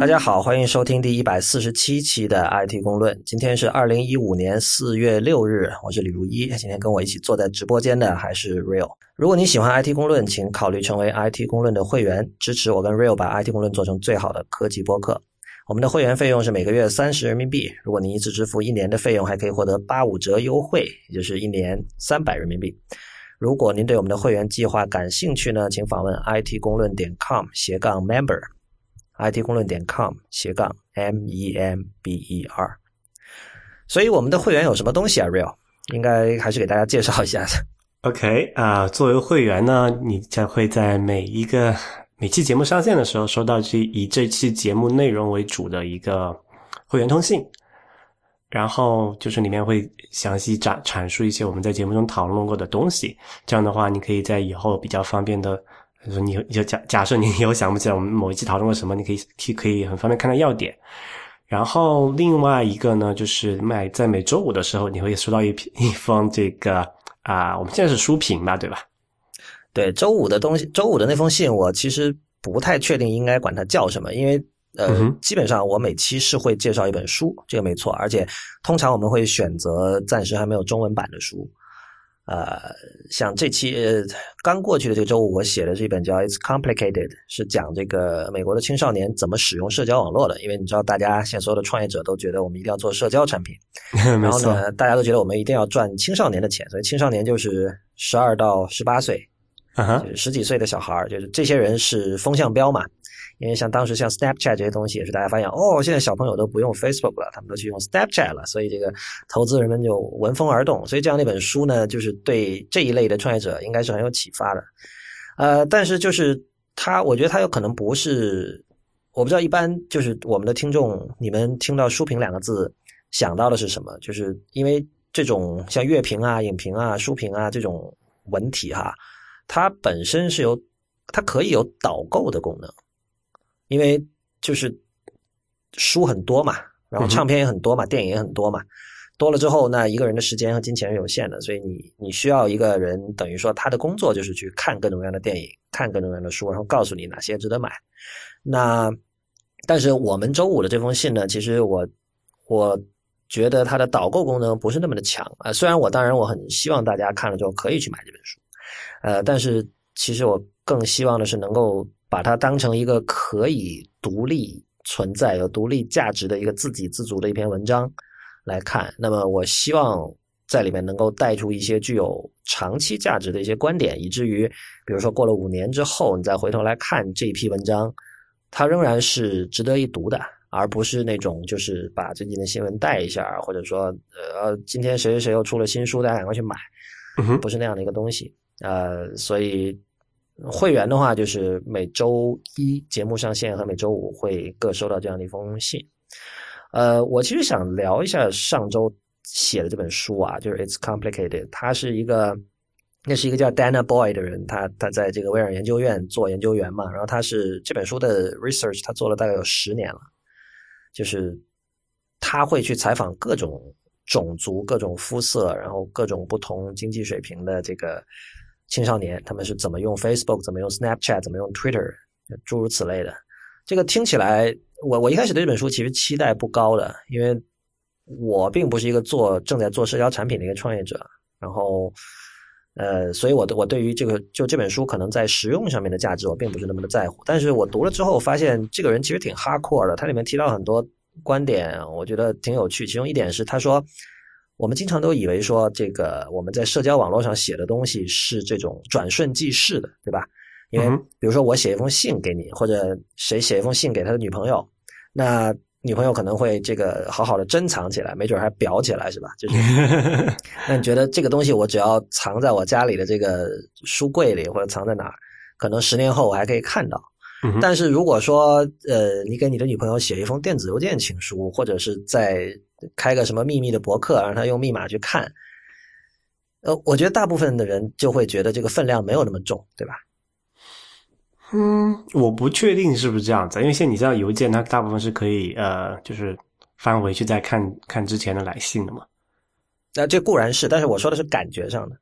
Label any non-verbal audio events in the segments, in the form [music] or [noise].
大家好，欢迎收听第一百四十七期的 IT 公论。今天是二零一五年四月六日，我是李如一。今天跟我一起坐在直播间的还是 Real。如果你喜欢 IT 公论，请考虑成为 IT 公论的会员，支持我跟 Real 把 IT 公论做成最好的科技播客。我们的会员费用是每个月三十人民币，如果您一次支付一年的费用，还可以获得八五折优惠，也就是一年三百人民币。如果您对我们的会员计划感兴趣呢，请访问 it 公论点 com 斜杠 member。It 公论点 com 斜杠 m e m b e r，所以我们的会员有什么东西啊？Real 应该还是给大家介绍一下的。OK 啊，作为会员呢，你将会在每一个每期节目上线的时候，收到这以这期节目内容为主的一个会员通信，然后就是里面会详细展阐述一些我们在节目中讨论过的东西。这样的话，你可以在以后比较方便的。就说你就假假设你以后想不起来我们某一期讨论过什么，你可以可可以很方便看到要点。然后另外一个呢，就是每在每周五的时候，你会收到一篇一封这个啊，我们现在是书评吧，对吧？对，周五的东西，周五的那封信，我其实不太确定应该管它叫什么，因为呃，基本上我每期是会介绍一本书，这个没错，而且通常我们会选择暂时还没有中文版的书。呃，像这期刚过去的这个周五，我写的这本叫《It's Complicated》，是讲这个美国的青少年怎么使用社交网络的。因为你知道，大家现在所有的创业者都觉得我们一定要做社交产品，[laughs] 然后呢，大家都觉得我们一定要赚青少年的钱，所以青少年就是十二到十八岁，就是十几岁的小孩儿就是这些人是风向标嘛。因为像当时像 Snapchat 这些东西，也是大家发现哦，现在小朋友都不用 Facebook 了，他们都去用 Snapchat 了，所以这个投资人们就闻风而动。所以这样的一本书呢，就是对这一类的创业者应该是很有启发的。呃，但是就是他，我觉得他有可能不是，我不知道一般就是我们的听众，你们听到书评两个字想到的是什么？就是因为这种像乐评啊、影评啊、书评啊这种文体哈，它本身是有，它可以有导购的功能。因为就是书很多嘛，然后唱片也很多嘛，电影也很多嘛，多了之后，那一个人的时间和金钱是有限的，所以你你需要一个人，等于说他的工作就是去看各种各样的电影，看各种各样的书，然后告诉你哪些值得买。那但是我们周五的这封信呢，其实我我觉得它的导购功能不是那么的强啊。虽然我当然我很希望大家看了之后可以去买这本书，呃，但是其实我更希望的是能够。把它当成一个可以独立存在、有独立价值的一个自给自足的一篇文章来看。那么，我希望在里面能够带出一些具有长期价值的一些观点，以至于，比如说过了五年之后，你再回头来看这一批文章，它仍然是值得一读的，而不是那种就是把最近的新闻带一下，或者说，呃，今天谁谁谁又出了新书，大家赶快去买，不是那样的一个东西。呃，所以。会员的话，就是每周一节目上线和每周五会各收到这样的一封信。呃，我其实想聊一下上周写的这本书啊，就是《It's Complicated》。他是一个，那是一个叫 Dana Boy 的人，他他在这个威尔研究院做研究员嘛。然后他是这本书的 research，他做了大概有十年了。就是他会去采访各种种族、各种肤色，然后各种不同经济水平的这个。青少年他们是怎么用 Facebook，怎么用 Snapchat，怎么用 Twitter，诸如此类的。这个听起来，我我一开始对这本书其实期待不高的，因为我并不是一个做正在做社交产品的一个创业者。然后，呃，所以我我对于这个就这本书可能在实用上面的价值，我并不是那么的在乎。但是我读了之后发现，这个人其实挺 hardcore 的。他里面提到很多观点，我觉得挺有趣。其中一点是他说。我们经常都以为说，这个我们在社交网络上写的东西是这种转瞬即逝的，对吧？因为比如说我写一封信给你，或者谁写一封信给他的女朋友，那女朋友可能会这个好好的珍藏起来，没准还裱起来，是吧？就是，[laughs] 那你觉得这个东西我只要藏在我家里的这个书柜里，或者藏在哪儿，可能十年后我还可以看到。但是如果说，呃，你给你的女朋友写一封电子邮件情书，或者是在开个什么秘密的博客，让他用密码去看，呃，我觉得大部分的人就会觉得这个分量没有那么重，对吧？嗯，我不确定是不是这样子，因为现在你知道邮件它大部分是可以呃，就是翻回去再看看之前的来信的嘛。那这固然是，但是我说的是感觉上的。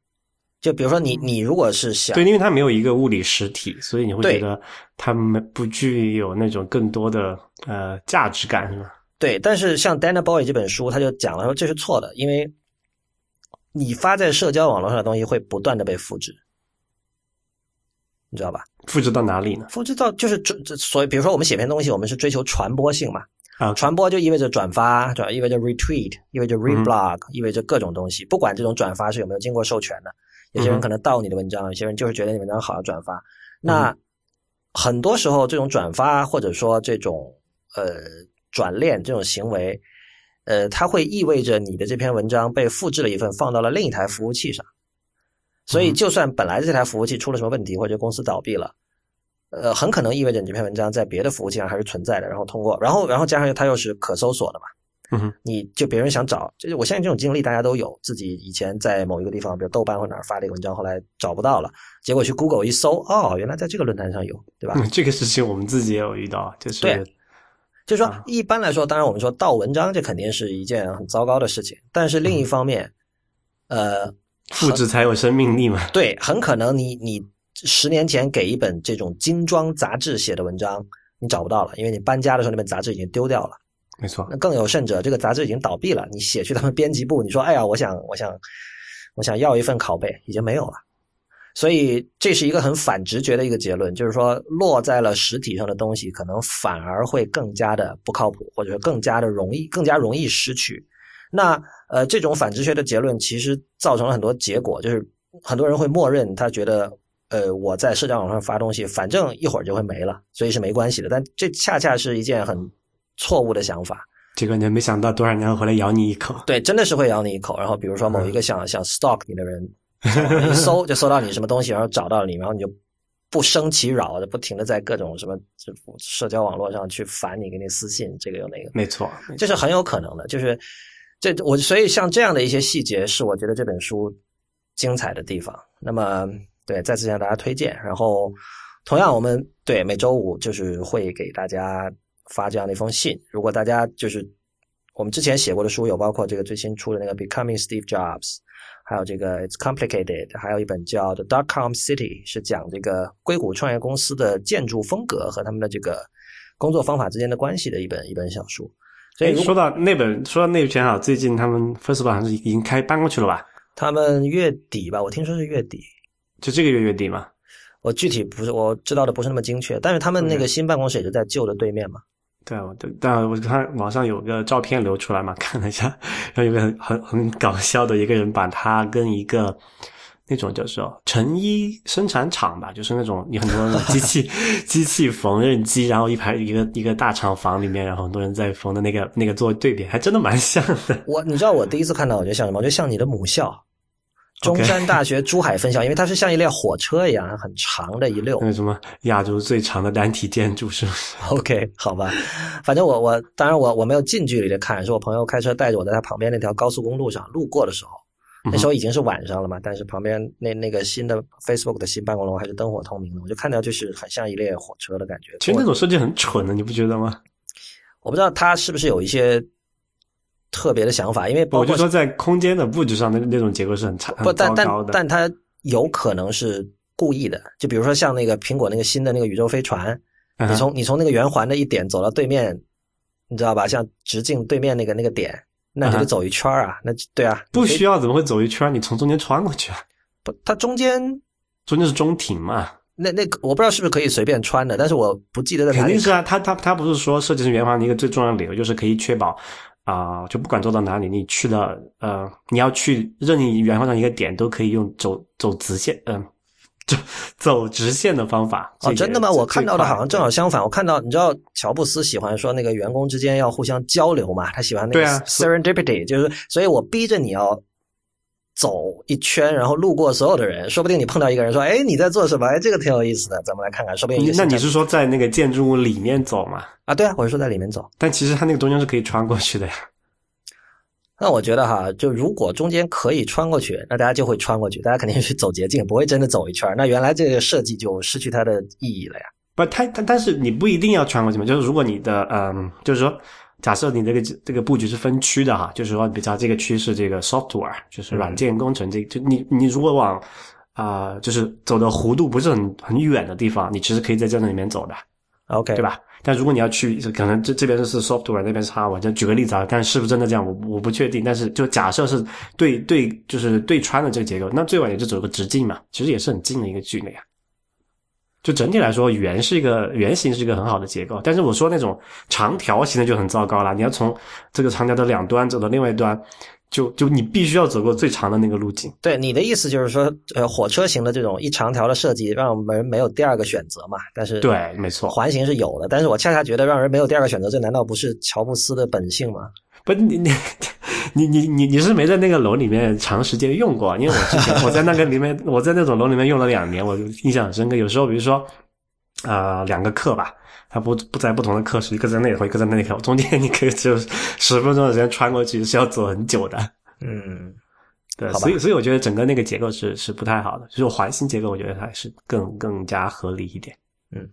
就比如说你你如果是想对，因为它没有一个物理实体，所以你会觉得它们不具有那种更多的呃价值感，是吧？对，但是像 Dana Boy 这本书，他就讲了说这是错的，因为你发在社交网络上的东西会不断的被复制，你知道吧？复制到哪里呢？复制到就是这，所以比如说我们写篇东西，我们是追求传播性嘛。啊，传播就意味着转发，转意味着 retweet，意味着 reblog，意味着各种东西。不管这种转发是有没有经过授权的，有些人可能盗你的文章，有些人就是觉得你文章好要转发。那很多时候这种转发或者说这种呃转链这种行为，呃，它会意味着你的这篇文章被复制了一份放到了另一台服务器上。所以就算本来这台服务器出了什么问题，或者公司倒闭了。呃，很可能意味着你这篇文章在别的服务器上还是存在的，然后通过，然后，然后加上它又是可搜索的嘛，嗯哼，你就别人想找，就是我相信这种经历大家都有，自己以前在某一个地方，比如豆瓣或哪儿发了一个文章，后来找不到了，结果去 Google 一搜，哦，原来在这个论坛上有，对吧？这个事情我们自己也有遇到，就是对，就是说一般来说，当然我们说盗文章这肯定是一件很糟糕的事情，但是另一方面，呃，复制才有生命力嘛，对，很可能你你。十年前给一本这种精装杂志写的文章，你找不到了，因为你搬家的时候那本杂志已经丢掉了。没错。那更有甚者，这个杂志已经倒闭了，你写去他们编辑部，你说：“哎呀，我想，我想，我想要一份拷贝，已经没有了。”所以这是一个很反直觉的一个结论，就是说落在了实体上的东西，可能反而会更加的不靠谱，或者说更加的容易，更加容易失去。那呃，这种反直觉的结论其实造成了很多结果，就是很多人会默认他觉得。呃，我在社交网上发东西，反正一会儿就会没了，所以是没关系的。但这恰恰是一件很错误的想法。这个你没想到多少年后回来咬你一口。对，真的是会咬你一口。然后比如说某一个想想 stalk 你的人，一搜就搜到你什么东西，然后找到你，然后你就不生其扰的不停的在各种什么社交网络上去烦你，给你私信，这个有那个。没错，这是很有可能的。就是这我所以像这样的一些细节，是我觉得这本书精彩的地方。那么。对，再次向大家推荐。然后，同样，我们对每周五就是会给大家发这样的一封信。如果大家就是我们之前写过的书，有包括这个最新出的那个《Becoming Steve Jobs》，还有这个《It's Complicated》，还有一本叫《The Dot Com City》，是讲这个硅谷创业公司的建筑风格和他们的这个工作方法之间的关系的一本一本小书。所以说到那本，说到那篇啊，最近他们 First 好像是已经开搬过去了吧？他们月底吧，我听说是月底。就这个月月底嘛，我具体不是我知道的不是那么精确，但是他们那个新办公室也是在旧的对面嘛。对我，但我看网上有个照片流出来嘛，[laughs] 看了一下，然后有个很很很搞笑的一个人，把他跟一个那种叫做成衣生产厂吧，就是那种有很多机器 [laughs] 机器缝纫机，然后一排一个一个大厂房里面，然后很多人在缝的那个那个做对比，还真的蛮像的。我你知道我第一次看到，我就像什么？我就像你的母校。中山大学珠海分校，因为它是像一列火车一样，很长的一溜。那什么亚洲最长的单体建筑是不是？[laughs] OK，好吧，反正我我当然我我没有近距离的看，是我朋友开车带着我在他旁边那条高速公路上路过的时候，那时候已经是晚上了嘛，但是旁边那那个新的 Facebook 的新办公楼还是灯火通明的，我就看到就是很像一列火车的感觉。其实那种设计很蠢的，你不觉得吗？我不知道他是不是有一些。特别的想法，因为我就说在空间的布置上，那那种结构是很差、不，但但。但它有可能是故意的，就比如说像那个苹果那个新的那个宇宙飞船，你从你从那个圆环的一点走到对面，你知道吧？像直径对面那个那个点，那就得走一圈啊。那对啊，不需要怎么会走一圈？你从中间穿过去啊？不，它中间中间是中庭嘛？那那个我不知道是不是可以随便穿的，但是我不记得在哪里。肯定是啊，他他他不是说设计成圆环的一个最重要的理由就是可以确保。啊，就不管做到哪里，你去了，呃，你要去任意远方上一个点，都可以用走走直线，嗯，走走直线的方法。哦，真的吗？我看到的好像正好相反。我看到，你知道，乔布斯喜欢说那个员工之间要互相交流嘛，他喜欢那个 serendipity，就是，所以我逼着你要。走一圈，然后路过所有的人，说不定你碰到一个人说：“哎，你在做什么？哎，这个挺有意思的，咱们来看看。”说不定那你是说在那个建筑物里面走吗？啊，对啊，我是说在里面走。但其实它那个中间是可以穿过去的呀。[laughs] 那我觉得哈，就如果中间可以穿过去，那大家就会穿过去，大家肯定是走捷径，不会真的走一圈。那原来这个设计就失去它的意义了呀。不，它但但是你不一定要穿过去嘛。就是如果你的嗯，就是说。假设你这个这个布局是分区的哈，就是说，比较这个区是这个 software，就是软件工程，这就你你如果往啊，就是走的弧度不是很很远的地方，你其实可以在这里面走的，OK，对吧？但如果你要去，可能这这边是 software，那边是 hardware。就举个例子啊，但是不是真的这样，我我不确定。但是就假设是对对，就是对穿的这个结构，那最晚也就走个直径嘛，其实也是很近的一个距离啊。就整体来说，圆是一个圆形是一个很好的结构，但是我说那种长条形的就很糟糕了。你要从这个长条的两端走到另外一端。就就你必须要走过最长的那个路径。对你的意思就是说，呃，火车型的这种一长条的设计，让我们没有第二个选择嘛？但是对，没错，环形是有的。但是我恰恰觉得让人没有第二个选择，这难道不是乔布斯的本性吗？不，你 [laughs] 你你你你你是没在那个楼里面长时间用过？因为我之前我在那个里面，[laughs] 我在那种楼里面用了两年，我印象很深刻。有时候比如说啊，两个课吧。它不不在不同的课室，一个在那头，一个在那头，中间你可以只有十分钟的时间穿过去，是要走很久的。嗯，对，所以所以我觉得整个那个结构是是不太好的，就是环形结构，我觉得还是更更加合理一点。嗯，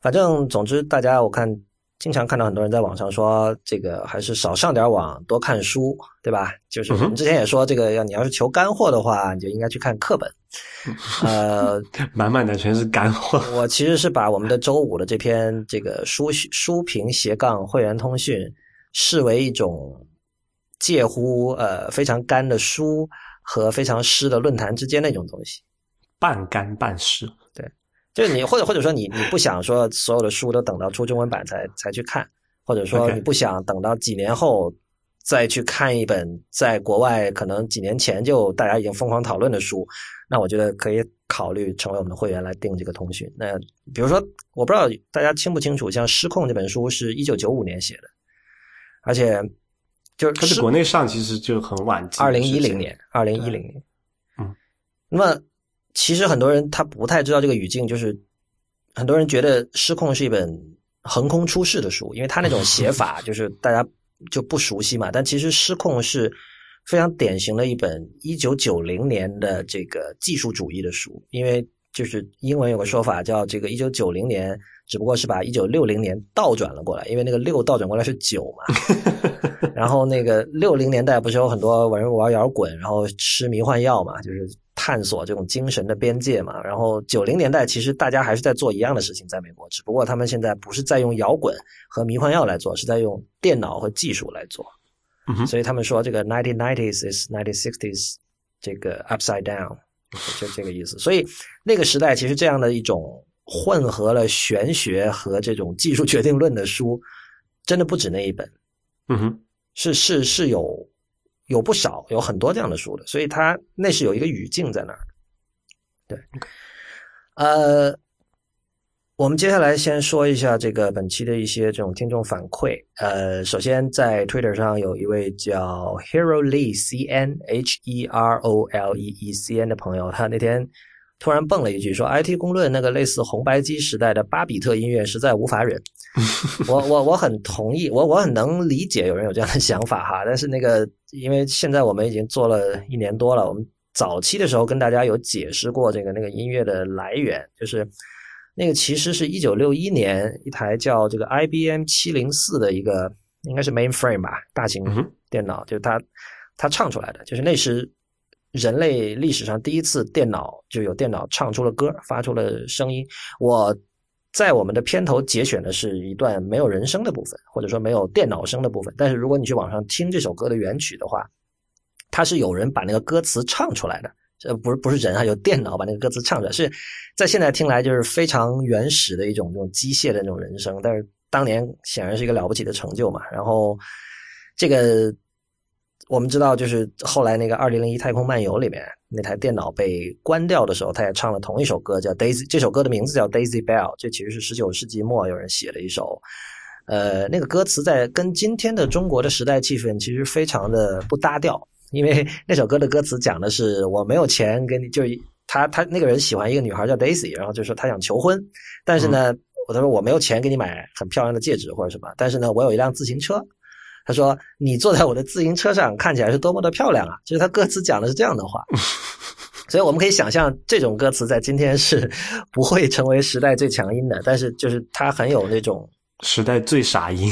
反正总之，大家我看。经常看到很多人在网上说，这个还是少上点网，多看书，对吧？就是我们之前也说，这个要你要是求干货的话，你就应该去看课本。[laughs] 呃，满满的全是干货。我其实是把我们的周五的这篇这个书书评斜杠会员通讯视为一种介乎呃非常干的书和非常湿的论坛之间的一种东西，半干半湿。就是你，或者或者说你，你不想说所有的书都等到出中文版才才去看，或者说你不想等到几年后再去看一本在国外可能几年前就大家已经疯狂讨论的书，那我觉得可以考虑成为我们的会员来订这个通讯。那比如说，我不知道大家清不清楚，像《失控》这本书是一九九五年写的，而且就是它是国内上其实就很晚，二零一零年，二零一零年，嗯，那么。其实很多人他不太知道这个语境，就是很多人觉得《失控》是一本横空出世的书，因为他那种写法 [laughs] 就是大家就不熟悉嘛。但其实《失控》是非常典型的一本一九九零年的这个技术主义的书，因为就是英文有个说法叫这个一九九零年只不过是把一九六零年倒转了过来，因为那个六倒转过来是九嘛。[laughs] 然后那个六零年代不是有很多人玩摇滚，然后吃迷幻药嘛，就是。探索这种精神的边界嘛，然后九零年代其实大家还是在做一样的事情，在美国，只不过他们现在不是在用摇滚和迷幻药来做，是在用电脑和技术来做。所以他们说这个 nineteen nineties is nineteen sixties，这个 upside down，就这个意思。所以那个时代其实这样的一种混合了玄学和这种技术决定论的书，真的不止那一本。嗯哼，是是是有。有不少，有很多这样的书的，所以它那是有一个语境在那儿。对，呃，我们接下来先说一下这个本期的一些这种听众反馈。呃，首先在 Twitter 上有一位叫 Hero Lee C N H E R O L E E C N 的朋友，他那天。突然蹦了一句说：“IT 公论那个类似红白机时代的巴比特音乐实在无法忍。[laughs] ”我我我很同意，我我很能理解有人有这样的想法哈。但是那个，因为现在我们已经做了一年多了，我们早期的时候跟大家有解释过这个那个音乐的来源，就是那个其实是一九六一年一台叫这个 IBM 七零四的一个应该是 Mainframe 吧大型电脑，就是它它唱出来的，就是那时。人类历史上第一次电脑就有电脑唱出了歌，发出了声音。我在我们的片头节选的是一段没有人声的部分，或者说没有电脑声的部分。但是如果你去网上听这首歌的原曲的话，它是有人把那个歌词唱出来的，这不是不是人啊，有电脑把那个歌词唱出来，是在现在听来就是非常原始的一种这种机械的那种人声。但是当年显然是一个了不起的成就嘛。然后这个。我们知道，就是后来那个《二零零一太空漫游》里面那台电脑被关掉的时候，他也唱了同一首歌，叫《Daisy》。这首歌的名字叫《Daisy Bell》，这其实是十九世纪末有人写的一首。呃，那个歌词在跟今天的中国的时代气氛其实非常的不搭调，因为 [laughs] 那首歌的歌词讲的是我没有钱给你，就他他那个人喜欢一个女孩叫 Daisy，然后就说他想求婚，但是呢，我他说我没有钱给你买很漂亮的戒指或者什么，但是呢，我有一辆自行车。他说：“你坐在我的自行车上，看起来是多么的漂亮啊！”就是他歌词讲的是这样的话，[laughs] 所以我们可以想象，这种歌词在今天是不会成为时代最强音的。但是，就是它很有那种时代最傻音。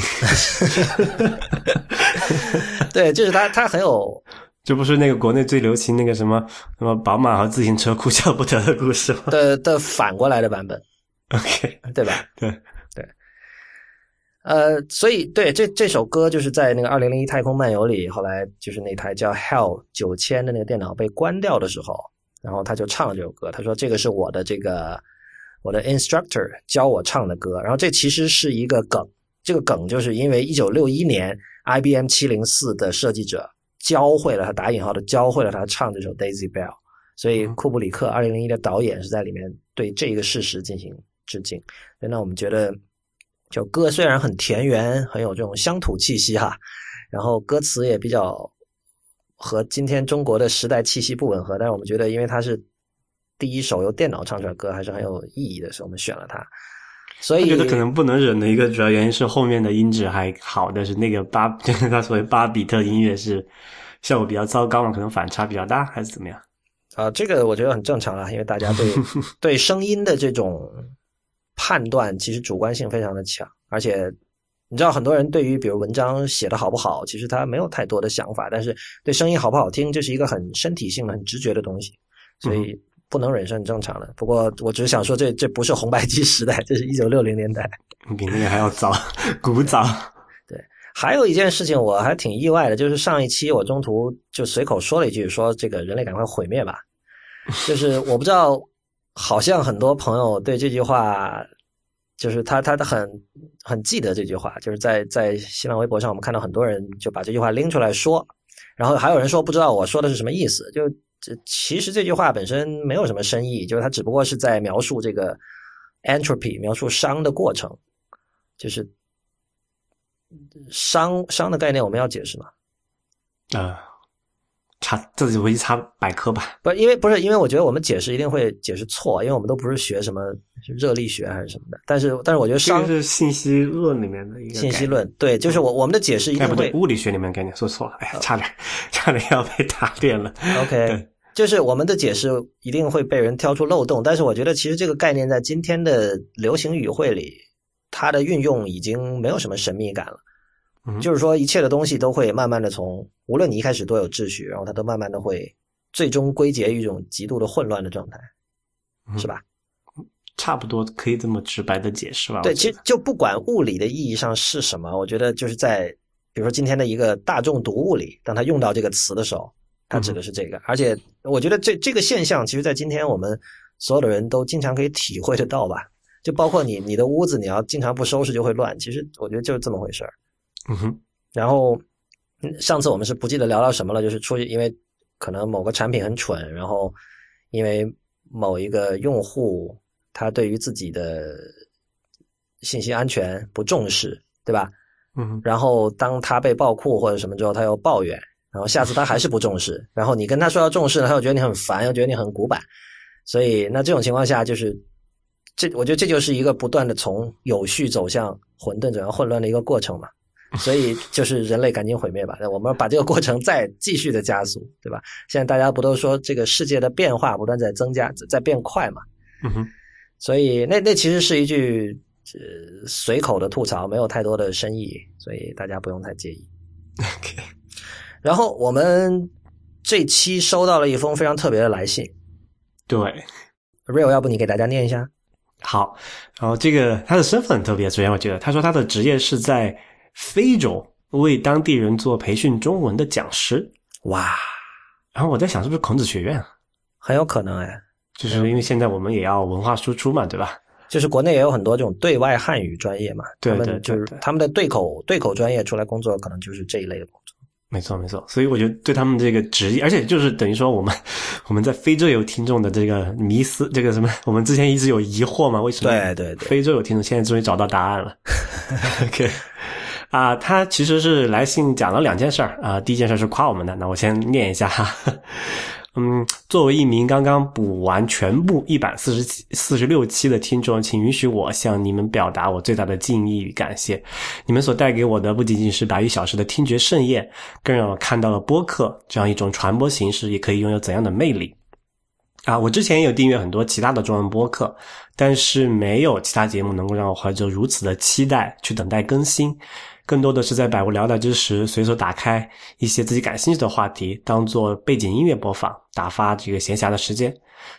对，就是它，它很有 [laughs] 这不是那个国内最流行那个什么什么宝马和自行车哭笑不得的故事吗？的的反过来的版本，[laughs] OK，对吧？对对。呃，所以对这这首歌就是在那个二零零一太空漫游里，后来就是那台叫 Hell 九千的那个电脑被关掉的时候，然后他就唱了这首歌。他说：“这个是我的这个我的 instructor 教我唱的歌。”然后这其实是一个梗，这个梗就是因为一九六一年 IBM 七零四的设计者教会了他打引号的教会了他唱这首 Daisy Bell，所以库布里克二零零一的导演是在里面对这个事实进行致敬。那我们觉得。就歌虽然很田园，很有这种乡土气息哈，然后歌词也比较和今天中国的时代气息不吻合，但是我们觉得，因为它是第一首由电脑唱出来歌，还是很有意义的，所以我们选了它。所以觉得可能不能忍的一个主要原因是后面的音质还好，但是那个巴 [laughs] 就是他所谓巴比特音乐是效果比较糟糕嘛，可能反差比较大，还是怎么样？啊，这个我觉得很正常了，因为大家对 [laughs] 对声音的这种。判断其实主观性非常的强，而且你知道很多人对于比如文章写的好不好，其实他没有太多的想法，但是对声音好不好听，这是一个很身体性的、很直觉的东西，所以不能忍是很正常的。不过我只是想说，这这不是红白机时代，这是一九六零年代，[laughs] 比那个还要早，古早。[laughs] 对，还有一件事情我还挺意外的，就是上一期我中途就随口说了一句，说这个人类赶快毁灭吧，就是我不知道。好像很多朋友对这句话，就是他他他很很记得这句话，就是在在新浪微博上，我们看到很多人就把这句话拎出来说，然后还有人说不知道我说的是什么意思。就这其实这句话本身没有什么深意，就是它只不过是在描述这个 entropy，描述熵的过程，就是熵熵的概念我们要解释吗？啊。查自己回去查百科吧。不，因为不是因为我觉得我们解释一定会解释错，因为我们都不是学什么热力学还是什么的。但是，但是我觉得熵是信息论里面的一个信息论，对，就是我我们的解释一定会物理学里面概念说错了，哎呀，差点 [laughs] 差点要被打脸了。[laughs] OK，就是我们的解释一定会被人挑出漏洞。但是我觉得其实这个概念在今天的流行语汇里，它的运用已经没有什么神秘感了。就是说，一切的东西都会慢慢的从，无论你一开始多有秩序，然后它都慢慢的会最终归结于一种极度的混乱的状态，是吧？差不多可以这么直白的解释吧。对，其实就不管物理的意义上是什么，我觉得就是在比如说今天的一个大众读物里，当他用到这个词的时候，他指的是这个。而且我觉得这这个现象，其实在今天我们所有的人都经常可以体会得到吧。就包括你你的屋子，你要经常不收拾就会乱。其实我觉得就是这么回事儿。嗯哼，然后上次我们是不记得聊到什么了，就是出去，因为可能某个产品很蠢，然后因为某一个用户他对于自己的信息安全不重视，对吧？嗯，然后当他被爆库或者什么之后，他又抱怨，然后下次他还是不重视，然后你跟他说要重视，他又觉得你很烦，又觉得你很古板，所以那这种情况下，就是这我觉得这就是一个不断的从有序走向混沌走向混乱的一个过程嘛。所以就是人类赶紧毁灭吧，那我们把这个过程再继续的加速，对吧？现在大家不都说这个世界的变化不断在增加，在变快嘛？嗯哼。所以那那其实是一句呃随口的吐槽，没有太多的深意，所以大家不用太介意。[laughs] OK。然后我们这期收到了一封非常特别的来信。对，Real，要不你给大家念一下？好。然后这个他的身份很特别，首先我觉得他说他的职业是在。非洲为当地人做培训中文的讲师，哇！然后我在想，是不是孔子学院？很有可能哎，就是因为现在我们也要文化输出嘛，对吧？就是国内也有很多这种对外汉语专业嘛，对对，就是他们的对口对口专业出来工作，可能就是这一类的工作。没错没错，所以我觉得对他们这个职业，而且就是等于说我们 [laughs] 我们在非洲有听众的这个迷思，这个什么，我们之前一直有疑惑嘛，为什么？对对对，非洲有听众，现在终于找到答案了。[laughs] OK。[laughs] 啊，他其实是来信讲了两件事儿啊。第一件事是夸我们的，那我先念一下哈。[laughs] 嗯，作为一名刚刚补完全部一百四十七、四十六期的听众，请允许我向你们表达我最大的敬意与感谢。你们所带给我的不仅仅是百余小时的听觉盛宴，更让我看到了播客这样一种传播形式也可以拥有怎样的魅力。啊，我之前也有订阅很多其他的中文播客，但是没有其他节目能够让我怀着如此的期待去等待更新。更多的是在百无聊赖之时，随手打开一些自己感兴趣的话题，当做背景音乐播放，打发这个闲暇的时间。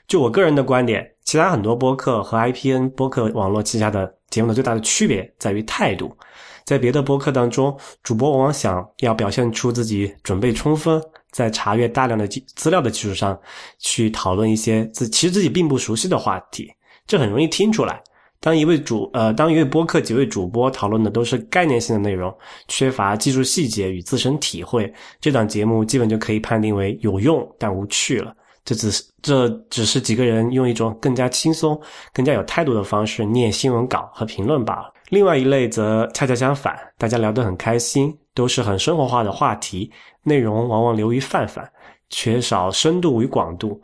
就我个人的观点，其他很多播客和 IPN 播客网络旗下的节目的最大的区别在于态度。在别的播客当中，主播往往想要表现出自己准备充分，在查阅大量的资料的基础上，去讨论一些自其实自己并不熟悉的话题，这很容易听出来。当一位主呃，当一位播客几位主播讨论的都是概念性的内容，缺乏技术细节与自身体会，这档节目基本就可以判定为有用但无趣了。这只是这只是几个人用一种更加轻松、更加有态度的方式念新闻稿和评论罢了。另外一类则恰恰相反，大家聊得很开心，都是很生活化的话题，内容往往流于泛泛，缺少深度与广度。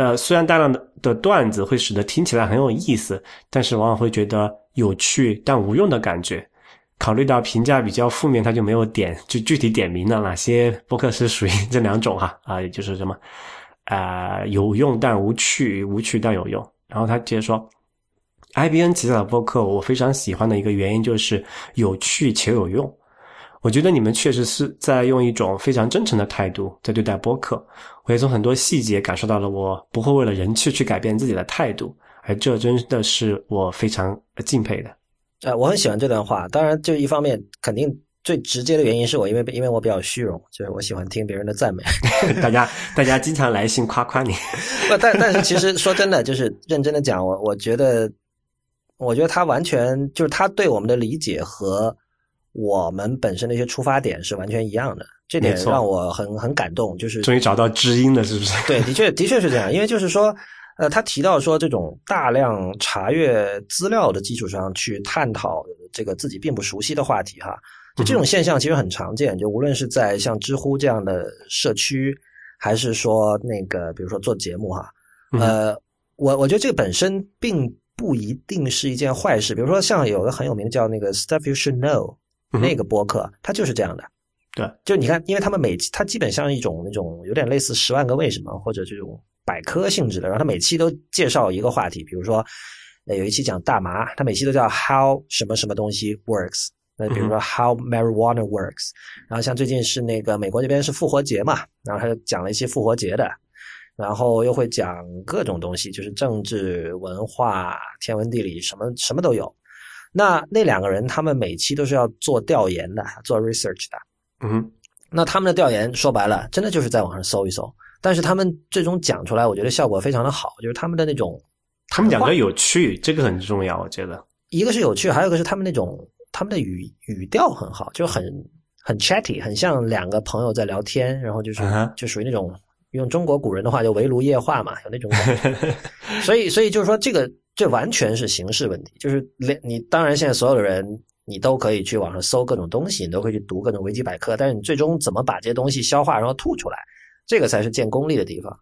呃，虽然大量的的段子会使得听起来很有意思，但是往往会觉得有趣但无用的感觉。考虑到评价比较负面，他就没有点就具体点名了哪些播客是属于 [laughs] 这两种哈啊，也就是什么啊有用但无趣，无趣但有用。然后他接着说。IBN 旗下的播客，我非常喜欢的一个原因就是有趣且有用。我觉得你们确实是在用一种非常真诚的态度在对待播客。我也从很多细节感受到了我不会为了人气去改变自己的态度，而这真的是我非常敬佩的。呃，我很喜欢这段话。当然，就一方面，肯定最直接的原因是我因为因为我比较虚荣，就是我喜欢听别人的赞美。[laughs] 大家大家经常来信夸夸你。不，但但是其实说真的，就是认真的讲，我我觉得。我觉得他完全就是他对我们的理解和我们本身的一些出发点是完全一样的，这点让我很很感动。就是终于找到知音了，是不是？[laughs] 对，的确的确是这样。因为就是说，呃，他提到说，这种大量查阅资料的基础上去探讨这个自己并不熟悉的话题，哈，就这种现象其实很常见。就无论是在像知乎这样的社区，还是说那个比如说做节目，哈，呃，我我觉得这个本身并。不一定是一件坏事。比如说，像有个很有名的叫那个 Stuff You Should Know 那个播客，它就是这样的。对，就你看，因为他们每期它基本像一种那种有点类似《十万个为什么》或者这种百科性质的，然后他每期都介绍一个话题。比如说，有一期讲大麻，他每期都叫 How 什么什么东西 Works。那比如说 How Marijuana Works。然后像最近是那个美国这边是复活节嘛，然后他就讲了一些复活节的。然后又会讲各种东西，就是政治、文化、天文、地理，什么什么都有。那那两个人，他们每期都是要做调研的，做 research 的。嗯，那他们的调研说白了，真的就是在网上搜一搜。但是他们最终讲出来，我觉得效果非常的好，就是他们的那种，他们讲的有趣，这个很重要，我觉得。一个是有趣，还有一个是他们那种他们的语语调很好，就很很 chatty，很像两个朋友在聊天，然后就是就属于那种。用中国古人的话，就围炉夜话嘛，有那种感觉。[laughs] 所以，所以就是说，这个这完全是形式问题。就是连你当然现在所有的人，你都可以去网上搜各种东西，你都可以去读各种维基百科。但是你最终怎么把这些东西消化，然后吐出来，这个才是见功力的地方。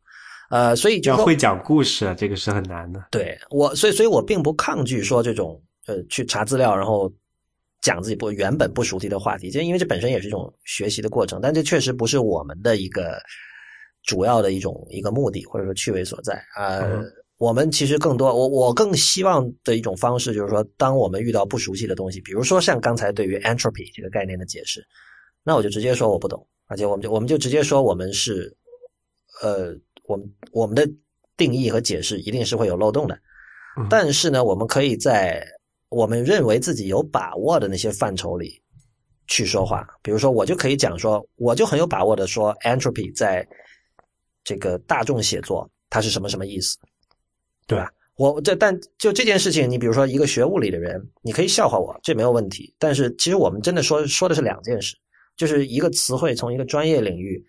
呃，所以就要会讲故事，这个是很难的。对我，所以，所以我并不抗拒说这种呃去查资料，然后讲自己不原本不熟悉的话题，就因为这本身也是一种学习的过程。但这确实不是我们的一个。主要的一种一个目的或者说趣味所在啊，我们其实更多我我更希望的一种方式就是说，当我们遇到不熟悉的东西，比如说像刚才对于 entropy 这个概念的解释，那我就直接说我不懂，而且我们就我们就直接说我们是呃，我们我们的定义和解释一定是会有漏洞的，但是呢，我们可以在我们认为自己有把握的那些范畴里去说话，比如说我就可以讲说，我就很有把握的说 entropy 在。这个大众写作它是什么什么意思，对吧？我这但就这件事情，你比如说一个学物理的人，你可以笑话我，这没有问题。但是其实我们真的说说的是两件事，就是一个词汇从一个专业领域，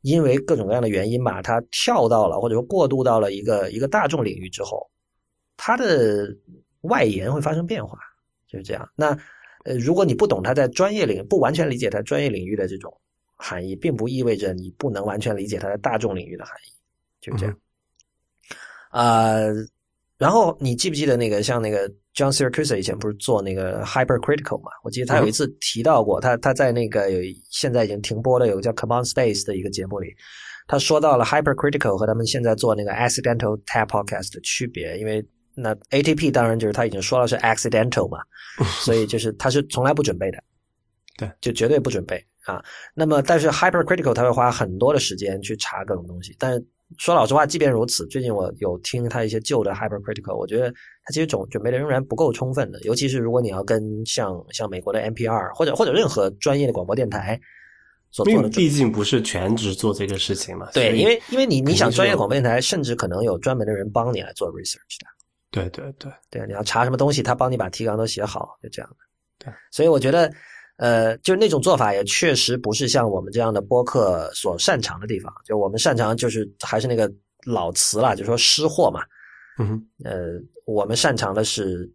因为各种各样的原因吧，它跳到了或者说过渡到了一个一个大众领域之后，它的外延会发生变化，就是这样。那呃，如果你不懂它在专业领不完全理解它专业领域的这种。含义并不意味着你不能完全理解它在大众领域的含义，就这样。啊，然后你记不记得那个像那个 John Siracusa 以前不是做那个 Hypercritical 嘛？我记得他有一次提到过，他他在那个有现在已经停播了有个叫 Common Space 的一个节目里，他说到了 Hypercritical 和他们现在做那个 Accidental Tab Podcast 的区别，因为那 ATP 当然就是他已经说了是 Accidental 嘛，所以就是他是从来不准备的。[laughs] 对，就绝对不准备啊。那么，但是 hypercritical 他会花很多的时间去查各种东西。但是说老实话，即便如此，最近我有听他一些旧的 hypercritical，我觉得他其实准准备的仍然不够充分的。尤其是如果你要跟像像美国的 NPR 或者或者任何专业的广播电台所做的，毕竟不是全职做这个事情嘛。对，因为因为你你想专业广播电台，甚至可能有专门的人帮你来做 research 的。对对对对，你要查什么东西，他帮你把提纲都写好，就这样的。对，所以我觉得，呃，就是那种做法也确实不是像我们这样的播客所擅长的地方。就我们擅长就是还是那个老词了，就说失货嘛。嗯，呃，我们擅长的是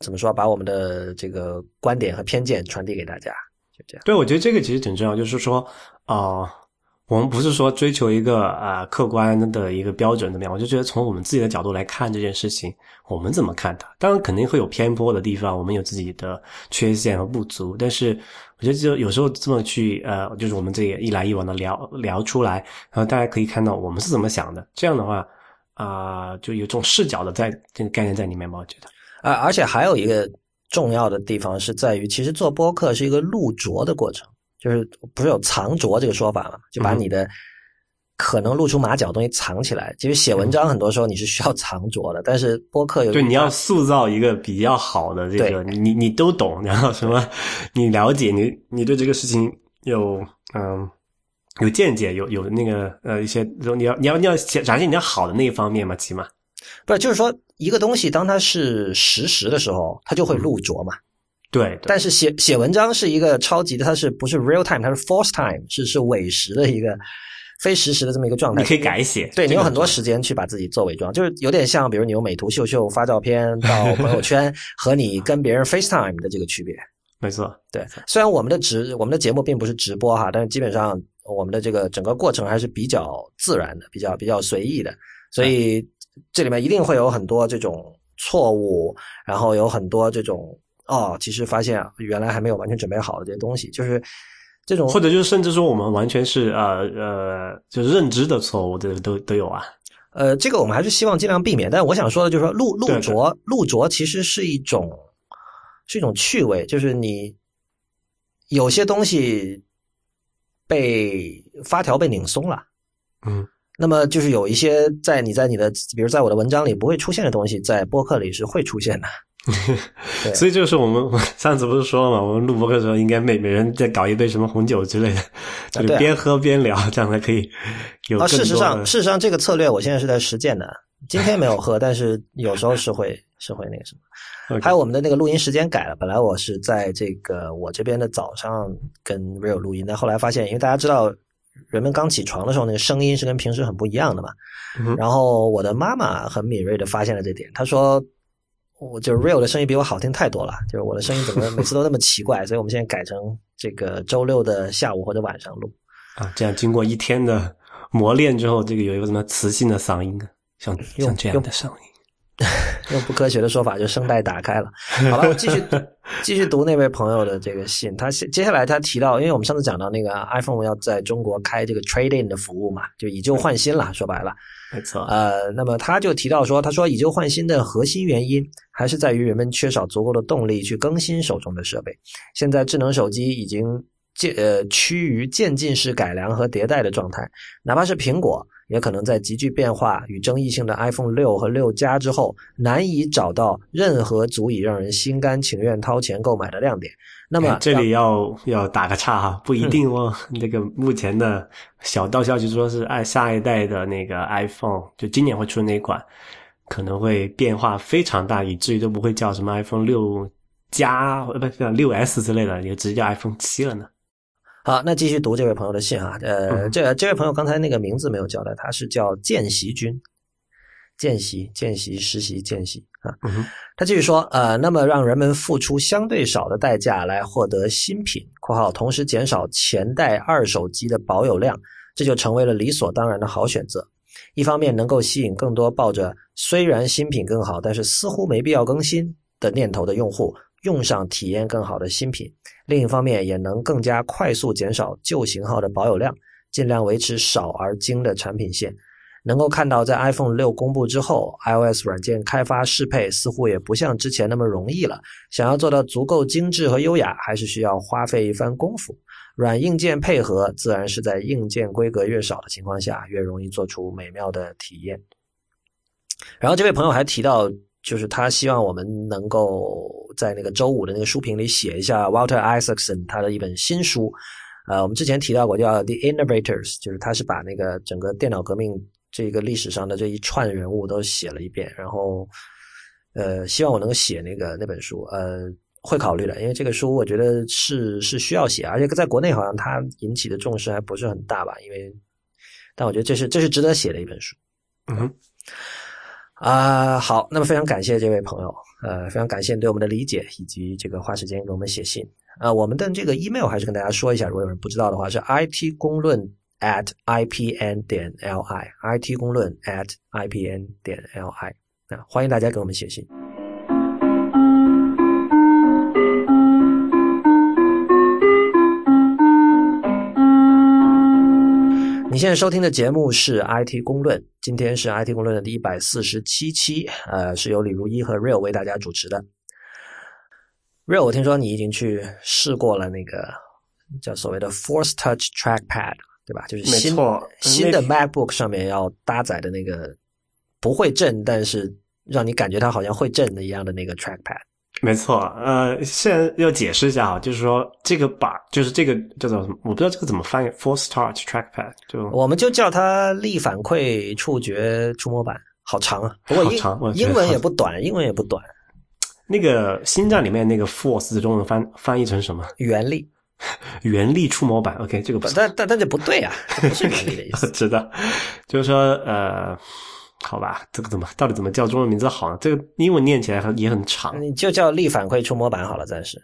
怎么说，把我们的这个观点和偏见传递给大家，就这样。对，我觉得这个其实挺重要，就是说啊。我们不是说追求一个啊客观的一个标准怎么样？我就觉得从我们自己的角度来看这件事情，我们怎么看它？当然肯定会有偏颇的地方，我们有自己的缺陷和不足。但是我觉得就有时候这么去呃，就是我们这一来一往的聊聊出来，然后大家可以看到我们是怎么想的。这样的话啊，就有这种视角的在这个概念在里面吧？我觉得啊，而且还有一个重要的地方是在于，其实做播客是一个录着的过程。就是不是有藏拙这个说法嘛？就把你的可能露出马脚的东西藏起来。其实写文章很多时候你是需要藏拙的，但是播客有对你要塑造一个比较好的这个，你你都懂，然后什么你了解，你你对这个事情有嗯有见解，有有那个呃一些，你要你要你要展现你要好的那一方面嘛，起码不是就是说一个东西当它是实时的时候，它就会露拙嘛。对，但是写写文章是一个超级的，它是不是 real time？它是 force time，是是伪时的一个非实时的这么一个状态。你可以改写，对你有很多时间去把自己做伪装，就是有点像，比如你用美图秀秀发照片到朋友圈，[laughs] 和你跟别人 FaceTime 的这个区别。没错，对。虽然我们的直我们的节目并不是直播哈，但是基本上我们的这个整个过程还是比较自然的，比较比较随意的，所以这里面一定会有很多这种错误，然后有很多这种。哦，其实发现啊原来还没有完全准备好的这些东西，就是这种，或者就是甚至说我们完全是呃呃，就是认知的错误，这都都有啊。呃，这个我们还是希望尽量避免。但是我想说的就是说，露露着露着其实是一种是一种趣味，就是你有些东西被发条被拧松了，嗯，那么就是有一些在你在你的，比如在我的文章里不会出现的东西，在播客里是会出现的。所以就是我们 [laughs] 上次不是说了嘛，我们录播的时候应该每每人再搞一杯什么红酒之类的，就是边喝边聊，这样才可以有。啊，事实上，事实上这个策略我现在是在实践的。今天没有喝，但是有时候是会是会那个什么。还有我们的那个录音时间改了，本来我是在这个我这边的早上跟 Real 录音，但后来发现，因为大家知道人们刚起床的时候那个声音是跟平时很不一样的嘛。然后我的妈妈很敏锐的发现了这点，她说。我就是 real 的声音比我好听太多了，就是我的声音怎么每次都那么奇怪，所以我们现在改成这个周六的下午或者晚上录啊，这样经过一天的磨练之后，这个有一个什么磁性的嗓音，像像这样的声音。[laughs] 用不科学的说法，就声带打开了。好了，我继续 [laughs] 继续读那位朋友的这个信。他接下来他提到，因为我们上次讲到那个 iPhone 要在中国开这个 Trade In 的服务嘛，就以旧换新了。说白了，没错。呃，那么他就提到说，他说以旧换新的核心原因还是在于人们缺少足够的动力去更新手中的设备。现在智能手机已经渐呃趋于渐进式改良和迭代的状态，哪怕是苹果。也可能在急剧变化与争议性的 iPhone 六和六加之后，难以找到任何足以让人心甘情愿掏钱购买的亮点。那么这里要要打个岔哈，不一 [laughs] 定哦。那个目前的小道消息说是爱下一代的那个 iPhone，就今年会出那一款，可能会变化非常大，以至于都不会叫什么 iPhone 六加，呃，不是六 S 之类的，也直接叫 iPhone 七了呢。好，那继续读这位朋友的信啊。呃，这这位朋友刚才那个名字没有交代，他是叫见习君，见习见习实习见习啊。他继续说，呃，那么让人们付出相对少的代价来获得新品（括号同时减少前代二手机的保有量），这就成为了理所当然的好选择。一方面能够吸引更多抱着虽然新品更好，但是似乎没必要更新的念头的用户。用上体验更好的新品，另一方面也能更加快速减少旧型号的保有量，尽量维持少而精的产品线。能够看到，在 iPhone 六公布之后，iOS 软件开发适配似乎也不像之前那么容易了。想要做到足够精致和优雅，还是需要花费一番功夫。软硬件配合，自然是在硬件规格越少的情况下，越容易做出美妙的体验。然后这位朋友还提到，就是他希望我们能够在那个周五的那个书评里写一下 Walter Isaacson 他的一本新书。呃，我们之前提到过叫《The Innovators》，就是他是把那个整个电脑革命这个历史上的这一串人物都写了一遍。然后，呃，希望我能够写那个那本书。呃，会考虑的，因为这个书我觉得是是需要写，而且在国内好像它引起的重视还不是很大吧。因为，但我觉得这是这是值得写的一本书。嗯。啊，好，那么非常感谢这位朋友，呃，非常感谢对我们的理解，以及这个花时间给我们写信。啊，我们的这个 email 还是跟大家说一下，如果有人不知道的话，是 it 公论 at ipn 点 li，it 公论 at ipn 点 li，啊，欢迎大家给我们写信。你现在收听的节目是 IT 公论，今天是 IT 公论的第一百四十七期，呃，是由李如一和 Real 为大家主持的。Real，我听说你已经去试过了那个叫所谓的 Force Touch Trackpad，对吧？就是新新的 MacBook 上面要搭载的那个不会震，但是让你感觉它好像会震的一样的那个 Trackpad。没错，呃，现在要解释一下啊，就是说这个把，就是这个叫做什么？我不知道这个怎么翻译，Force Touch Trackpad，就我们就叫它力反馈触觉触摸板，好长啊！不过英英文也不短，英文也不短。那个星战里面那个 Force 中文翻翻译成什么？原力，[laughs] 原力触摸板。OK，这个不，但但但这不对啊，不是原力的意思。[laughs] 知道，就是说呃。好吧，这个怎么到底怎么叫中文名字好呢？这个英文念起来很也很长，你就叫力反馈触摸板好了，暂时。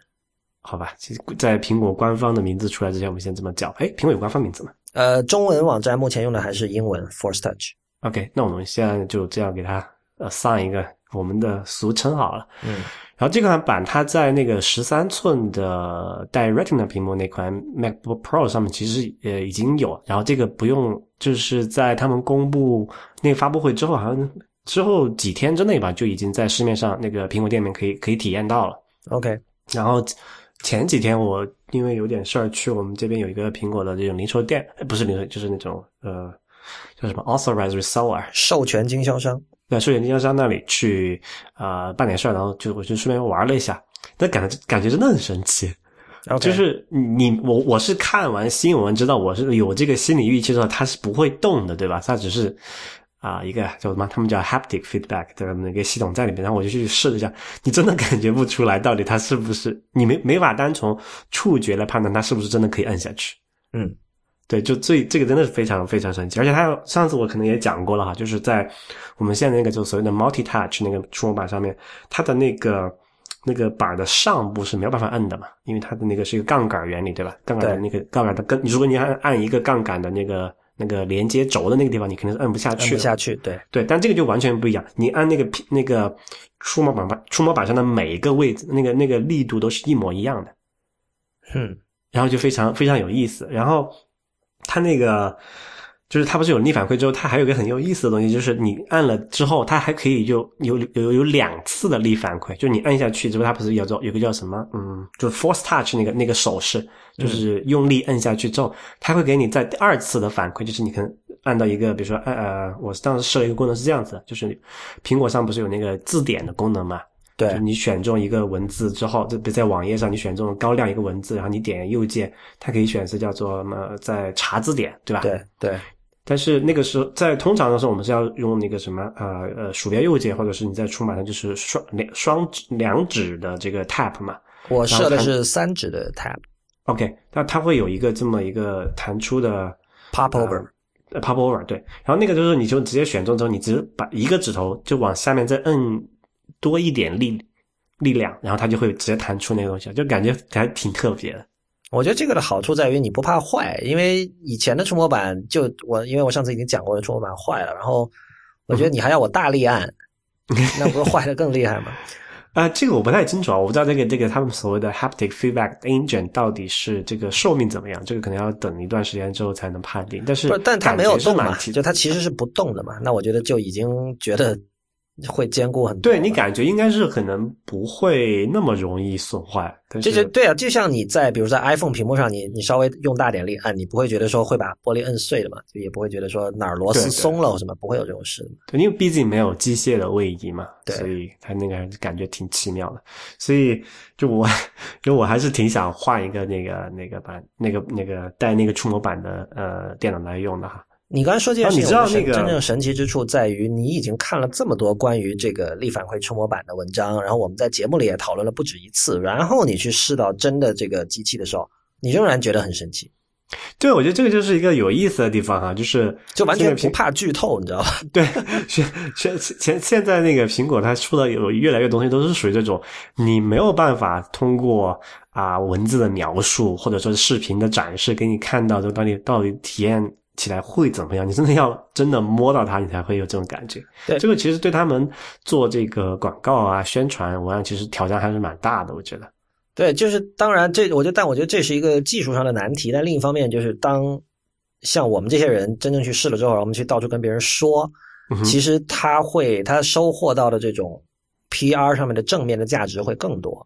好吧，其实，在苹果官方的名字出来之前，我们先这么叫。哎，苹果有官方名字吗？呃，中文网站目前用的还是英文 Force Touch。OK，那我们现在就这样给它呃上一个我们的俗称好了。嗯。然后这款板它在那个十三寸的带 Retina 屏幕那款 MacBook Pro 上面其实呃已经有，然后这个不用就是在他们公布那个发布会之后，好像之后几天之内吧，就已经在市面上那个苹果店面可以可以体验到了。OK，然后前几天我因为有点事儿去我们这边有一个苹果的这种零售店，不是零售就是那种呃叫什么 Authorized Reseller 授权经销商。在授权经销商那里去啊办点事儿，然后就我就顺便玩了一下，那感感觉真的很神奇。然后就是你我我是看完新闻知道我是有这个心理预期的，它是不会动的，对吧？它只是啊一个叫什么，他们叫 haptic feedback 的那个系统在里面，然后我就去试了一下，你真的感觉不出来到底它是不是你没没法单从触觉来判断它是不是真的可以摁下去。嗯。对，就最这个真的是非常非常神奇，而且它上次我可能也讲过了哈，就是在我们现在那个就所谓的 multi touch 那个触摸板上面，它的那个那个板的上部是没有办法摁的嘛，因为它的那个是一个杠杆原理，对吧？杠杆的那个杠杆的根，如果你按按一个杠杆的那个那个连接轴的那个地方，你肯定是摁不下去，摁不下去，对对。但这个就完全不一样，你按那个那个触摸板板触摸板上的每一个位置，那个那个力度都是一模一样的，嗯，然后就非常非常有意思，然后。它那个就是它不是有逆反馈之后，它还有个很有意思的东西，就是你按了之后，它还可以就有有有两次的力反馈，就你按下去之后，它不是有做有个叫什么，嗯，就是 force touch 那个那个手势，就是用力按下去之后，它会给你在第二次的反馈，就是你可能按到一个，比如说按呃，我当时设了一个功能是这样子，就是苹果上不是有那个字典的功能嘛？对，你选中一个文字之后，这在网页上你选中高亮一个文字，然后你点右键，它可以选择叫做什么在查字典，对吧？对对。但是那个时候在通常的时候，我们是要用那个什么呃呃鼠标右键，或者是你在出码上就是双两双指两指的这个 tap 嘛。我设的是三指的 tap。OK，那它会有一个这么一个弹出的 pop over，呃 pop over 对。然后那个就是你就直接选中之后，你只把一个指头就往下面再摁。多一点力力量，然后它就会直接弹出那个东西，就感觉还挺特别的。我觉得这个的好处在于你不怕坏，因为以前的触摸板就我，因为我上次已经讲过，触摸板坏了，然后我觉得你还要我大力按，那不是坏的更厉害吗？啊，[laughs] 这个我不太清楚啊，我不知道这个这个他们所谓的 haptic feedback engine 到底是这个寿命怎么样，这个可能要等一段时间之后才能判定。但是，但它没有动嘛，就它其实是不动的嘛。那我觉得就已经觉得。会兼顾很多，对你感觉应该是可能不会那么容易损坏。这就对啊，就像你在比如在 iPhone 屏幕上，你你稍微用大点力按，你不会觉得说会把玻璃摁碎的嘛？就也不会觉得说哪儿螺丝松了或什么，不会有这种事。对，因为毕竟没有机械的位移嘛，所以它那个感觉挺奇妙的。所以就我，[laughs] 就我还是挺想换一个那个那个版，那个那个带那个触摸板的呃电脑来用的哈。你刚才说这件事情，你知道那个真正神奇之处在于，你已经看了这么多关于这个力反馈触摸板的文章，然后我们在节目里也讨论了不止一次，然后你去试到真的这个机器的时候，你仍然觉得很神奇。对，我觉得这个就是一个有意思的地方哈，就是就完全不怕剧透，你知道吧？[laughs] 对，现现现现在那个苹果它出的有越来越东西都是属于这种，你没有办法通过啊文字的描述或者说视频的展示给你看到就到底到底体验。起来会怎么样？你真的要真的摸到它，你才会有这种感觉。对，这个其实对他们做这个广告啊、宣传，我想其实挑战还是蛮大的。我觉得，对，就是当然这，我觉得，但我觉得这是一个技术上的难题。但另一方面，就是当像我们这些人真正去试了之后，我们去到处跟别人说，其实他会他收获到的这种 PR 上面的正面的价值会更多，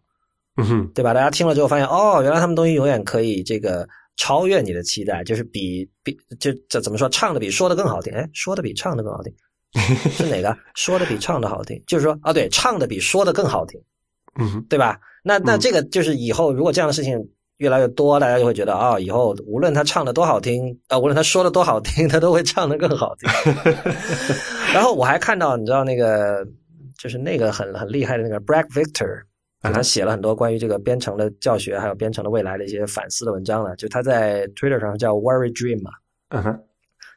嗯哼，对吧？大家听了之后发现，哦，原来他们东西永远可以这个。超越你的期待，就是比比就这怎么说，唱的比说的更好听。哎，说的比唱的更好听，是哪个？说的比唱的好听，就是说啊，对，唱的比说的更好听，嗯，对吧？那那这个就是以后如果这样的事情越来越多，大家就会觉得啊，以后无论他唱的多好听啊，无论他说的多好听，他都会唱的更好听。[laughs] 然后我还看到，你知道那个就是那个很很厉害的那个 Brad Victor。他写了很多关于这个编程的教学，还有编程的未来的一些反思的文章了。就他在 Twitter 上叫 Worry Dream 嘛，嗯哼，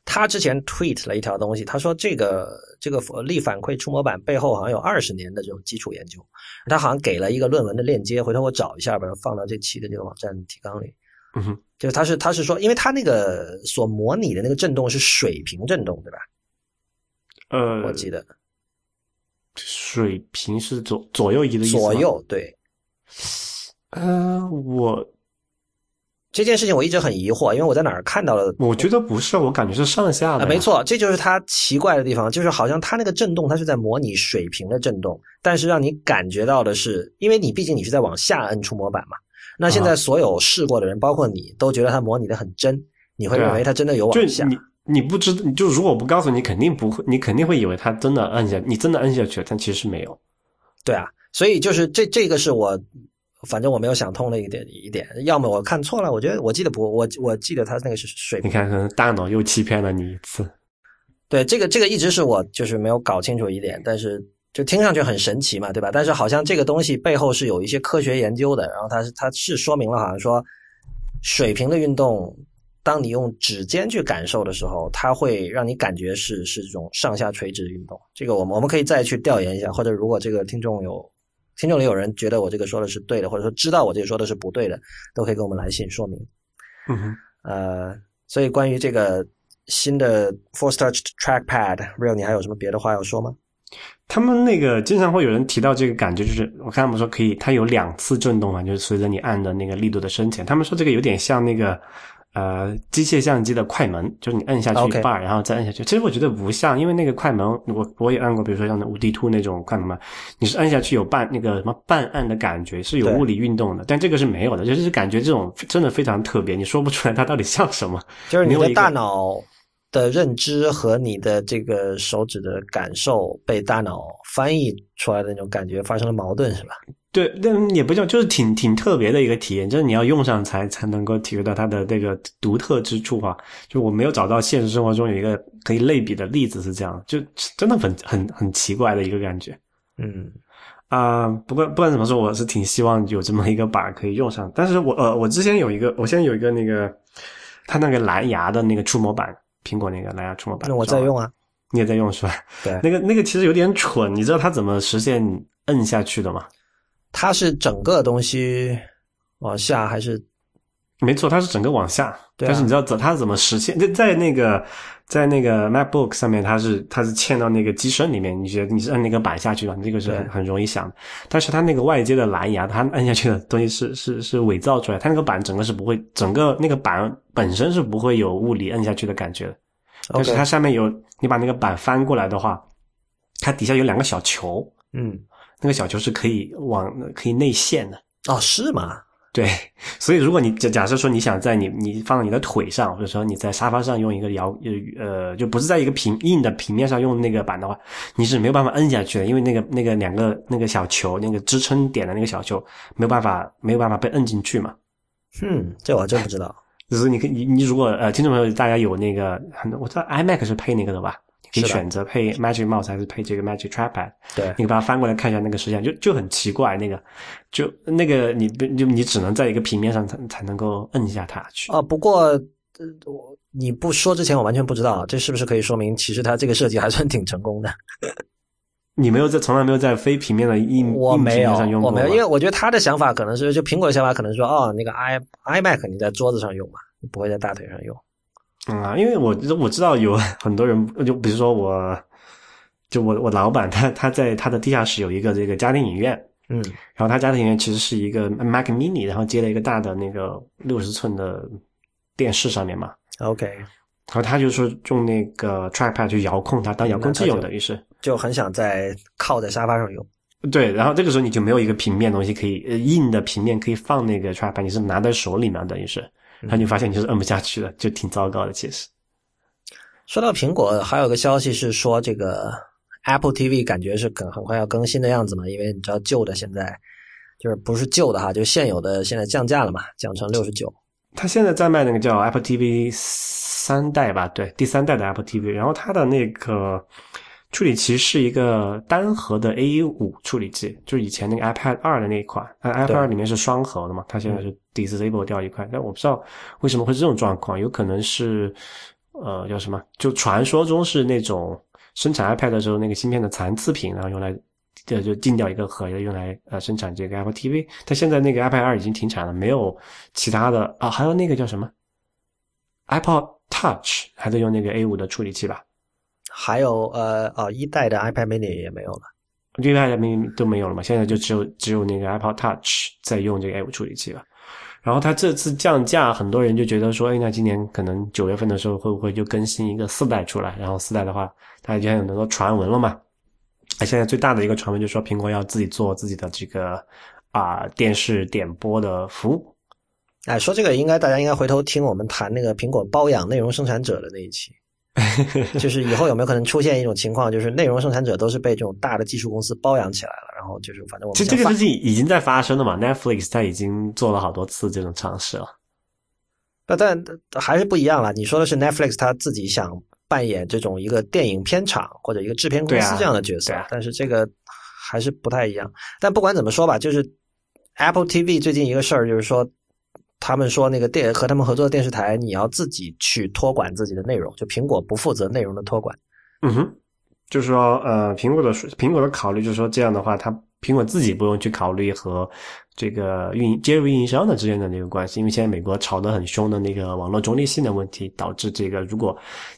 他之前 tweet 了一条东西，他说这个这个力反馈触摸板背后好像有二十年的这种基础研究。他好像给了一个论文的链接，回头我找一下，把它放到这期的这个网站提纲里。嗯哼，就是他是他是说，因为他那个所模拟的那个震动是水平震动，对吧？呃，我记得。水平是左左右移的意思左右对，呃，我这件事情我一直很疑惑，因为我在哪儿看到了？我觉得不是，我感觉是上下的。没错，这就是它奇怪的地方，就是好像它那个震动，它是在模拟水平的震动，但是让你感觉到的是，因为你毕竟你是在往下摁触摸板嘛。那现在所有试过的人，包括你，都觉得它模拟的很真，你会认为它真的有往下。你不知，你就如果不告诉你，肯定不会，你肯定会以为他真的按下，你真的按下去了，但其实没有。对啊，所以就是这这个是我，反正我没有想通的一点一点，要么我看错了，我觉得我记得不，我我记得他那个是水平。你看，可能大脑又欺骗了你一次。对，这个这个一直是我就是没有搞清楚一点，但是就听上去很神奇嘛，对吧？但是好像这个东西背后是有一些科学研究的，然后它是它是说明了，好像说水平的运动。当你用指尖去感受的时候，它会让你感觉是是这种上下垂直的运动。这个我们我们可以再去调研一下，或者如果这个听众有听众里有人觉得我这个说的是对的，或者说知道我这个说的是不对的，都可以给我们来信说明。嗯哼，呃，所以关于这个新的 Force Touch Trackpad，Real，你还有什么别的话要说吗？他们那个经常会有人提到这个感觉，就是我看他们说可以，它有两次震动嘛，就是随着你按的那个力度的深浅，他们说这个有点像那个。呃，机械相机的快门，就是你摁下去一半，然后再摁下去。其实我觉得不像，因为那个快门，我我也按过，比如说像那五 D Two 那种快门嘛，你是摁下去有半那个什么半按的感觉，是有物理运动的。但这个是没有的，就是感觉这种真的非常特别，你说不出来它到底像什么。[laughs] 就是你的大脑的认知和你的这个手指的感受被大脑翻译出来的那种感觉发生了矛盾，是吧？对，但也不叫，就是挺挺特别的一个体验，就是你要用上才才能够体会到它的那个独特之处哈。就我没有找到现实生活中有一个可以类比的例子是这样，就真的很很很奇怪的一个感觉。嗯，啊，不过不管怎么说，我是挺希望有这么一个板可以用上。但是我呃，我之前有一个，我现在有一个那个，它那个蓝牙的那个触摸板，苹果那个蓝牙触摸板，那我在用啊，你也在用是吧？对，那个那个其实有点蠢，你知道它怎么实现摁下去的吗？它是整个东西往下还是？没错，它是整个往下，对但是你知道怎它怎么实现？就在那个在那个 MacBook 上面，它是它是嵌到那个机身里面，你觉得你是按那个板下去的，这个是很很容易想的。但是它那个外接的蓝牙，它按下去的东西是是是伪造出来，它那个板整个是不会，整个那个板本身是不会有物理摁下去的感觉的。但是它上面有，你把那个板翻过来的话，它底下有两个小球，嗯，那个小球是可以往可以内陷的。哦，是吗？对，所以如果你假假设说你想在你你放在你的腿上，或者说你在沙发上用一个摇呃呃，就不是在一个平硬的平面上用那个板的话，你是没有办法摁下去的，因为那个那个两个那个小球那个支撑点的那个小球没有办法没有办法被摁进去嘛。嗯，这我还真不知道。就是你可你你如果呃听众朋友大家有那个很我知道 iMac 是配那个的吧？可以选择配 Magic Mouse 还是配这个 Magic Trackpad？对，你把它翻过来看一下那个实际上就就很奇怪，那个就那个你就你只能在一个平面上才才能够摁一下它去。哦，不过呃我你不说之前我完全不知道，这是不是可以说明其实它这个设计还算挺成功的？[laughs] 你没有在从来没有在非平面的硬硬我没有平面上用，过我没有，因为我觉得他的想法可能是就苹果的想法可能是说哦，那个 i iMac 你在桌子上用嘛，你不会在大腿上用。嗯啊，因为我我知道有 [laughs] 很多人，就比如说我，就我我老板他他在他的地下室有一个这个家庭影院，嗯。然后他家庭影院其实是一个 Mac Mini，然后接了一个大的那个六十寸的电视上面嘛，，OK，然后他就说用那个 trackpad 去遥控它当遥控器用，等于是就很想在靠在沙发上用。对，然后这个时候你就没有一个平面东西可以呃硬的平面可以放那个 trackpad，你是拿在手里面，等于是，然后你发现你就是摁不下去了，就挺糟糕的，其实。说到苹果，还有个消息是说这个 Apple TV 感觉是很很快要更新的样子嘛，因为你知道旧的现在就是不是旧的哈，就现有的现在降价了嘛，降成六十九。它现在在卖那个叫 Apple TV 三代吧，对，第三代的 Apple TV，然后它的那个处理器是一个单核的 A 五处理器，就是以前那个 iPad 二的那一款，那 iPad 二里面是双核的嘛，它现在是 disable 掉一块，但我不知道为什么会这种状况，有可能是呃叫什么，就传说中是那种生产 iPad 的时候那个芯片的残次品，然后用来。呃，就禁掉一个核，用来呃生产这个 Apple TV。但现在那个 iPad 二已经停产了，没有其他的啊，还有那个叫什么 iPod Touch 还在用那个 A 五的处理器吧？还有呃哦一代的 iPad Mini 也没有了。这代没都没有了嘛？现在就只有只有那个 iPod Touch 在用这个 A 五处理器了。然后它这次降价，很多人就觉得说，哎，那今年可能九月份的时候会不会就更新一个四代出来？然后四代的话，大家就有很多传闻了嘛。哎，现在最大的一个传闻就是说，苹果要自己做自己的这个啊、电视点播的服务。哎，说这个应该大家应该回头听我们谈那个苹果包养内容生产者的那一期，[laughs] 就是以后有没有可能出现一种情况，就是内容生产者都是被这种大的技术公司包养起来了，然后就是反正我们其实这个事情已经在发生了嘛，Netflix 它已经做了好多次这种尝试了。那但还是不一样了。你说的是 Netflix 它自己想扮演这种一个电影片厂或者一个制片公司这样的角色，但是这个还是不太一样。但不管怎么说吧，就是 Apple TV 最近一个事儿，就是说他们说那个电和他们合作的电视台，你要自己去托管自己的内容，就苹果不负责内容的托管。嗯哼，就是说，呃，苹果的苹果的考虑就是说，这样的话，它苹果自己不用去考虑和这个运营接入运营商的之间的那个关系，因为现在美国吵得很凶的那个网络中立性的问题，导致这个如果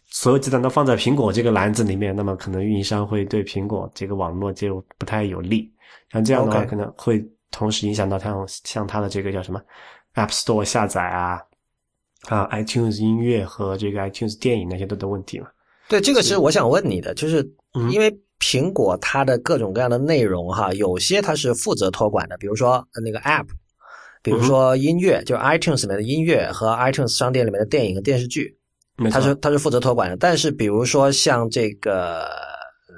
所有鸡蛋都放在苹果这个篮子里面，那么可能运营商会对苹果这个网络接入不太有利。像这样的话，可能会同时影响到像像它的这个叫什么 App Store 下载啊啊 iTunes 音乐和这个 iTunes 电影那些都的问题嘛。对，这个是我想问你的，就是嗯因为苹果它的各种各样的内容哈，有些它是负责托管的，比如说呃那个 App，比如说音乐，就 iTunes 里面的音乐和 iTunes 商店里面的电影和电视剧，它是它是负责托管的。但是比如说像这个呃，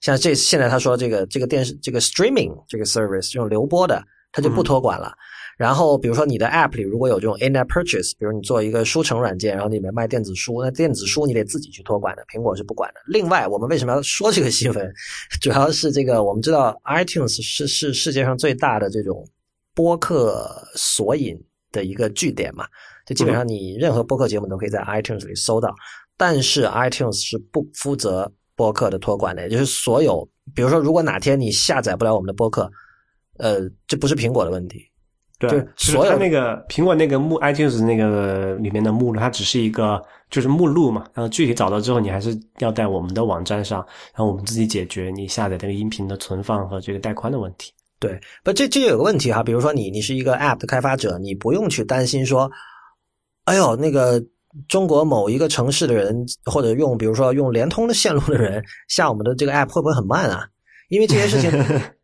像这现在他说这个这个电视这个 streaming 这个 service 这种流播的，它就不托管了。然后，比如说你的 App 里如果有这种 in-app purchase，比如你做一个书城软件，然后里面卖电子书，那电子书你得自己去托管的，苹果是不管的。另外，我们为什么要说这个新闻？[laughs] 主要是这个我们知道 iTunes 是是世界上最大的这种播客索引的一个据点嘛，就基本上你任何播客节目都可以在 iTunes 里搜到，但是 iTunes 是不负责播客的托管的，也就是所有，比如说如果哪天你下载不了我们的播客，呃，这不是苹果的问题。对，所有那个苹果那个目 iTunes 那个里面的目录，它只是一个就是目录嘛。然后具体找到之后，你还是要在我们的网站上，然后我们自己解决你下载这个音频的存放和这个带宽的问题。对，不，这这有个问题哈，比如说你你是一个 App 的开发者，你不用去担心说，哎呦，那个中国某一个城市的人或者用比如说用联通的线路的人下我们的这个 App 会不会很慢啊？因为这些事情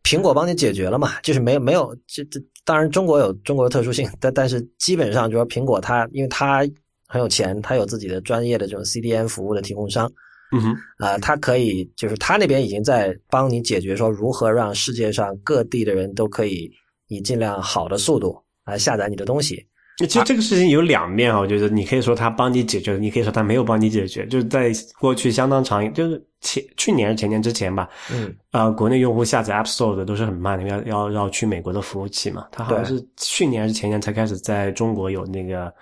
苹果帮你解决了嘛，就是没有没有这这当然中国有中国的特殊性，但但是基本上就说苹果它因为它很有钱，它有自己的专业的这种 CDN 服务的提供商。嗯哼，啊，它可以，就是它那边已经在帮你解决说如何让世界上各地的人都可以以尽量好的速度来下载你的东西。其实这个事情有两面啊，我觉得你可以说他帮你解决，你可以说他没有帮你解决。就是在过去相当长，就是前去年前年之前吧，嗯，啊，国内用户下载 App Store 的都是很慢的，要要要去美国的服务器嘛。他好像是去年还是前年才开始在中国有那个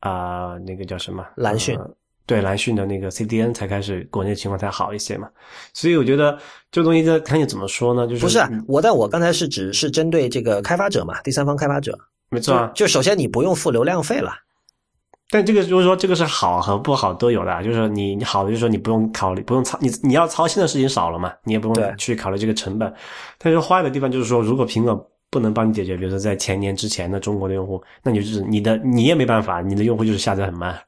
啊，那个叫什么蓝讯。对蓝讯的那个 CDN 才开始，国内情况才好一些嘛，所以我觉得这东西在看你怎么说呢？就是不是啊我，但我刚才是指是针对这个开发者嘛，第三方开发者，没错啊。就首先你不用付流量费了，但这个就是说这个是好和不好都有的，就是你你好的就是说你不用考虑不用操你你要操心的事情少了嘛，你也不用去考虑这个成本。但是坏的地方就是说，如果苹果不能帮你解决，比如说在前年之前的中国的用户，那你就是你的你也没办法，你的用户就是下载很慢。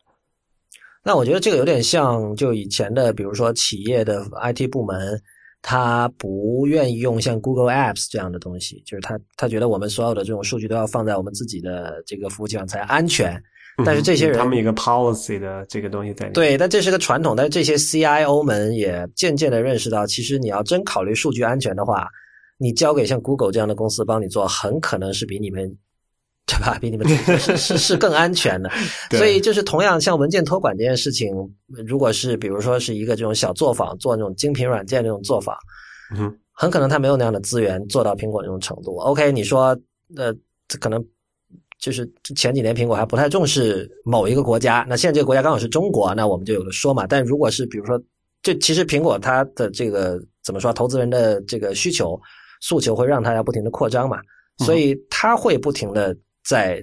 那我觉得这个有点像，就以前的，比如说企业的 IT 部门，他不愿意用像 Google Apps 这样的东西，就是他他觉得我们所有的这种数据都要放在我们自己的这个服务器上才安全。但是这些人他们一个 policy 的这个东西在对，但这是个传统。但是这些 CIO 们也渐渐的认识到，其实你要真考虑数据安全的话，你交给像 Google 这样的公司帮你做，很可能是比你们。对吧？比你们是是是更安全的，[laughs] 所以就是同样像文件托管这件事情，如果是比如说是一个这种小作坊做那种精品软件那种做法，嗯，很可能他没有那样的资源做到苹果那种程度。OK，你说呃，可能就是前几年苹果还不太重视某一个国家，那现在这个国家刚好是中国，那我们就有的说嘛。但如果是比如说，就其实苹果它的这个怎么说，投资人的这个需求诉求会让它要不停的扩张嘛，所以它会不停的。在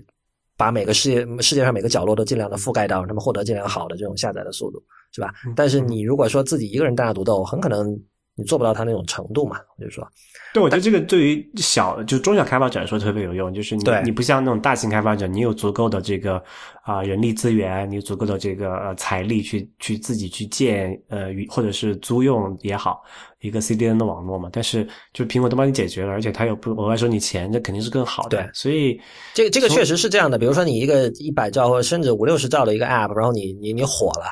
把每个世界世界上每个角落都尽量的覆盖到，让他们获得尽量好的这种下载的速度，是吧？但是你如果说自己一个人单打独斗，很可能你做不到他那种程度嘛。就是说，对，我觉得这个对于小就中小开发者来说特别有用，就是你你不像那种大型开发者，你有足够的这个啊人力资源，你有足够的这个呃财力去去自己去建呃或者是租用也好。一个 CDN 的网络嘛，但是就苹果都帮你解决了，而且它又不额外收你钱，这肯定是更好的。对，所以这个这个确实是这样的。比如说你一个一百兆或者甚至五六十兆的一个 App，然后你你你火了，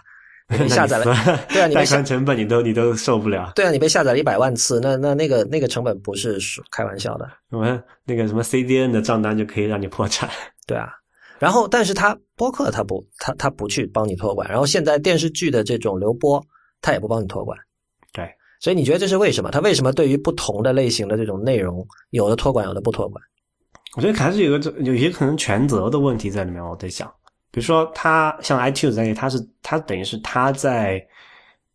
[laughs] 你下载了，对啊，你带宽成本你都你都受不了。对啊，你被下载了一百万次，那那那个那个成本不是开玩笑的。什么那个什么 CDN 的账单就可以让你破产。[laughs] 对啊，然后但是他播客他不他他不去帮你托管，然后现在电视剧的这种流播他也不帮你托管。对所以你觉得这是为什么？他为什么对于不同的类型的这种内容，有的托管，有的不托管？我觉得还是有个有些可能权责的问题在里面。我在想，比如说他像 iTunes 那里，他是他等于是他在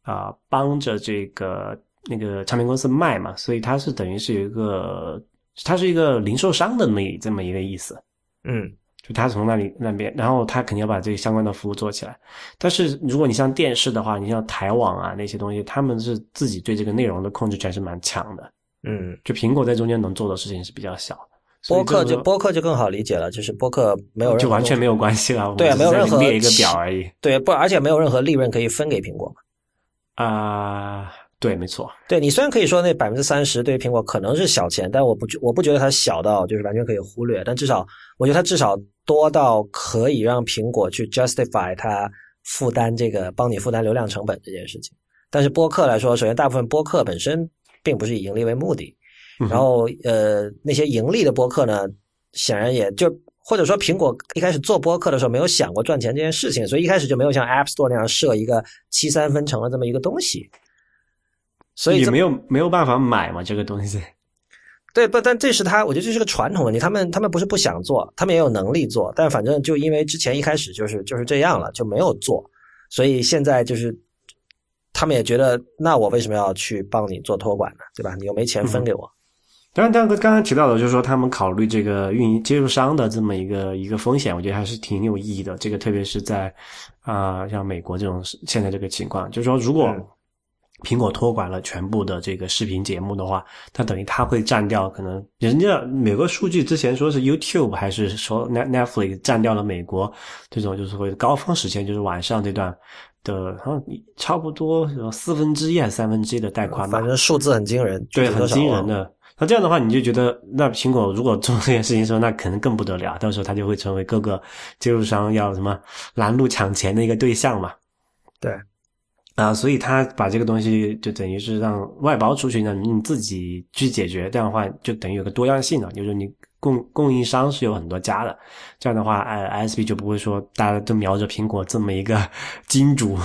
啊帮着这个那个唱片公司卖嘛，所以他是等于是有一个，他是一个零售商的那么这么一个意思。嗯。就他从那里那边，然后他肯定要把这个相关的服务做起来。但是如果你像电视的话，你像台网啊那些东西，他们是自己对这个内容的控制权是蛮强的。嗯，就苹果在中间能做的事情是比较小的。播客就播客就更好理解了，就是播客没有就完全没有关系了。对，没有任何列一个表而已。[laughs] 对，不，而且没有任何利润可以分给苹果嘛。啊。对，没错。对你虽然可以说那百分之三十对于苹果可能是小钱，但我不觉我不觉得它小到就是完全可以忽略。但至少我觉得它至少多到可以让苹果去 justify 它负担这个帮你负担流量成本这件事情。但是播客来说，首先大部分播客本身并不是以盈利为目的，然后呃那些盈利的播客呢，显然也就或者说苹果一开始做播客的时候没有想过赚钱这件事情，所以一开始就没有像 App Store 那样设一个七三分成的这么一个东西。所以也没有没有办法买嘛，这个东西。对，不，但这是他，我觉得这是个传统问题。他们他们不是不想做，他们也有能力做，但反正就因为之前一开始就是就是这样了，就没有做。所以现在就是他们也觉得，那我为什么要去帮你做托管呢？对吧？你又没钱分给我。当然，刚刚刚刚提到的，就是说他们考虑这个运营接入商的这么一个一个风险，我觉得还是挺有意义的。这个特别是在啊，像美国这种现在这个情况，就是说如果。苹果托管了全部的这个视频节目的话，它等于它会占掉可能人家美国数据之前说是 YouTube 还是说 Net Netflix 占掉了美国这种就是会高峰时间就是晚上这段的，好像差不多四分之一还是三分之一的带宽吧，反正数字很惊人，对，很惊人的。那这样的话，你就觉得那苹果如果做这件事情的时候，那可能更不得了，到时候它就会成为各个接入商要什么拦路抢钱的一个对象嘛。对。啊，所以他把这个东西就等于是让外包出去呢，你自己去解决，这样的话就等于有个多样性了，就是你供供应商是有很多家的，这样的话，哎，ISP 就不会说大家都瞄着苹果这么一个 [laughs] 金主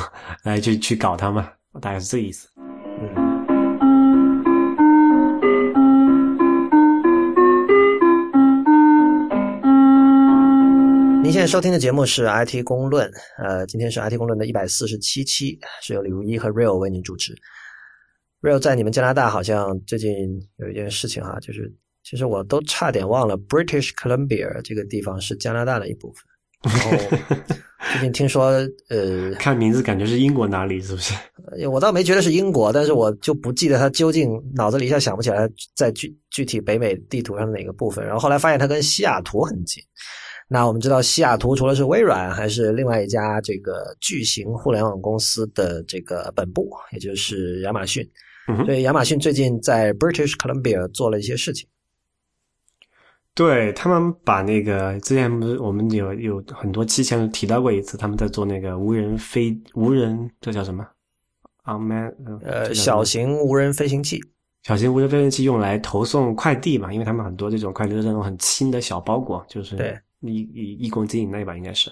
来去去搞它嘛，大概是这个意思。您现在收听的节目是 IT 公论，呃，今天是 IT 公论的一百四十七期，是由李如一和 Real 为您主持。Real 在你们加拿大好像最近有一件事情哈，就是其实我都差点忘了 British Columbia 这个地方是加拿大的一部分。然后 [laughs] 最近听说，呃，[laughs] 看名字感觉是英国哪里是不是？[laughs] 我倒没觉得是英国，但是我就不记得它究竟脑子里一下想不起来在具具体北美地图上的哪个部分。然后后来发现它跟西雅图很近。那我们知道，西雅图除了是微软，还是另外一家这个巨型互联网公司的这个本部，也就是亚马逊。所以亚马逊最近在 British Columbia 做了一些事情。对他们把那个之前不是我们有有很多期前提到过一次，他们在做那个无人飞无人，这叫什么？Unmanned 呃小型无人飞行器。小型无人飞行器用来投送快递嘛，因为他们很多这种快递是那种很轻的小包裹，就是对。一一一公斤以内吧，应该是，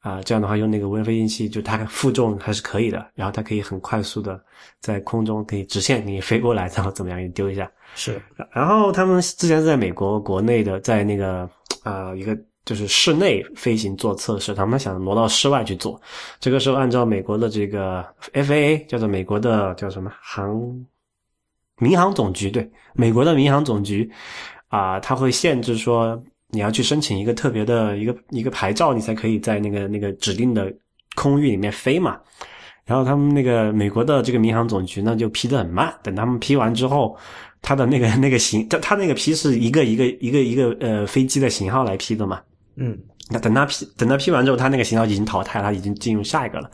啊，这样的话用那个无人飞行器，就它负重还是可以的，然后它可以很快速的在空中可以直线给你飞过来，然后怎么样给你丢一下。是，然后他们之前是在美国国内的，在那个啊一个就是室内飞行做测试，他们想挪到室外去做，这个时候按照美国的这个 FAA 叫做美国的叫什么航民航总局，对，美国的民航总局啊，它会限制说。你要去申请一个特别的一个一个牌照，你才可以在那个那个指定的空域里面飞嘛。然后他们那个美国的这个民航总局呢，就批的很慢。等他们批完之后，他的那个 [laughs] 那个型，他他那个批是一个一个一个一个呃飞机的型号来批的嘛。嗯，那等他批等他批完之后，他那个型号已经淘汰，他已经进入下一个了。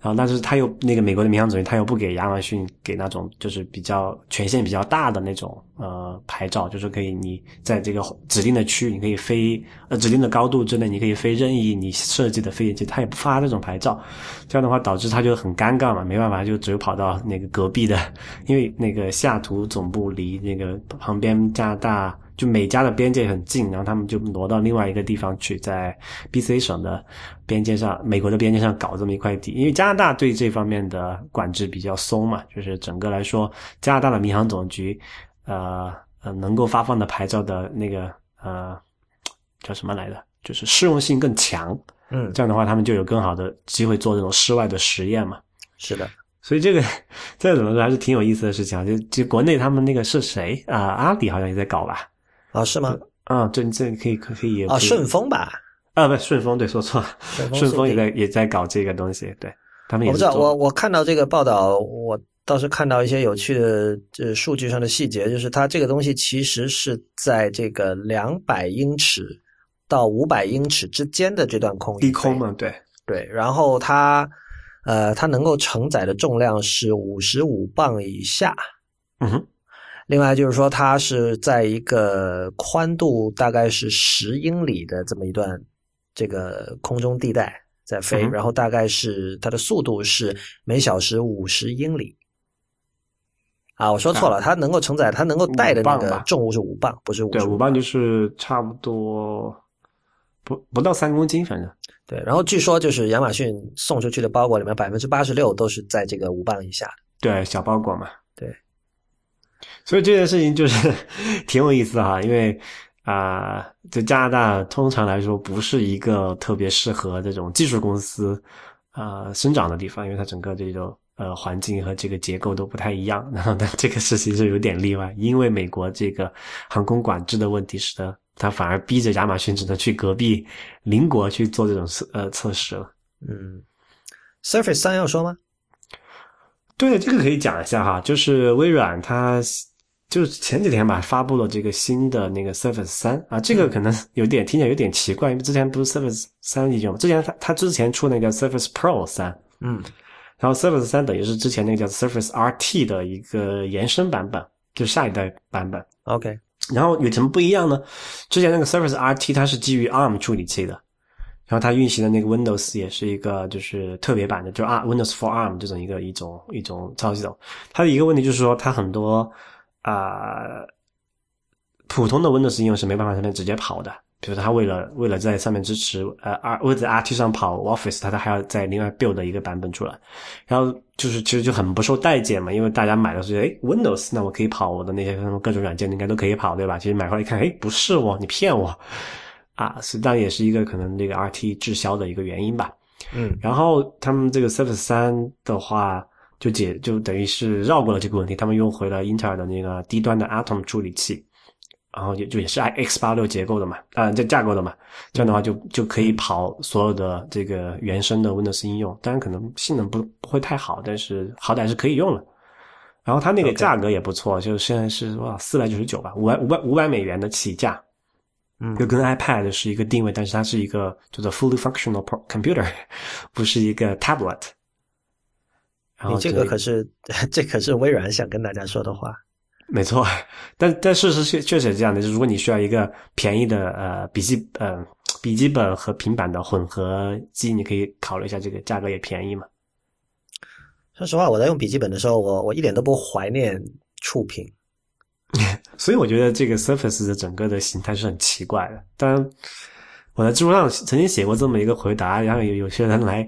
然后，但是他又那个美国的民航总局，他又不给亚马逊给那种就是比较权限比较大的那种呃牌照，就是可以你在这个指定的区域，你可以飞呃指定的高度之内，你可以飞任意你设计的飞行器，他也不发这种牌照。这样的话，导致他就很尴尬嘛，没办法，就只有跑到那个隔壁的，因为那个西雅图总部离那个旁边加拿大。就每家的边界很近，然后他们就挪到另外一个地方去，在 B C 省的边界上，美国的边界上搞这么一块地。因为加拿大对这方面的管制比较松嘛，就是整个来说，加拿大的民航总局，呃呃，能够发放的牌照的那个呃叫什么来的，就是适用性更强。嗯，这样的话，他们就有更好的机会做这种室外的实验嘛。是的，所以这个再 [laughs] 怎么说还是挺有意思的事情啊。就就国内他们那个是谁啊？阿里好像也在搞吧。啊，是吗？啊，这这可以可可以啊，顺丰吧？啊，不，顺丰对，说错了，顺丰也在也在搞这个东西，对他们也。我不知道，我我看到这个报道，我倒是看到一些有趣的这数据上的细节，就是它这个东西其实是在这个两百英尺到五百英尺之间的这段空域，低空嘛，对对，然后它呃，它能够承载的重量是五十五磅以下，嗯哼。另外就是说，它是在一个宽度大概是十英里的这么一段这个空中地带在飞，然后大概是它的速度是每小时五十英里。啊，我说错了，它能够承载，它能够带的那个重物是五磅，不是五。对，五磅就是差不多不不到三公斤，反正。对，然后据说就是亚马逊送出去的包裹里面百分之八十六都是在这个五磅以下。对，小包裹嘛。对。所以这件事情就是 [laughs] 挺有意思哈，因为啊，在加拿大通常来说不是一个特别适合这种技术公司啊生长的地方，因为它整个这种呃环境和这个结构都不太一样。[laughs] 然后呢，这个事情是有点例外，因为美国这个航空管制的问题，使得他反而逼着亚马逊只能去隔壁邻国去做这种测呃测试了。嗯，Surface 三要说吗？对，这个可以讲一下哈，就是微软它。就是前几天吧，发布了这个新的那个 Surface 三啊，这个可能有点听起来有点奇怪，因为之前不是 Surface 三已经吗？之前它它之前出那个 Surface Pro 三，嗯，然后 Surface 三等于是之前那个叫 Surface RT 的一个延伸版本，就下一代版本。OK，然后有什么不一样呢？之前那个 Surface RT 它是基于 ARM 处理器的，然后它运行的那个 Windows 也是一个就是特别版的，就 R Windows for ARM 这种一个一种一种操作系统。它的一个问题就是说它很多。啊，普通的 Windows 应用是没办法上面直接跑的。比如说，它为了为了在上面支持呃 R 为了在 RT 上跑 Office，它它还要再另外 build 一个版本出来。然后就是其实就很不受待见嘛，因为大家买的是哎 Windows，那我可以跑我的那些什么各种软件应该都可以跑，对吧？其实买回来一看，哎，不是哦，你骗我啊！实际上也是一个可能这个 RT 滞销的一个原因吧。嗯，然后他们这个 Surface 三的话。就解就等于是绕过了这个问题，他们用回了英特尔的那个低端的 Atom 处理器，然后也就也是 x 八六结构的嘛，啊，这架构的嘛，这样的话就就可以跑所有的这个原生的 Windows 应用，当然可能性能不不会太好，但是好歹是可以用了。然后它那个价格也不错，就现在是哇四百九十九吧，五百五百五百美元的起价，嗯，就跟 iPad 是一个定位，但是它是一个叫做 fully functional computer，[laughs] 不是一个 tablet。你这个可是，[laughs] 这可是微软想跟大家说的话。没错，但但事实确确实是这样的，就是如果你需要一个便宜的呃笔记呃笔记本和平板的混合机，你可以考虑一下这个价格也便宜嘛。说实话，我在用笔记本的时候，我我一点都不怀念触屏。[laughs] 所以我觉得这个 Surface 的整个的形态是很奇怪的。当然，我在知乎上曾经写过这么一个回答，然后有有些人来。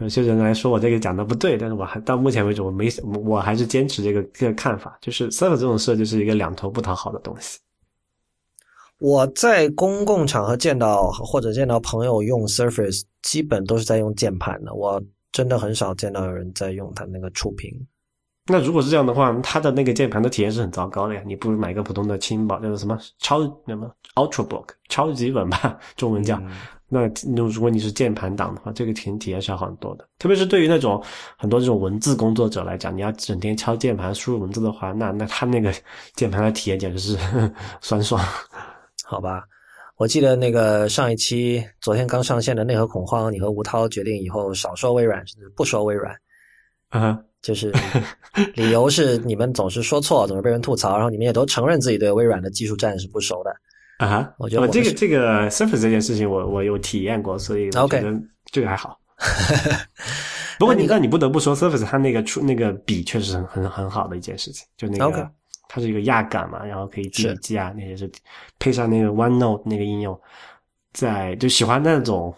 有些人来说我这个讲的不对，但是我还到目前为止我没我还是坚持这个这个看法，就是 Surface 这种设计是一个两头不讨好的东西。我在公共场合见到或者见到朋友用 Surface，基本都是在用键盘的，我真的很少见到有人在用它那个触屏。那如果是这样的话，它的那个键盘的体验是很糟糕的呀，你不如买个普通的轻薄，叫做什么超什么 Ultrabook 超级本吧，中文叫。那那如果你是键盘党的话，这个体体验是好很多的。特别是对于那种很多这种文字工作者来讲，你要整天敲键盘输入文字的话，那那他那个 [laughs] 键盘的体验简直是 [laughs] 酸爽。好吧，我记得那个上一期昨天刚上线的内核恐慌，你和吴涛决定以后少说微软，不说微软。啊，就是理由是你们总是说错，总是被人吐槽，然后你们也都承认自己对微软的技术战是不熟的。啊哈，我觉得我这个这个 Surface 这件事情，我我有体验过，所以我觉得这个还好。[laughs] 不过你但你不得不说，Surface 它那个出那个笔确实很很很好的一件事情，就那个它是一个压感嘛，然后可以记笔记啊，那些是配上那个 OneNote 那个应用，在就喜欢那种，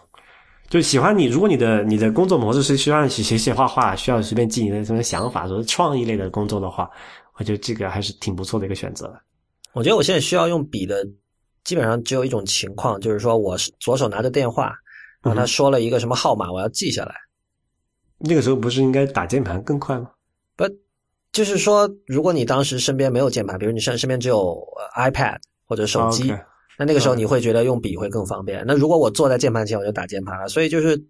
就喜欢你。如果你的你的工作模式是需要写写画画，需要随便记你的什么想法，说创意类的工作的话，我觉得这个还是挺不错的一个选择。我觉得我现在需要用笔的。基本上只有一种情况，就是说我是左手拿着电话，然后他说了一个什么号码，我要记下来。那个时候不是应该打键盘更快吗？不，就是说，如果你当时身边没有键盘，比如你身身边只有 iPad 或者手机，那那个时候你会觉得用笔会更方便。那如果我坐在键盘前，我就打键盘了。所以就是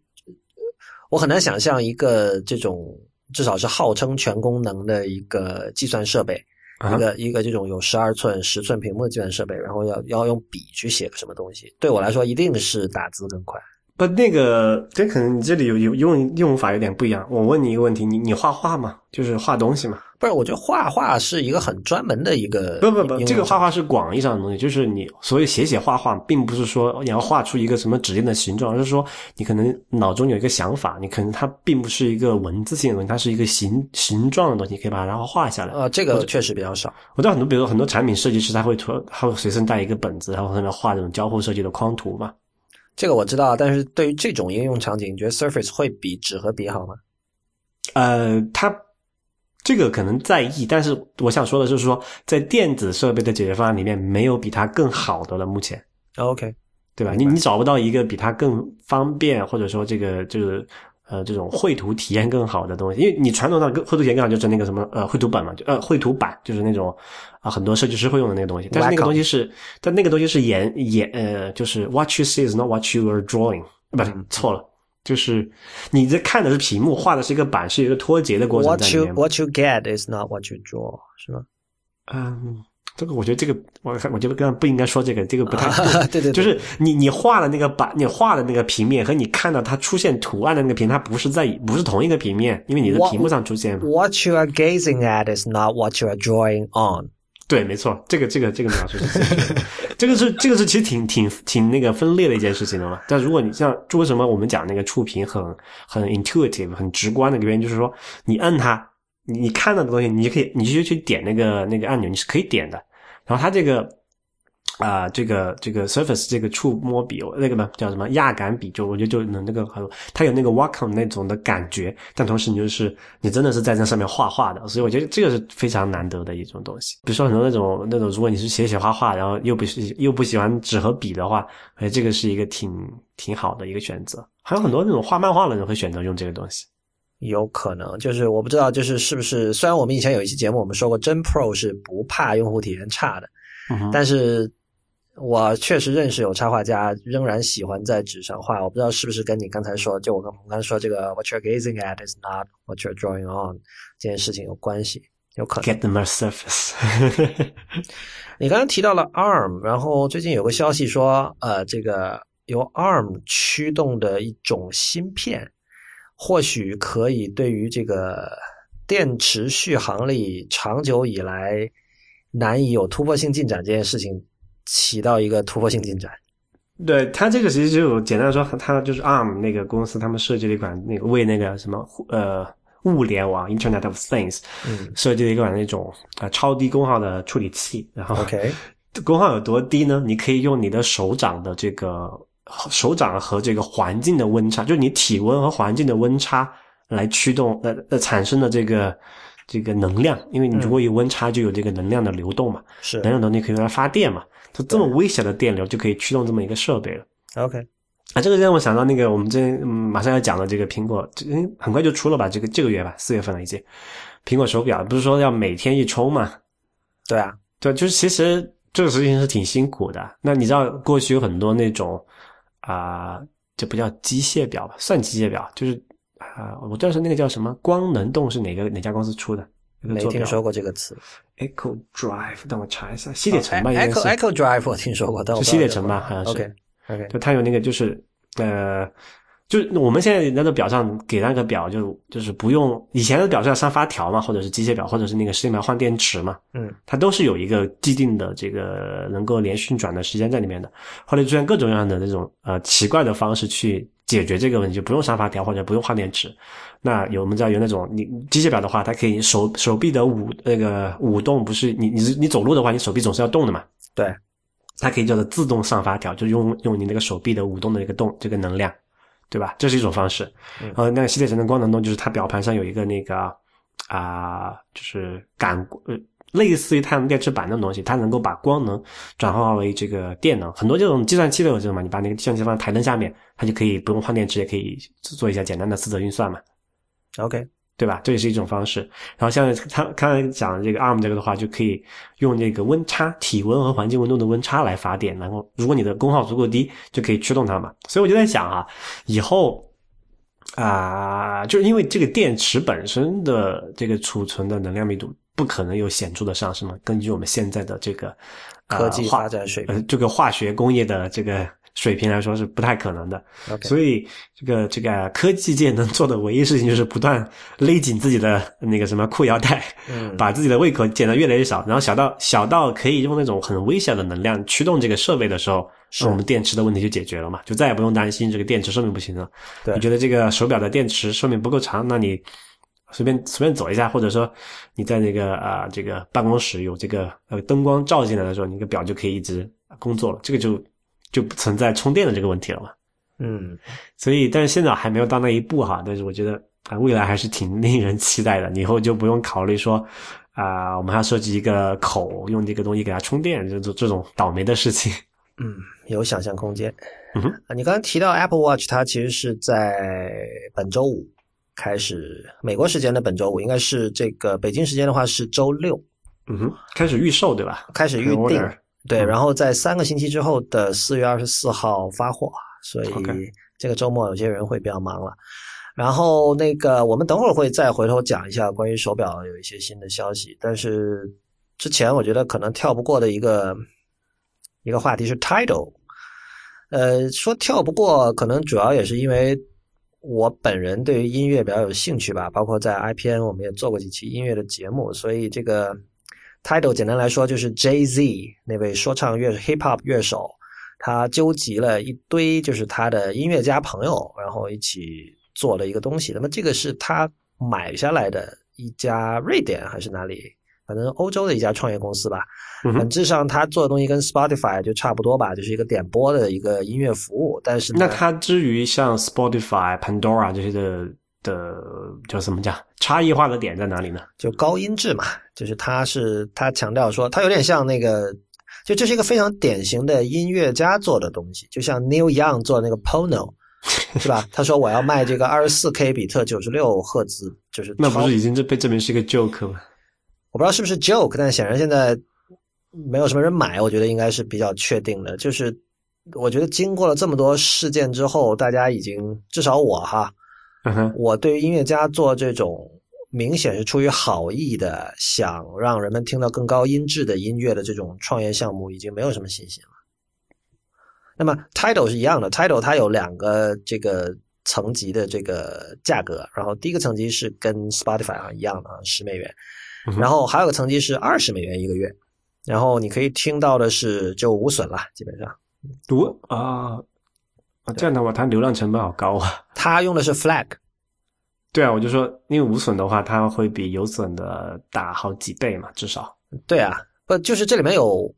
我很难想象一个这种至少是号称全功能的一个计算设备。一个一个这种有十二寸、十寸屏幕的计算设备，然后要要用笔去写个什么东西，对我来说一定是打字更快。不，那个这可能你这里有有用用法有点不一样。我问你一个问题，你你画画吗？就是画东西吗？不是，我觉得画画是一个很专门的一个。不不不，这个画画是广义上的东西，就是你所谓写写画画，并不是说你要画出一个什么指定的形状，而是说你可能脑中有一个想法，你可能它并不是一个文字性的东西，它是一个形形状的东西，你可以把它然后画下来。啊，这个确实比较少。我知道很多，比如说很多产品设计师，他会图，他会随身带一个本子，然后上面画这种交互设计的框图嘛。这个我知道，但是对于这种应用场景，你觉得 Surface 会比纸和笔好吗？呃，它。这个可能在意，但是我想说的就是，说在电子设备的解决方案里面，没有比它更好的了。目前，OK，对吧？你你找不到一个比它更方便，或者说这个就是呃这种绘图体验更好的东西。因为你传统上绘图体验更好就是那个什么呃绘图本嘛，就呃绘图板就是那种啊很多设计师会用的那个东西。但是那个东西是，但那个东西是演演呃就是 what you see is not what you are drawing，不是错了。就是你在看的是屏幕，画的是一个板，是一个脱节的过程在里面。What you what you get is not what you draw，是吗？嗯，这个我觉得这个我我觉得刚刚不应该说这个，这个不太 [laughs] 对对，就是你你画的那个板，你画的那个平面和你看到它出现图案的那个平，它不是在不是同一个平面，因为你的屏幕上出现。What you are gazing at is not what you are drawing on。对，没错，这个这个这个描述是，这个是这个是其实挺挺挺那个分裂的一件事情的嘛。但如果你像为什么我们讲那个触屏很很 intuitive 很直观的原因，就是说你摁它，你看到的东西，你就可以你就去点那个那个按钮，你是可以点的。然后它这个。啊，这个这个 Surface 这个触摸笔，那个嘛叫什么压感笔，就我觉得就能那个很，它有那个 Wacom 那种的感觉，但同时你就是你真的是在那上面画画的，所以我觉得这个是非常难得的一种东西。比如说很多那种那种，如果你是写写画画，然后又不是又不喜欢纸和笔的话，哎，这个是一个挺挺好的一个选择。还有很多那种画漫画的人会选择用这个东西，有可能就是我不知道，就是是不是？虽然我们以前有一期节目我们说过，真 Pro 是不怕用户体验差的，但是。我确实认识有插画家仍然喜欢在纸上画，我不知道是不是跟你刚才说，就我跟我刚才说这个 what you're gazing at is not what you're drawing on 这件事情有关系，有可能。Get the more surface。[laughs] 你刚刚提到了 ARM，然后最近有个消息说，呃，这个由 ARM 驱动的一种芯片，或许可以对于这个电池续航力长久以来难以有突破性进展这件事情。起到一个突破性进展。对它这个其实就简单说，它就是 ARM 那个公司，他们设计了一款那个为那个什么呃物联网 Internet of Things 设计了一款那种啊超低功耗的处理器。然后 OK [laughs] 功耗有多低呢？你可以用你的手掌的这个手掌和这个环境的温差，就是你体温和环境的温差来驱动呃呃产生的这个。这个能量，因为你如果有温差，就有这个能量的流动嘛。是能量能力可以用来发电嘛？就这么微小的电流就可以驱动这么一个设备了。OK，啊，这个让我想到那个我们这马上要讲的这个苹果，这很快就出了吧？这个这个月吧，四月份了已经。苹果手表不是说要每天一充吗？对啊，对，就是其实这个事情是挺辛苦的。那你知道过去有很多那种啊，这不叫机械表吧？算机械表，就是。啊，我知道是那个叫什么光能动是哪个哪家公司出的？没听说过这个词。Echo Drive，等我查一下，西铁城吧，Echo Echo Drive 我听说过，但是西铁城吧，好像是。OK OK，就它有那个就是呃，就是我们现在那个表上给那个表，就就是不用以前的表是要上发条嘛，或者是机械表，或者是那个时间表换电池嘛，嗯，它都是有一个既定的这个能够连续转的时间在里面的。后来出现各种各样的那种呃奇怪的方式去。解决这个问题就不用上发条或者不用换电池。那有我们知道有那种你机械表的话，它可以手手臂的舞那个舞动，不是你你你走路的话，你手臂总是要动的嘛？对，它可以叫做自动上发条，就用用你那个手臂的舞动的一个动这个能量，对吧？这是一种方式。呃，那个系列神的光能动就是它表盘上有一个那个啊，就是感呃。类似于太阳能电池板那种东西，它能够把光能转化为这个电能。很多这种计算器都有这种嘛，你把那个计算器放在台灯下面，它就可以不用换电池，也可以做一下简单的四则运算嘛。OK，对吧？这也是一种方式。然后像他刚才讲的这个 ARM 这个的话，就可以用这个温差、体温和环境温度的温差来发电。然后如果你的功耗足够低，就可以驱动它嘛。所以我就在想啊，以后啊，就是因为这个电池本身的这个储存的能量密度。不可能有显著的上升嘛？根据我们现在的这个科技发展水平，呃，这个化学工业的这个水平来说是不太可能的。所以，这个这个科技界能做的唯一事情就是不断勒紧自己的那个什么裤腰带，[laughs] 把自己的胃口减得越来越少，然后小到小到可以用那种很微小的能量驱动这个设备的时候，是我们电池的问题就解决了嘛？就再也不用担心这个电池寿命不行了。对，你觉得这个手表的电池寿命不够长，那你？随便随便走一下，或者说你在那个啊这个办公室有这个呃灯光照进来的时候，你个表就可以一直工作了，这个就就不存在充电的这个问题了嘛。嗯，所以但是现在还没有到那一步哈，但是我觉得啊未来还是挺令人期待的。以后就不用考虑说啊我们还要设计一个口用这个东西给它充电，这种这种倒霉的事情。嗯。有想象空间。嗯哼，啊，你刚刚提到 Apple Watch，它其实是在本周五开始，美国时间的本周五，应该是这个北京时间的话是周六。嗯哼，开始预售对吧？开始预定，对，然后在三个星期之后的四月二十四号发货，所以这个周末有些人会比较忙了。然后那个，我们等会儿会再回头讲一下关于手表有一些新的消息，但是之前我觉得可能跳不过的一个一个话题是 Tidal，呃，说跳不过，可能主要也是因为我本人对于音乐比较有兴趣吧，包括在 IPN 我们也做过几期音乐的节目，所以这个。Title 简单来说就是 Jay Z 那位说唱乐 Hip Hop 乐手，他纠集了一堆就是他的音乐家朋友，然后一起做了一个东西。那么这个是他买下来的一家瑞典还是哪里？反正欧洲的一家创业公司吧。本质上他做的东西跟 Spotify 就差不多吧，就是一个点播的一个音乐服务。但是那它至于像 Spotify、Pandora 这些的。的叫怎么讲差异化的点在哪里呢？就高音质嘛，就是它是它强调说，它有点像那个，就这是一个非常典型的音乐家做的东西，就像 Neil Young 做那个 Pono，[laughs] 是吧？他说我要卖这个二十四 K 比特九十六赫兹，就是那不是已经这被证明是一个 joke 吗？我不知道是不是 joke，但显然现在没有什么人买，我觉得应该是比较确定的。就是我觉得经过了这么多事件之后，大家已经至少我哈。我对于音乐家做这种明显是出于好意的，想让人们听到更高音质的音乐的这种创业项目，已经没有什么信心了。那么 Title 是一样的，Title 它有两个这个层级的这个价格，然后第一个层级是跟 Spotify 啊一样的十美元，然后还有个层级是二十美元一个月，然后你可以听到的是就无损了，基本上。读啊。啊，这样的话，它流量成本好高啊！它用的是 Flag，对啊，我就说，因为无损的话，它会比有损的大好几倍嘛，至少。对啊，不就是这里面有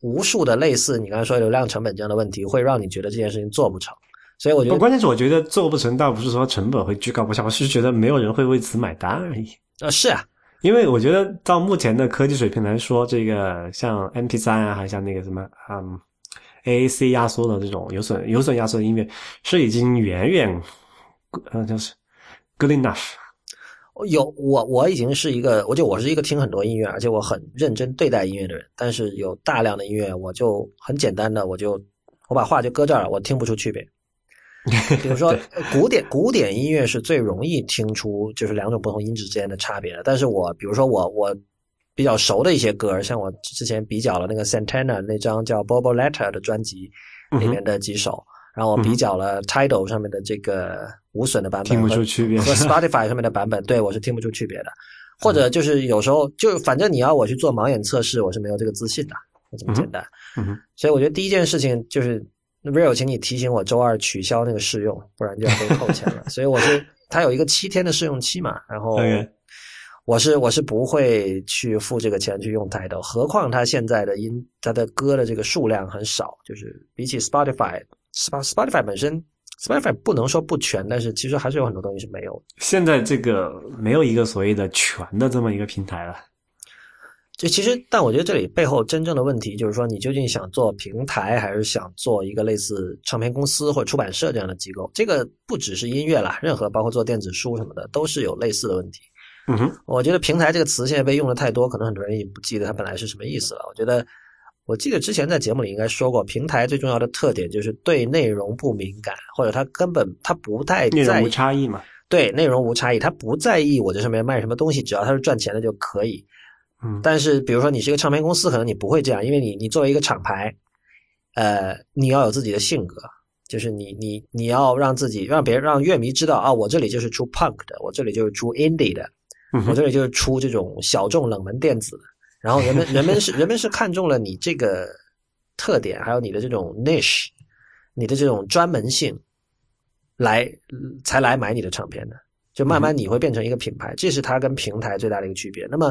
无数的类似你刚才说流量成本这样的问题，会让你觉得这件事情做不成。所以我觉得，关键是我觉得做不成，倒不是说成本会居高不下，我是觉得没有人会为此买单而已。啊，是啊，因为我觉得到目前的科技水平来说，这个像 MP 三啊，还像那个什么，嗯。A A C 压缩的这种有损有损压缩的音乐是已经远远，呃，就是 good enough。有我我已经是一个，我就我是一个听很多音乐，而且我很认真对待音乐的人。但是有大量的音乐，我就很简单的，我就我把话就搁这儿了，我听不出区别。比如说古典古典音乐是最容易听出就是两种不同音质之间的差别的。但是我比如说我我。比较熟的一些歌，像我之前比较了那个 Santana 那张叫《Bobo Letter》的专辑里面的几首，然后我比较了 Tidal 上面的这个无损的版本，听不出区别，和 Spotify 上面的版本，对我是听不出区别的。或者就是有时候就反正你要我去做盲眼测试，我是没有这个自信的，就这么简单。所以我觉得第一件事情就是 Real，请你提醒我周二取消那个试用，不然就要被扣钱了。[laughs] 所以我是它有一个七天的试用期嘛，然后。我是我是不会去付这个钱去用 Tidal，何况它现在的音，它的歌的这个数量很少，就是比起 Spotify，Spotify 本身，Spotify 不能说不全，但是其实还是有很多东西是没有。现在这个没有一个所谓的全的这么一个平台了。就其实，但我觉得这里背后真正的问题就是说，你究竟想做平台，还是想做一个类似唱片公司或者出版社这样的机构？这个不只是音乐啦，任何包括做电子书什么的，都是有类似的问题。嗯哼，我觉得“平台”这个词现在被用的太多，可能很多人也不记得它本来是什么意思了。我觉得，我记得之前在节目里应该说过，平台最重要的特点就是对内容不敏感，或者它根本它不太内容无差异嘛。对，内容无差异，它不在意我这上面卖什么东西，只要它是赚钱的就可以。嗯，但是比如说你是一个唱片公司，可能你不会这样，因为你你作为一个厂牌，呃，你要有自己的性格，就是你你你要让自己让别人让乐迷知道啊，我这里就是出 punk 的，我这里就是出 indie 的。我这里就是出这种小众冷门电子的，然后人们人们是人们是看中了你这个特点，还有你的这种 niche，你的这种专门性，来才来买你的唱片的，就慢慢你会变成一个品牌，这是它跟平台最大的一个区别。那么，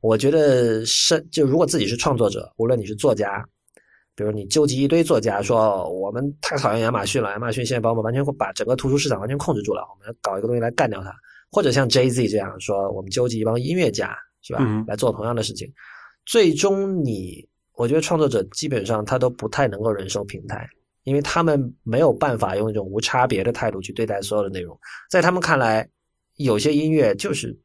我觉得是就如果自己是创作者，无论你是作家，比如你纠集一堆作家说我们太讨厌亚马逊了，亚马逊现在把我们完全把整个图书市场完全控制住了，我们要搞一个东西来干掉它。或者像 Jay Z 这样说，我们纠集一帮音乐家，是吧？来做同样的事情，最终你我觉得创作者基本上他都不太能够忍受平台，因为他们没有办法用一种无差别的态度去对待所有的内容，在他们看来，有些音乐就是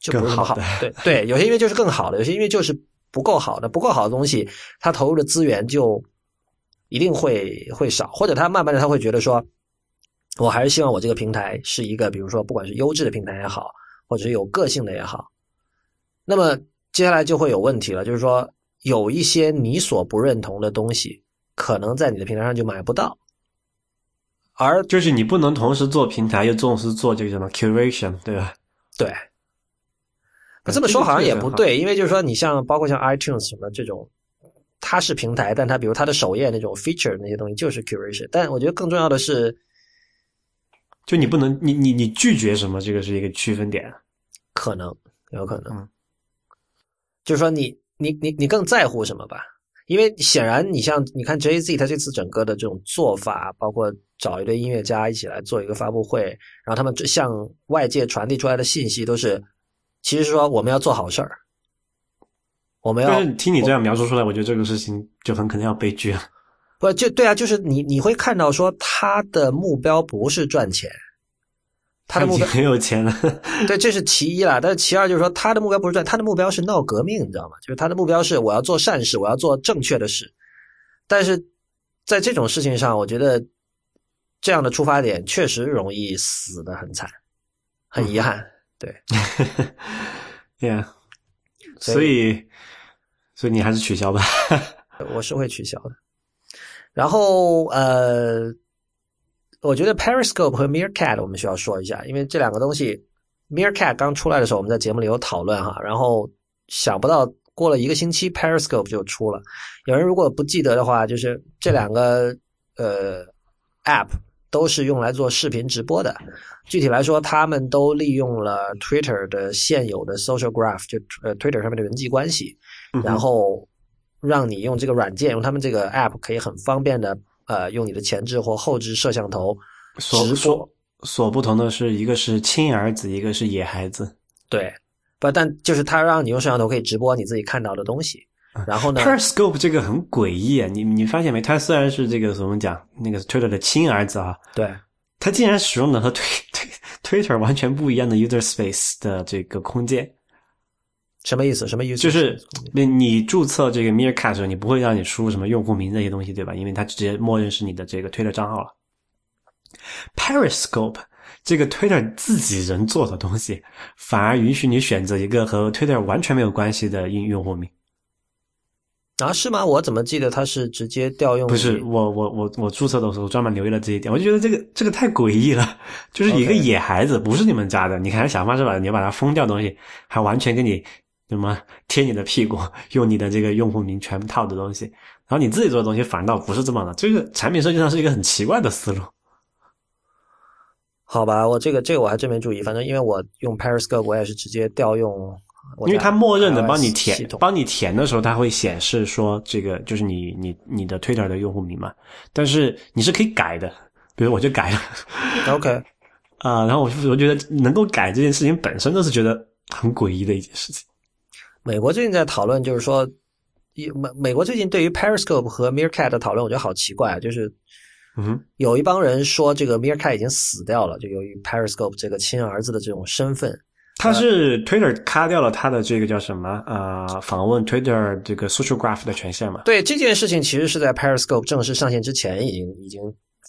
就不是好的，对对，有些音乐就是更好的，有些音乐就是不够好的，不够好的东西，他投入的资源就一定会会少，或者他慢慢的他会觉得说，我还是希望我这个平台是一个，比如说不管是优质的平台也好，或者是有个性的也好，那么接下来就会有问题了，就是说。有一些你所不认同的东西，可能在你的平台上就买不到，而就是你不能同时做平台又重视做这个什么 curation，对吧？对，这么说好像也不对，因为就是说，你像包括像 iTunes 什么这种，它是平台，但它比如它的首页那种 feature 那些东西就是 curation，但我觉得更重要的是，就你不能，你你你拒绝什么，这个是一个区分点，可能有可能，就是说你。你你你更在乎什么吧？因为显然你像你看 Jay Z 他这次整个的这种做法，包括找一堆音乐家一起来做一个发布会，然后他们向外界传递出来的信息都是，其实说我们要做好事儿，我们要。但是听你这样描述出来，我觉得这个事情就很可能要悲剧啊。[laughs] 不就对啊？就是你你会看到说他的目标不是赚钱。他的目标很有钱了，对，这是其一啦。但是其二就是说，他的目标不是赚，他的目标是闹革命，你知道吗？就是他的目标是我要做善事，我要做正确的事。但是在这种事情上，我觉得这样的出发点确实容易死的很惨，很遗憾。对，[laughs] Yeah，所以所以你还是取消吧。[laughs] 我是会取消的。然后呃。我觉得 Periscope 和 Meerkat 我们需要说一下，因为这两个东西，Meerkat 刚出来的时候我们在节目里有讨论哈，然后想不到过了一个星期 Periscope 就出了。有人如果不记得的话，就是这两个呃 App 都是用来做视频直播的。具体来说，他们都利用了 Twitter 的现有的 Social Graph，就呃 Twitter 上面的人际关系，然后让你用这个软件，用他们这个 App 可以很方便的。呃，用你的前置或后置摄像头直播，所不同的是一个是亲儿子，一个是野孩子。对，不，但就是他让你用摄像头可以直播你自己看到的东西。然后呢？Periscope 这个很诡异啊！你你发现没？它虽然是这个怎么讲，那个 Twitter 的亲儿子啊，对，它竟然使用了和推 [laughs] 推 Twitter 完全不一样的 user space 的这个空间。什么意思？什么意思？就是你你注册这个 Meerkat 时候，你不会让你输入什么用户名这些东西，对吧？因为它直接默认是你的这个 Twitter 账号了。Periscope 这个 Twitter 自己人做的东西，反而允许你选择一个和 Twitter 完全没有关系的用用户名。啊，是吗？我怎么记得它是直接调用？不是，我我我我注册的时候专门留意了这一点，我就觉得这个这个太诡异了。就是一个野孩子，不是你们家的，你还想方设法你要把它封掉东西，还完全跟你。什么贴你的屁股，用你的这个用户名全套的东西，然后你自己做的东西反倒不是这么的，这个产品设计上是一个很奇怪的思路。好吧，我这个这个我还真没注意，反正因为我用 Periscope，我也是直接调用，因为它默认的帮你填，帮你填的时候，它会显示说这个就是你你你的 Twitter 的用户名嘛，但是你是可以改的，比如我就改了，OK，[laughs] 啊，然后我就我觉得能够改这件事情本身都是觉得很诡异的一件事情。美国最近在讨论，就是说，美美国最近对于 Periscope 和 Meerkat 的讨论，我觉得好奇怪啊！就是，嗯，有一帮人说这个 Meerkat 已经死掉了，就由于 Periscope 这个亲儿子的这种身份，他是 Twitter 卡掉了他的这个叫什么啊？访问 Twitter 这个 Social Graph 的权限嘛？对，这件事情其实是在 Periscope 正式上线之前已经已经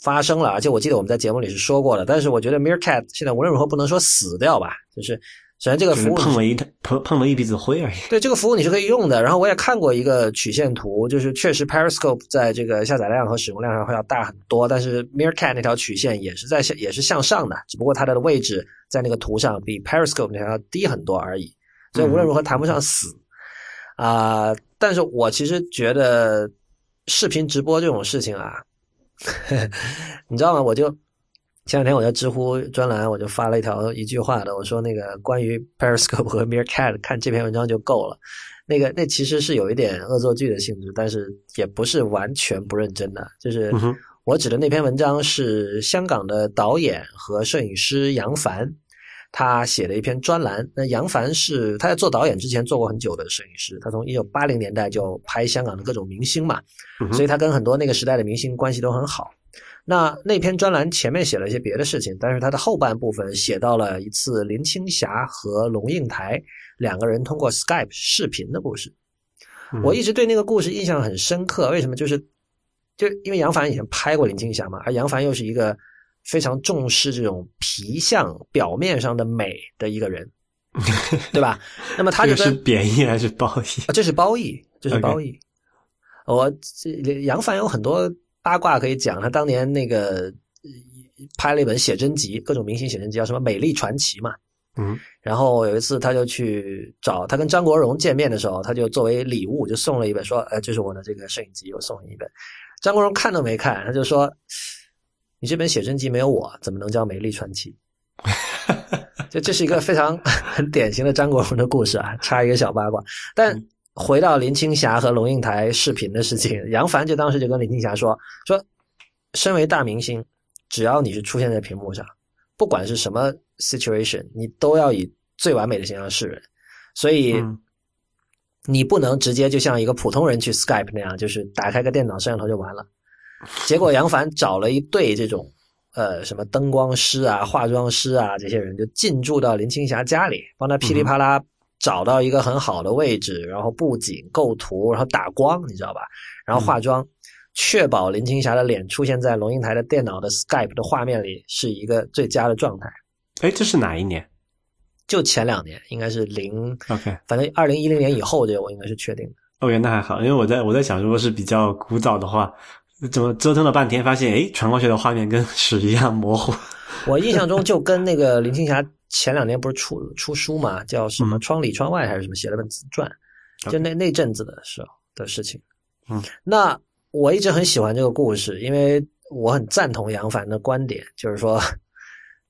发生了，而且我记得我们在节目里是说过的。但是我觉得 Mircat 现在无论如何不能说死掉吧，就是。首先，这个服务碰了一碰碰了一鼻子灰而已。对，这个服务你是可以用的。然后我也看过一个曲线图，就是确实 Periscope 在这个下载量和使用量上会要大很多，但是 Meerkat 那条曲线也是在向也是向上的，只不过它的位置在那个图上比 Periscope 那条要低很多而已。所以无论如何谈不上死啊。但是我其实觉得视频直播这种事情啊，[laughs] 你知道吗？我就。前两天我在知乎专栏，我就发了一条一句话的，我说那个关于 Periscope 和 Meerkat 看这篇文章就够了。那个那其实是有一点恶作剧的性质，但是也不是完全不认真的。就是我指的那篇文章是香港的导演和摄影师杨凡，他写了一篇专栏。那杨凡是他在做导演之前做过很久的摄影师，他从一九八零年代就拍香港的各种明星嘛，所以他跟很多那个时代的明星关系都很好。那那篇专栏前面写了一些别的事情，但是他的后半部分写到了一次林青霞和龙应台两个人通过 Skype 视频的故事。我一直对那个故事印象很深刻，为什么？就是就因为杨凡以前拍过林青霞嘛，而杨凡又是一个。非常重视这种皮相表面上的美的一个人，[laughs] 对吧？那么他就是贬义还是褒义？这是褒义，这是褒义。我这杨凡有很多八卦可以讲，他当年那个拍了一本写真集，各种明星写真集，叫什么《美丽传奇》嘛。嗯。然后有一次，他就去找他跟张国荣见面的时候，他就作为礼物就送了一本，说：“哎，这是我的这个摄影集，我送你一本。”张国荣看都没看，他就说。你这本写真集没有我，怎么能叫美丽传奇？[laughs] 就这是一个非常 [laughs] 很典型的张国荣的故事啊，插一个小八卦。但回到林青霞和龙应台视频的事情，杨凡就当时就跟林青霞说：“ [laughs] 说身为大明星，只要你是出现在屏幕上，不管是什么 situation，你都要以最完美的形象示人。所以你不能直接就像一个普通人去 Skype 那样，就是打开个电脑摄像头就完了。”结果杨凡找了一对这种，呃，什么灯光师啊、化妆师啊，这些人就进驻到林青霞家里，帮她噼里啪啦找到一个很好的位置，然后布景、构图，然后打光，你知道吧？然后化妆，确保林青霞的脸出现在龙应台的电脑的 Skype 的画面里是一个最佳的状态。哎，这是哪一年？就前两年，应该是零，OK，反正二零一零年以后，这个我应该是确定的。OK，那还好，因为我在我在想，如果是比较古早的话。怎么折腾了半天，发现哎，传过去的画面跟屎一样模糊。我印象中就跟那个林青霞前两年不是出出书嘛，叫什么“窗里窗外”还是什么，写了本自传，就那那阵子的时候的事情。嗯，那我一直很喜欢这个故事，因为我很赞同杨凡的观点，就是说，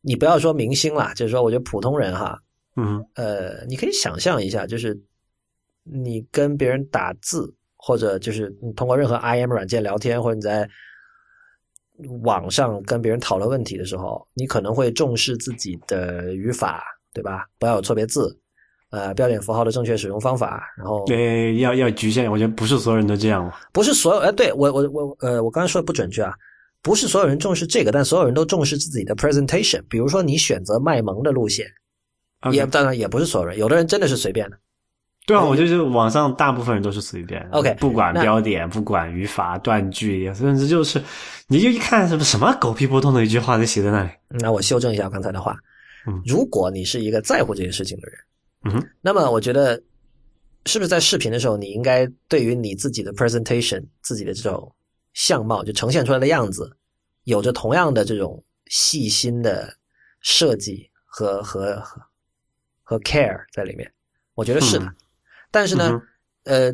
你不要说明星啦，就是说，我觉得普通人哈，嗯，呃，你可以想象一下，就是你跟别人打字。或者就是你通过任何 IM 软件聊天，或者你在网上跟别人讨论问题的时候，你可能会重视自己的语法，对吧？不要有错别字，呃，标点符号的正确使用方法。然后对，要要局限。我觉得不是所有人都这样。不是所有，哎，对我我我呃，我刚才说的不准确啊，不是所有人重视这个，但所有人都重视自己的 presentation。比如说你选择卖萌的路线，也当然也不是所有人，有的人真的是随便的。对啊，我就是网上大部分人都是随便，OK，不管标点，不管语法、断句，甚至就是你就一看什么什么狗屁不通的一句话就写在那里。那我修正一下刚才的话，嗯，如果你是一个在乎这些事情的人，嗯哼，那么我觉得是不是在视频的时候，你应该对于你自己的 presentation、自己的这种相貌就呈现出来的样子，有着同样的这种细心的设计和和和和 care 在里面？我觉得是的。但是呢，呃，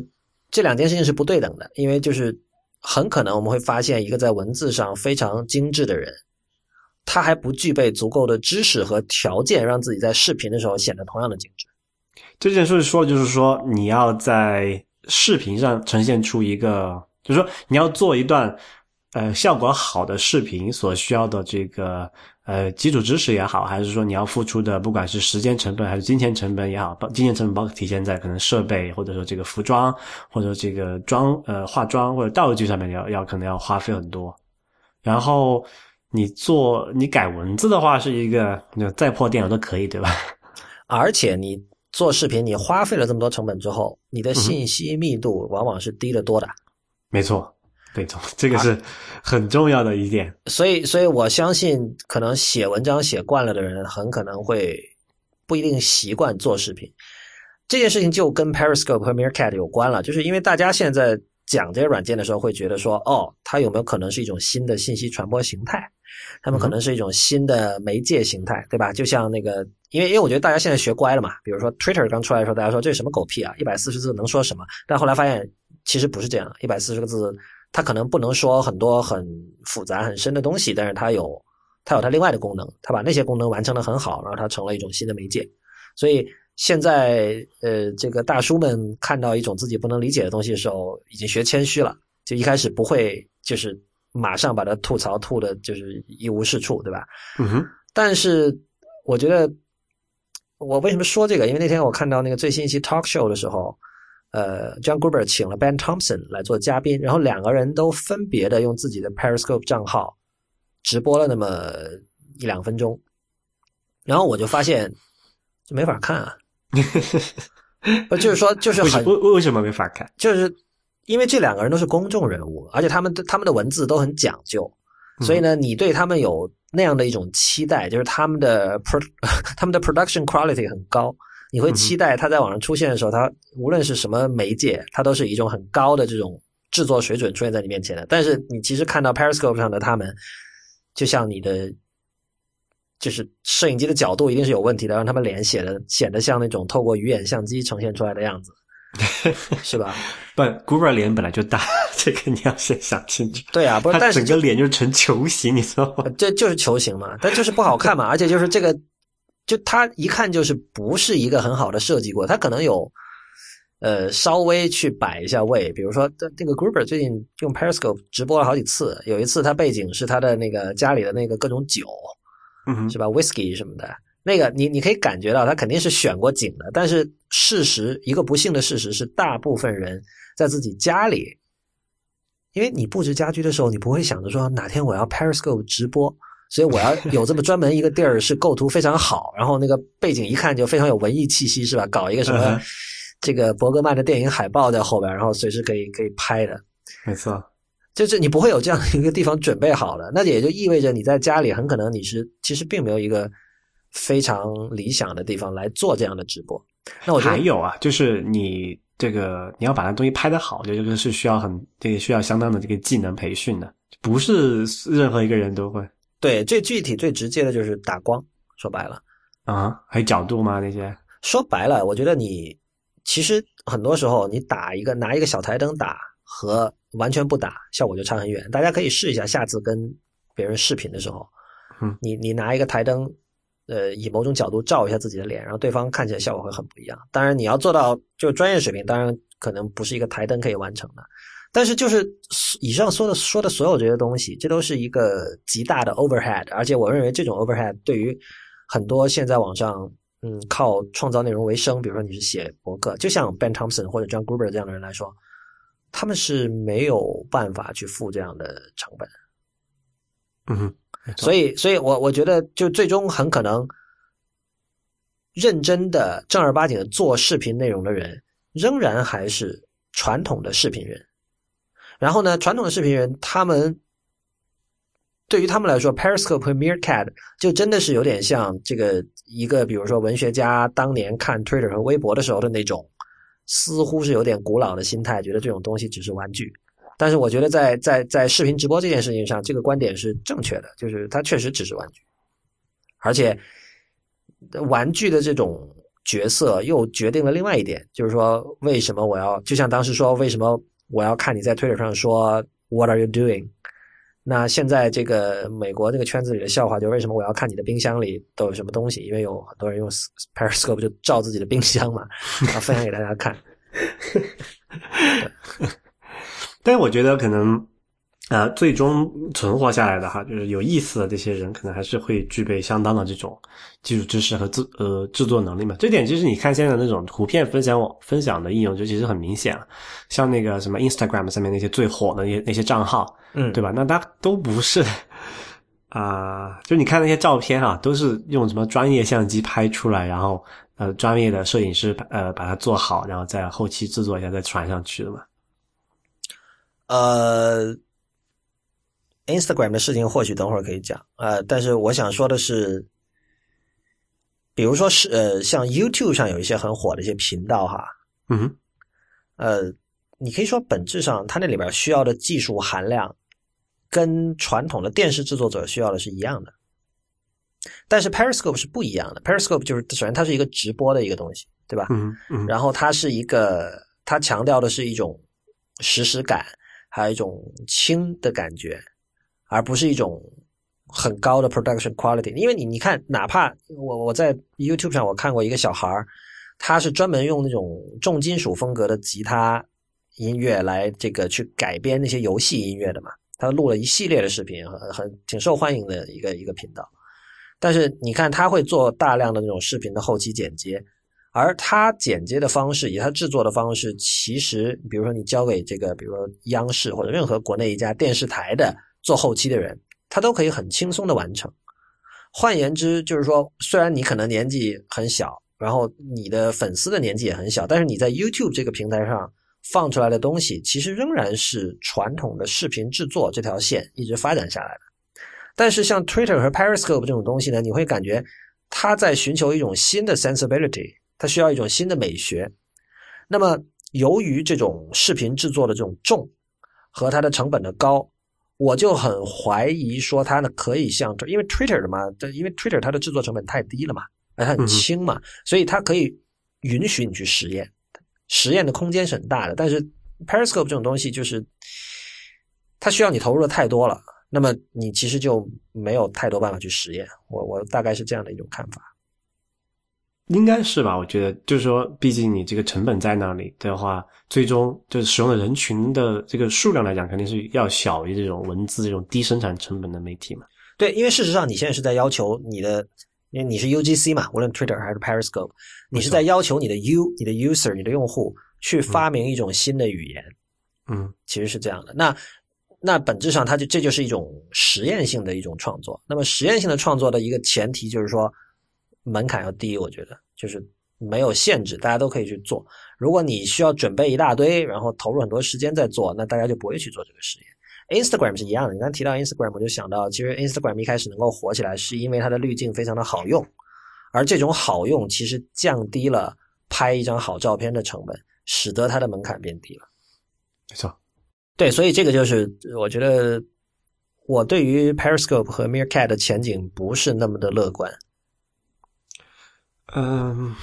这两件事情是不对等的，因为就是很可能我们会发现，一个在文字上非常精致的人，他还不具备足够的知识和条件，让自己在视频的时候显得同样的精致。这件事说的就是说，你要在视频上呈现出一个，就是说你要做一段呃效果好的视频所需要的这个。呃，基础知识也好，还是说你要付出的，不管是时间成本还是金钱成本也好，包金钱成本包括体现在可能设备，或者说这个服装，或者这个妆呃化妆或者道具上面要要可能要花费很多。然后你做你改文字的话，是一个再破电脑都可以，对吧？[laughs] 而且你做视频，你花费了这么多成本之后，你的信息密度往往是低得多的。没错。对，[laughs] 这个是很重要的一点。所以，所以我相信，可能写文章写惯了的人，很可能会不一定习惯做视频。这件事情就跟 Periscope 和 Meerkat 有关了，就是因为大家现在讲这些软件的时候，会觉得说，哦，它有没有可能是一种新的信息传播形态？他们可能是一种新的媒介形态，对吧？就像那个，因为因为我觉得大家现在学乖了嘛。比如说 Twitter 刚出来的时候，大家说这是什么狗屁啊，一百四十字能说什么？但后来发现其实不是这样，一百四十个字。它可能不能说很多很复杂很深的东西，但是它有它有它另外的功能，它把那些功能完成的很好，然后它成了一种新的媒介。所以现在呃，这个大叔们看到一种自己不能理解的东西的时候，已经学谦虚了，就一开始不会就是马上把它吐槽吐的，就是一无是处，对吧？嗯哼。但是我觉得我为什么说这个？因为那天我看到那个最新一期 talk show 的时候，呃，John Gruber 请了 Ben Thompson 来做嘉宾，然后两个人都分别的用自己的 Periscope 账号直播了那么一两分钟，然后我就发现就没法看啊。[laughs] 呃，就是说，就是很为为什么没法看？就是因为这两个人都是公众人物，而且他们他们的文字都很讲究，所以呢，你对他们有那样的一种期待，就是他们的 pro 他们的 production quality 很高，你会期待他在网上出现的时候，他无论是什么媒介，他都是一种很高的这种制作水准出现在你面前的。但是你其实看到 Periscope 上的他们，就像你的。就是摄影机的角度一定是有问题的，让他们脸显得显得像那种透过鱼眼相机呈现出来的样子，[laughs] 是吧？不，Guber 脸本来就大，[laughs] 这个你要先想清楚。对啊，不是，但是整个脸就成球形，你知道吗？这就是球形嘛，但就是不好看嘛，而且就是这个，就他一看就是不是一个很好的设计过，他可能有呃稍微去摆一下位，比如说这这个 Gruber 最近用 Periscope 直播了好几次，有一次他背景是他的那个家里的那个各种酒。嗯，是吧？Whisky 什么的，那个你你可以感觉到他肯定是选过景的。但是事实，一个不幸的事实是，大部分人在自己家里，因为你布置家居的时候，你不会想着说哪天我要 Periscope 直播，所以我要有这么专门一个地儿是构图非常好，然后那个背景一看就非常有文艺气息，是吧？搞一个什么这个伯格曼的电影海报在后边，然后随时可以可以拍的。没错。就是你不会有这样的一个地方准备好了，那也就意味着你在家里很可能你是其实并没有一个非常理想的地方来做这样的直播。那我还有啊，就是你这个你要把那东西拍得好，这个是需要很这个需要相当的这个技能培训的，不是任何一个人都会。对，最具体最直接的就是打光，说白了啊，还有角度吗？那些说白了，我觉得你其实很多时候你打一个拿一个小台灯打和。完全不打，效果就差很远。大家可以试一下，下次跟别人视频的时候，嗯，你你拿一个台灯，呃，以某种角度照一下自己的脸，然后对方看起来效果会很不一样。当然，你要做到就专业水平，当然可能不是一个台灯可以完成的。但是，就是以上说的说的所有这些东西，这都是一个极大的 overhead。而且，我认为这种 overhead 对于很多现在网上嗯靠创造内容为生，比如说你是写博客，就像 Ben Thompson 或者 John Gruber 这样的人来说。他们是没有办法去付这样的成本，嗯哼，所以，所以我我觉得，就最终很可能认真的、正儿八经的做视频内容的人，仍然还是传统的视频人。然后呢，传统的视频人，他们对于他们来说，Periscope 和 Meerkat 就真的是有点像这个一个，比如说文学家当年看 Twitter 和微博的时候的那种。似乎是有点古老的心态，觉得这种东西只是玩具。但是我觉得在在在视频直播这件事情上，这个观点是正确的，就是它确实只是玩具。而且，玩具的这种角色又决定了另外一点，就是说为什么我要就像当时说为什么我要看你在推特上说 What are you doing？那现在这个美国这个圈子里的笑话，就为什么我要看你的冰箱里都有什么东西？因为有很多人用 Periscope 就照自己的冰箱嘛，然 [laughs] 后，分享给大家看。[laughs] [laughs] 但是我觉得可能。呃，最终存活下来的哈，就是有意思的这些人，可能还是会具备相当的这种技术知识和制呃制作能力嘛。这点其实你看现在那种图片分享网分享的应用，就其实很明显了。像那个什么 Instagram 上面那些最火的那些那些账号，嗯，对吧？那它都不是啊，就你看那些照片啊，都是用什么专业相机拍出来，然后呃专业的摄影师呃把它做好，然后在后期制作一下再传上去的嘛。呃。Instagram 的事情或许等会儿可以讲，呃，但是我想说的是，比如说是呃，像 YouTube 上有一些很火的一些频道哈，嗯，呃，你可以说本质上它那里边需要的技术含量跟传统的电视制作者需要的是一样的，但是 Periscope 是不一样的，Periscope 就是首先它是一个直播的一个东西，对吧？嗯嗯，然后它是一个，它强调的是一种实时感，还有一种轻的感觉。而不是一种很高的 production quality，因为你你看，哪怕我我在 YouTube 上我看过一个小孩儿，他是专门用那种重金属风格的吉他音乐来这个去改编那些游戏音乐的嘛，他录了一系列的视频，很很挺受欢迎的一个一个频道。但是你看，他会做大量的那种视频的后期剪接，而他剪接的方式，以他制作的方式，其实比如说你交给这个，比如说央视或者任何国内一家电视台的做后期的人，他都可以很轻松的完成。换言之，就是说，虽然你可能年纪很小，然后你的粉丝的年纪也很小，但是你在 YouTube 这个平台上放出来的东西，其实仍然是传统的视频制作这条线一直发展下来的。但是像 Twitter 和 Periscope 这种东西呢，你会感觉它在寻求一种新的 sensibility，它需要一种新的美学。那么由于这种视频制作的这种重和它的成本的高，我就很怀疑说它呢可以像，因为 Twitter 的嘛，因为 Twitter 它的制作成本太低了嘛，而它很轻嘛，所以它可以允许你去实验，实验的空间是很大的。但是 Periscope 这种东西就是它需要你投入的太多了。那么你其实就没有太多办法去实验，我我大概是这样的一种看法，应该是吧？我觉得就是说，毕竟你这个成本在那里的话，最终就是使用的人群的这个数量来讲，肯定是要小于这种文字这种低生产成本的媒体嘛。对，因为事实上你现在是在要求你的，因为你是 UGC 嘛，无论 Twitter 还是 Periscope，你是在要求你的 U、你的 user、你的用户去发明一种新的语言。嗯，其实是这样的。那那本质上，它就这就是一种实验性的一种创作。那么实验性的创作的一个前提就是说，门槛要低。我觉得就是没有限制，大家都可以去做。如果你需要准备一大堆，然后投入很多时间在做，那大家就不会去做这个实验。Instagram 是一样的。你刚提到 Instagram，我就想到，其实 Instagram 一开始能够火起来，是因为它的滤镜非常的好用，而这种好用其实降低了拍一张好照片的成本，使得它的门槛变低了。没错。对，所以这个就是我觉得我对于 Periscope 和 Meerkat 的前景不是那么的乐观。嗯，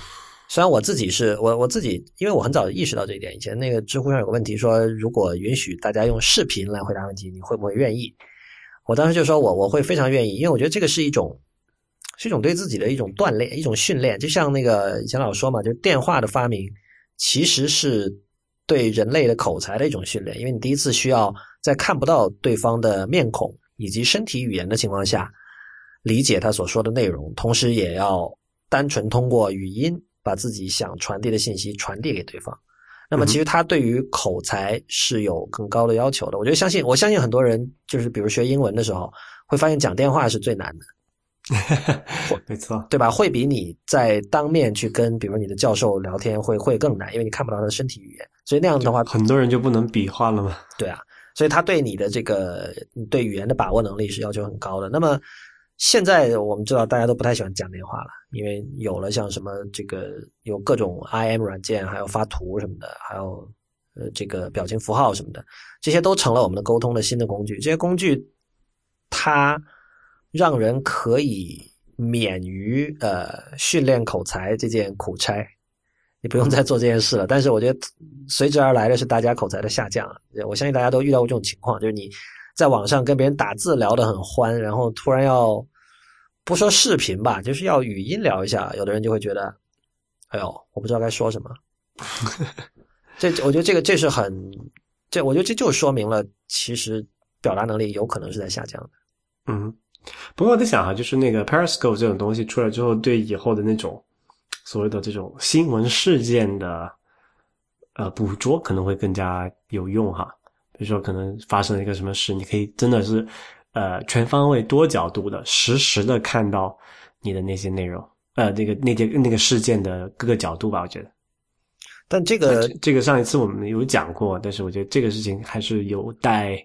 虽然我自己是我我自己，因为我很早意识到这一点。以前那个知乎上有个问题说，如果允许大家用视频来回答问题，你会不会愿意？我当时就说我我会非常愿意，因为我觉得这个是一种是一种对自己的一种锻炼、一种训练。就像那个以前老说嘛，就是电话的发明其实是。对人类的口才的一种训练，因为你第一次需要在看不到对方的面孔以及身体语言的情况下理解他所说的内容，同时也要单纯通过语音把自己想传递的信息传递给对方。那么，其实他对于口才是有更高的要求的。我觉得，相信我相信很多人就是比如学英文的时候，会发现讲电话是最难的。[laughs] 没错，对吧？会比你在当面去跟，比如你的教授聊天会会更难，因为你看不到他的身体语言，所以那样的话，很多人就不能比划了嘛。对啊，所以他对你的这个对语言的把握能力是要求很高的。那么现在我们知道，大家都不太喜欢讲电话了，因为有了像什么这个有各种 IM 软件，还有发图什么的，还有呃这个表情符号什么的，这些都成了我们的沟通的新的工具。这些工具它。让人可以免于呃训练口才这件苦差，你不用再做这件事了。[laughs] 但是我觉得随之而来的是大家口才的下降。我相信大家都遇到过这种情况，就是你在网上跟别人打字聊得很欢，然后突然要不说视频吧，就是要语音聊一下，有的人就会觉得，哎呦，我不知道该说什么。这我觉得这个这是很这，我觉得这就说明了其实表达能力有可能是在下降的。嗯。不过我在想哈，就是那个 Periscope 这种东西出来之后，对以后的那种所谓的这种新闻事件的呃捕捉可能会更加有用哈。比如说，可能发生了一个什么事，你可以真的是呃全方位、多角度的、实时的看到你的那些内容，呃，那个那件那个事件的各个角度吧。我觉得，但这个这个上一次我们有讲过，但是我觉得这个事情还是有待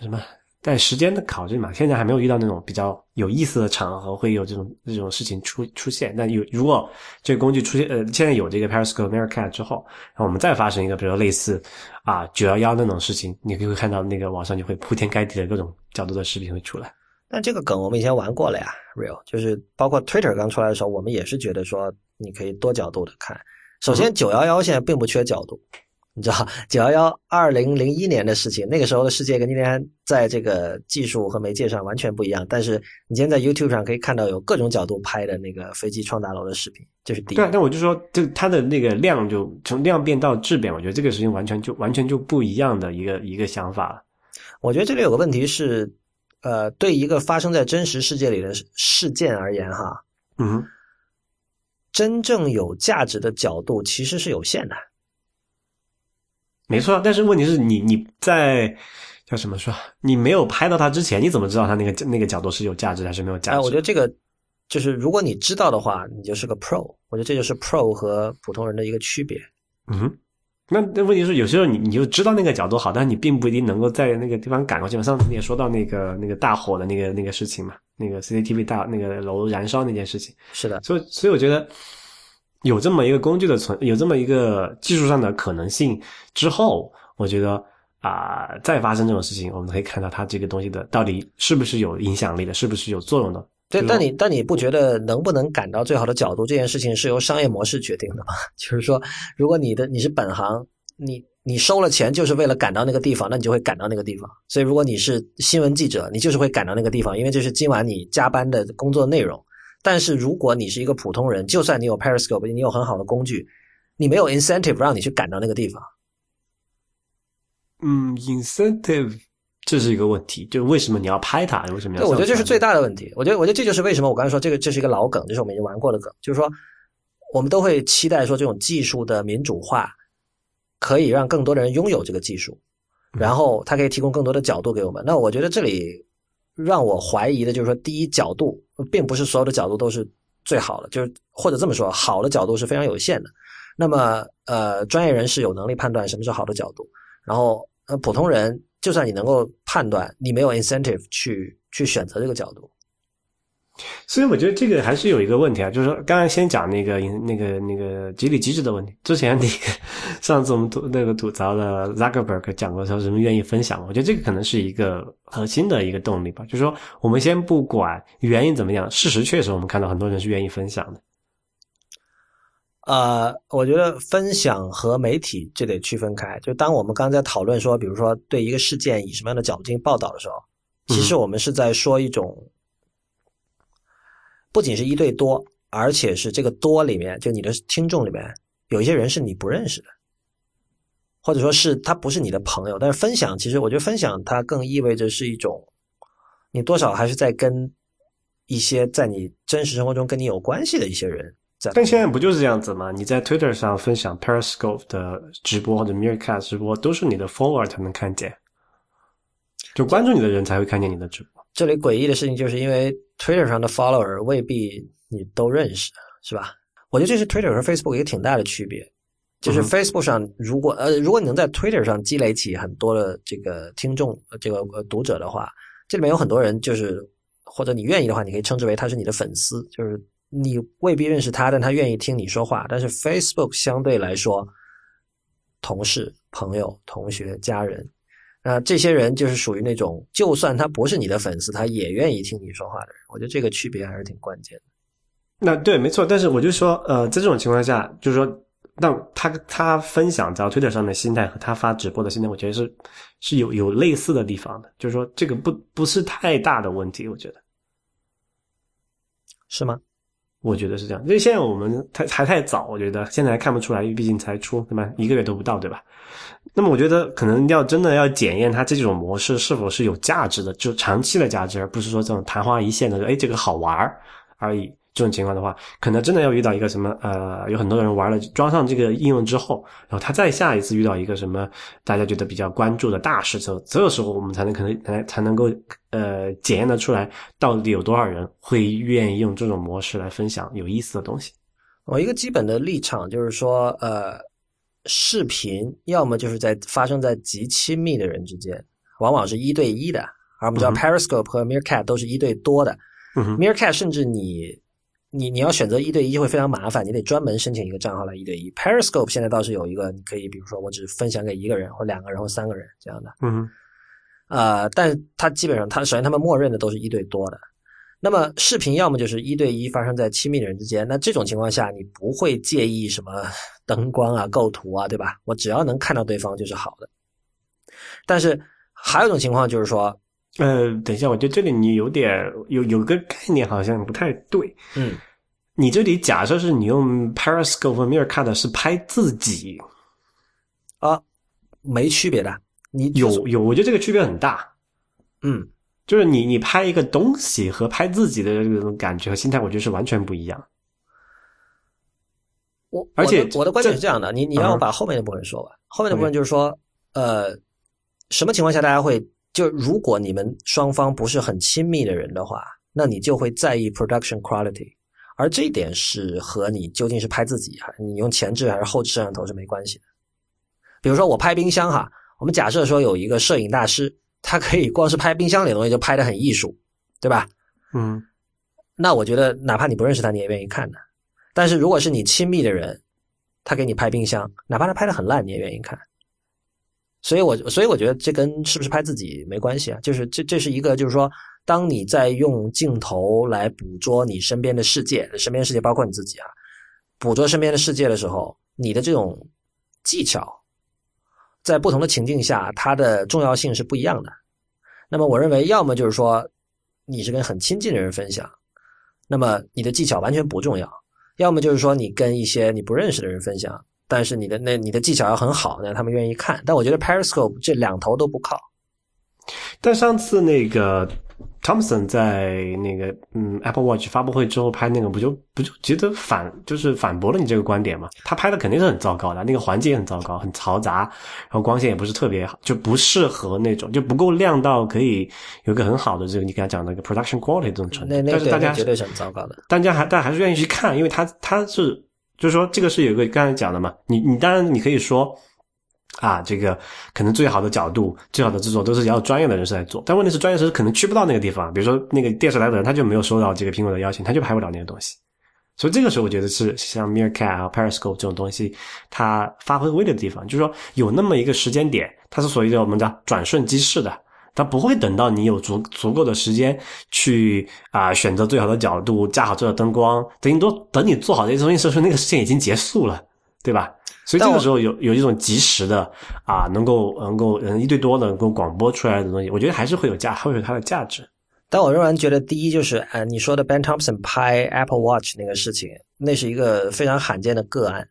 什么。在时间的考虑嘛，现在还没有遇到那种比较有意思的场合，会有这种这种事情出出现。那有如果这个工具出现，呃，现在有这个 Periscope、Meerkat 之后，然后我们再发生一个，比如类似啊九幺幺那种事情，你就会看到那个网上就会铺天盖地的各种角度的视频会出来。但这个梗我们以前玩过了呀，Real，就是包括 Twitter 刚出来的时候，我们也是觉得说你可以多角度的看。首先，九幺幺现在并不缺角度。[laughs] 你知道九幺幺二零零一年的事情，那个时候的世界跟今天在这个技术和媒介上完全不一样。但是你今天在 YouTube 上可以看到有各种角度拍的那个飞机撞大楼的视频，这是第一。对，但我就说，就它的那个量就从量变到质变，我觉得这个事情完全就完全就不一样的一个一个想法。我觉得这里有个问题是，呃，对一个发生在真实世界里的事件而言，哈，嗯，真正有价值的角度其实是有限的。没错，但是问题是你你在叫什么说？你没有拍到他之前，你怎么知道他那个那个角度是有价值还是没有价值？哎，我觉得这个就是如果你知道的话，你就是个 pro。我觉得这就是 pro 和普通人的一个区别。嗯哼。那那问题是，有些时候你你就知道那个角度好，但是你并不一定能够在那个地方赶过去嘛。上次你也说到那个那个大火的那个那个事情嘛，那个 CCTV 大那个楼燃烧那件事情。是的，所以所以我觉得有这么一个工具的存，有这么一个技术上的可能性之后，我觉得啊，再发生这种事情，我们可以看到它这个东西的到底是不是有影响力的，是不是有作用的。对，但你但你不觉得能不能赶到最好的角度这件事情是由商业模式决定的吗？[laughs] 就是说，如果你的你是本行，你你收了钱就是为了赶到那个地方，那你就会赶到那个地方。所以，如果你是新闻记者，你就是会赶到那个地方，因为这是今晚你加班的工作内容。但是，如果你是一个普通人，就算你有 Periscope，你有很好的工具，你没有 incentive 让你去赶到那个地方。嗯，incentive。这是一个问题，就是为什么你要拍它？为什么要？我觉得这是最大的问题。我觉得，我觉得这就是为什么我刚才说这个这是一个老梗，这是我们已经玩过的梗。就是说，我们都会期待说这种技术的民主化可以让更多的人拥有这个技术，然后它可以提供更多的角度给我们。那我觉得这里让我怀疑的就是说，第一角度并不是所有的角度都是最好的，就是或者这么说，好的角度是非常有限的。那么，呃，专业人士有能力判断什么是好的角度，然后呃，普通人。就算你能够判断，你没有 incentive 去去选择这个角度，所以我觉得这个还是有一个问题啊，就是说刚才先讲那个那个那个激励机制的问题。之前那个 [laughs] 上次我们吐那个吐槽的 Zuckerberg 讲过说人们愿意分享，我觉得这个可能是一个核心的一个动力吧。就是说，我们先不管原因怎么样，事实确实我们看到很多人是愿意分享的。呃，我觉得分享和媒体这得区分开。就当我们刚才讨论说，比如说对一个事件以什么样的角度进行报道的时候，其实我们是在说一种，不仅是一对多，而且是这个多里面，就你的听众里面有一些人是你不认识的，或者说是他不是你的朋友。但是分享，其实我觉得分享它更意味着是一种，你多少还是在跟一些在你真实生活中跟你有关系的一些人。但现在不就是这样子吗？你在 Twitter 上分享 Periscope 的直播或者 Meerkat 直播，都是你的 follower 才能看见，就关注你的人才会看见你的直播。这里诡异的事情就是因为 Twitter 上的 follower 未必你都认识，是吧？我觉得这是 Twitter 和 Facebook 一个挺大的区别。就是 Facebook 上，如果呃，如果你能在 Twitter 上积累起很多的这个听众、这个读者的话，这里面有很多人，就是或者你愿意的话，你可以称之为他是你的粉丝，就是。你未必认识他，但他愿意听你说话。但是 Facebook 相对来说，同事、朋友、同学、家人，那这些人就是属于那种，就算他不是你的粉丝，他也愿意听你说话的人。我觉得这个区别还是挺关键的。那对，没错。但是我就说，呃，在这种情况下，就是说，那他他分享在 Twitter 上面心态和他发直播的心态，我觉得是是有有类似的地方的。就是说，这个不不是太大的问题，我觉得是吗？我觉得是这样，因为现在我们太还太早，我觉得现在还看不出来，毕竟才出，对吧？一个月都不到，对吧？那么我觉得可能要真的要检验它这种模式是否是有价值的，就长期的价值，而不是说这种昙花一现的，哎，这个好玩而已。这种情况的话，可能真的要遇到一个什么呃，有很多人玩了装上这个应用之后，然后他再下一次遇到一个什么大家觉得比较关注的大事之后，这个时候我们才能可能才才能够呃检验的出来，到底有多少人会愿意用这种模式来分享有意思的东西。我一个基本的立场就是说，呃，视频要么就是在发生在极亲密的人之间，往往是一对一的，而我们知道 Periscope 和 Meerkat 都是一对多的，Meerkat 甚至你。你你要选择一对一会非常麻烦，你得专门申请一个账号来一对一。Periscope 现在倒是有一个，你可以比如说我只分享给一个人或两个人或三个人这样的。嗯，呃，但它基本上它首先他们默认的都是一对多的。那么视频要么就是一对一发生在亲密的人之间，那这种情况下你不会介意什么灯光啊、构图啊，对吧？我只要能看到对方就是好的。但是还有一种情况就是说。呃，等一下，我觉得这里你有点有有个概念好像不太对。嗯，你这里假设是你用 Periscope 和 Meerkat 是拍自己啊，没区别的。你有有，我觉得这个区别很大。嗯，就是你你拍一个东西和拍自己的这种感觉和心态，我觉得是完全不一样。我而且我的观点是这样的，你你让我把后面的部分说完。后面的部分就是说，呃，什么情况下大家会就如果你们双方不是很亲密的人的话，那你就会在意 production quality，而这一点是和你究竟是拍自己还你用前置还是后置摄像头是没关系的。比如说我拍冰箱哈，我们假设说有一个摄影大师，他可以光是拍冰箱里的东西就拍的很艺术，对吧？嗯，那我觉得哪怕你不认识他，你也愿意看的。但是如果是你亲密的人，他给你拍冰箱，哪怕他拍的很烂，你也愿意看。所以，我所以我觉得这跟是不是拍自己没关系啊，就是这这是一个，就是说，当你在用镜头来捕捉你身边的世界，身边世界包括你自己啊，捕捉身边的世界的时候，你的这种技巧，在不同的情境下，它的重要性是不一样的。那么，我认为，要么就是说，你是跟很亲近的人分享，那么你的技巧完全不重要。要么就是说你跟一些你不认识的人分享，但是你的那你的技巧要很好，那他们愿意看。但我觉得 Periscope 这两头都不靠。但上次那个。Thompson 在那个嗯 Apple Watch 发布会之后拍那个，不就不就觉得反就是反驳了你这个观点嘛？他拍的肯定是很糟糕的，那个环境也很糟糕，很嘈杂，然后光线也不是特别好，就不适合那种，就不够亮到可以有个很好的这个你刚才讲的一个 production quality 这种程度。但是大家绝对是很糟糕的，大家还但还是愿意去看，因为他他是就是说这个是有个刚才讲的嘛，你你当然你可以说。啊，这个可能最好的角度、最好的制作都是要专业的人士来做，但问题是专业人士可能去不到那个地方。比如说那个电视台的人，他就没有收到这个苹果的邀请，他就拍不了那个东西。所以这个时候，我觉得是像 Meerkat 啊、Periscope 这种东西，它发挥威力的地方，就是说有那么一个时间点，它是属于我们的转瞬即逝的，它不会等到你有足足够的时间去啊选择最好的角度、架好这个灯光，等你都等你做好这些东西时候，那个事情已经结束了，对吧？所以这个时候有有一种及时的啊，能够能够嗯一对多的能够广播出来的东西，我觉得还是会有价，会有它的价值。但我仍然觉得，第一就是呃你说的 Ben Thompson 拍 Apple Watch 那个事情，那是一个非常罕见的个案，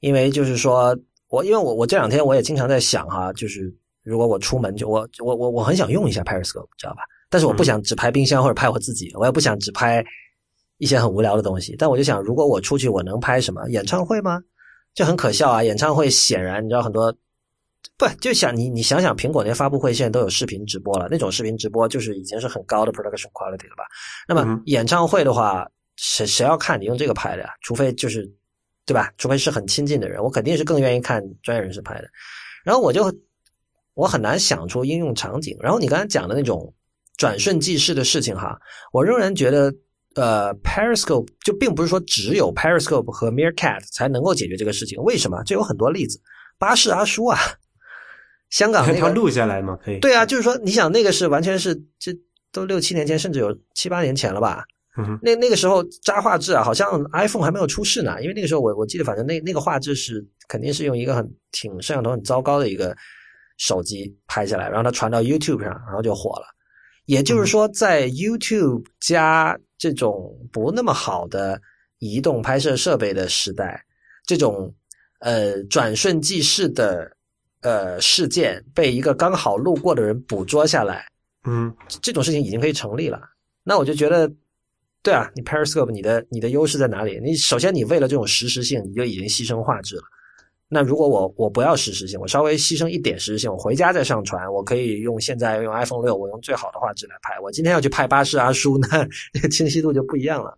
因为就是说我因为我我这两天我也经常在想哈，就是如果我出门就我我我我很想用一下 Periscope，知道吧？但是我不想只拍冰箱或者拍我自己，我也不想只拍一些很无聊的东西。但我就想，如果我出去，我能拍什么？演唱会吗？就很可笑啊！演唱会显然你知道很多，不就想你你想想苹果那些发布会现在都有视频直播了，那种视频直播就是已经是很高的 production quality 了吧？那么演唱会的话，谁谁要看你用这个拍的呀？除非就是对吧？除非是很亲近的人，我肯定是更愿意看专业人士拍的。然后我就我很难想出应用场景。然后你刚才讲的那种转瞬即逝的事情哈，我仍然觉得。呃，Periscope 就并不是说只有 Periscope 和 Meerkat 才能够解决这个事情。为什么？这有很多例子。巴士阿叔啊，香港那个录下来吗？可以。对啊，就是说，你想那个是完全是这都六七年前，甚至有七八年前了吧？嗯。那那个时候渣画质啊，好像 iPhone 还没有出世呢。因为那个时候我我记得，反正那那个画质是肯定是用一个很挺摄像头很糟糕的一个手机拍下来，然后它传到 YouTube 上，然后就火了。也就是说，在 YouTube 加这种不那么好的移动拍摄设备的时代，这种呃转瞬即逝的呃事件被一个刚好路过的人捕捉下来，嗯，这种事情已经可以成立了。那我就觉得，对啊，你 Periscope 你的你的优势在哪里？你首先你为了这种实时性，你就已经牺牲画质了。那如果我我不要实时性，我稍微牺牲一点实时性，我回家再上传，我可以用现在用 iPhone 六，我用最好的画质来拍。我今天要去拍巴士阿叔，那清晰度就不一样了。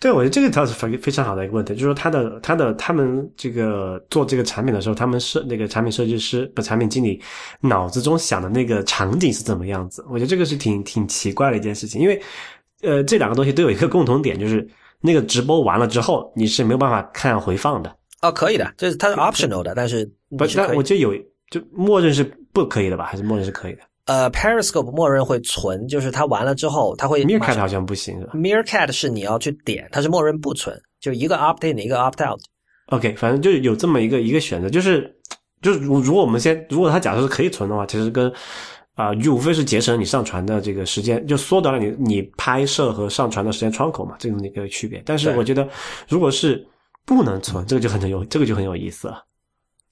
对，我觉得这个倒是非非常好的一个问题，就是说他的他的他们这个做这个产品的时候，他们设那个产品设计师不产品经理脑子中想的那个场景是怎么样子？我觉得这个是挺挺奇怪的一件事情，因为呃这两个东西都有一个共同点，就是那个直播完了之后你是没有办法看回放的。哦，可以的，这是它是 optional 的，但是不，那我就有就默认是不可以的吧？还是默认是可以的？呃，Periscope 默认会存，就是它完了之后，它会 Meerkat 好像不行是吧？Meerkat 是你要去点，它是默认不存，就一个 opt in 一个 opt out。OK，反正就是有这么一个一个选择，就是就是如如果我们先，如果它假设是可以存的话，其实跟啊，无非是节省你上传的这个时间，就缩短了你你拍摄和上传的时间窗口嘛，这种一个区别。但是我觉得，如果是不能存，这个就很有，这个就很有意思了。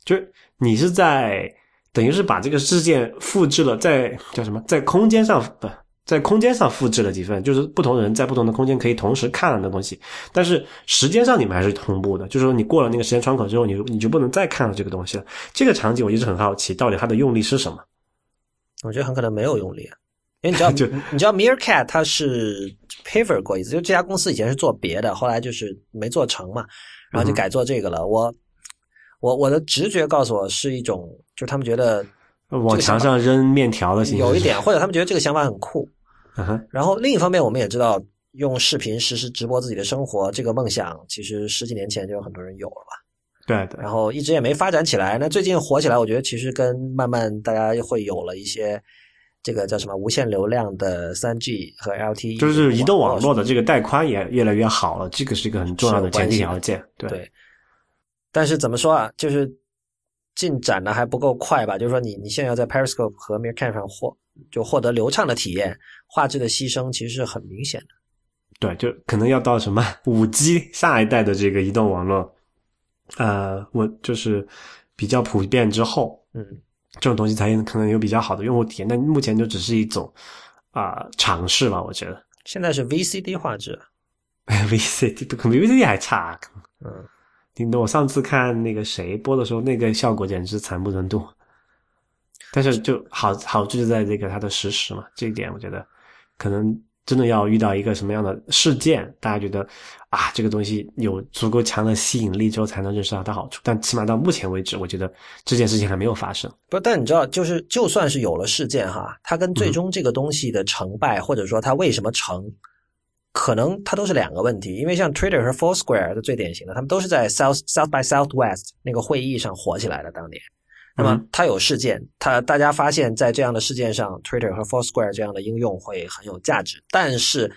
就是你是在等于是把这个事件复制了，在叫什么，在空间上不在空间上复制了几份，就是不同人在不同的空间可以同时看的东西，但是时间上你们还是同步的，就是说你过了那个时间窗口之后，你你就不能再看到这个东西了。这个场景我一直很好奇，到底它的用力是什么？我觉得很可能没有用力，因为你知道，[laughs] 你知道 Meerkat 它是 p a v e r 过一次，就这家公司以前是做别的，后来就是没做成嘛，然后就改做这个了。我我我的直觉告诉我是一种，就是他们觉得往墙上扔面条的形式，有一点，或者他们觉得这个想法很酷。嗯哼，然后另一方面，我们也知道，用视频实时直播自己的生活这个梦想，其实十几年前就有很多人有了吧？对对。然后一直也没发展起来。那最近火起来，我觉得其实跟慢慢大家会有了一些这个叫什么无限流量的三 G 和 LTE，就是移动网络的这个带宽也越来越好了，这个是一个很重要的前提条件。对。但是怎么说啊？就是进展的还不够快吧？就是说，你你现在要在 Periscope 和 Meerkat 上获就获得流畅的体验。画质的牺牲其实是很明显的，对，就可能要到什么 [laughs] 五 G 下一代的这个移动网络，呃，我就是比较普遍之后，嗯，这种东西才可能有比较好的用户体验。但目前就只是一种啊尝试吧，我觉得。现在是 VCD 画质，[laughs] VCD 都可能 VCD 还差，嗯，你我上次看那个谁播的时候，那个效果简直惨不忍睹。但是就好好处就在这个它的实时嘛，这一点我觉得。可能真的要遇到一个什么样的事件，大家觉得啊，这个东西有足够强的吸引力之后，才能认识到它好处。但起码到目前为止，我觉得这件事情还没有发生。不，但你知道，就是就算是有了事件哈，它跟最终这个东西的成败，或者说它为什么成，可能它都是两个问题。因为像 Twitter 和 Foursquare 的最典型的，他们都是在 South South by Southwest 那个会议上火起来的，当年。那么它有事件，它大家发现，在这样的事件上，Twitter 和 Foursquare 这样的应用会很有价值。但是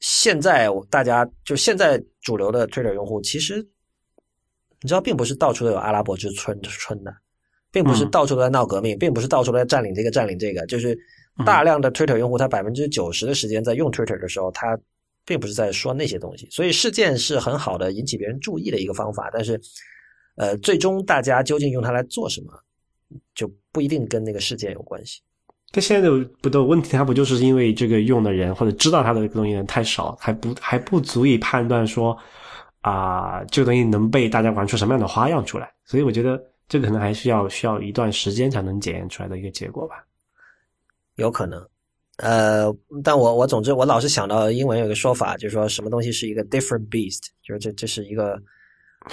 现在大家就现在主流的 Twitter 用户，其实你知道，并不是到处都有阿拉伯之春春的，并不是到处都在闹革命，并不是到处都在占领这个占领这个，就是大量的 Twitter 用户，他百分之九十的时间在用 Twitter 的时候，他并不是在说那些东西。所以事件是很好的引起别人注意的一个方法，但是。呃，最终大家究竟用它来做什么，就不一定跟那个事件有关系。但现在的不的问题，它不就是因为这个用的人或者知道它的东西人太少，还不还不足以判断说啊，这个东西能被大家玩出什么样的花样出来？所以我觉得这可能还需要需要一段时间才能检验出来的一个结果吧。有可能，呃，但我我总之我老是想到英文有个说法，就是说什么东西是一个 different beast，就是这这是一个。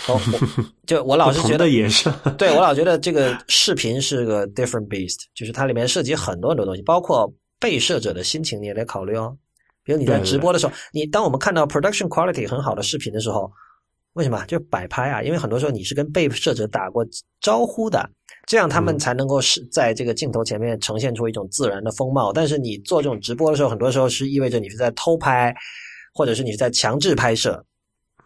哦，[laughs] 就我老是觉得也是，[laughs] 对我老觉得这个视频是个 different beast，就是它里面涉及很多很多东西，包括被摄者的心情你也得考虑哦。比如你在直播的时候，你当我们看到 production quality 很好的视频的时候，为什么就摆拍啊？因为很多时候你是跟被摄者打过招呼的，这样他们才能够是在这个镜头前面呈现出一种自然的风貌。但是你做这种直播的时候，很多时候是意味着你是在偷拍，或者是你是在强制拍摄。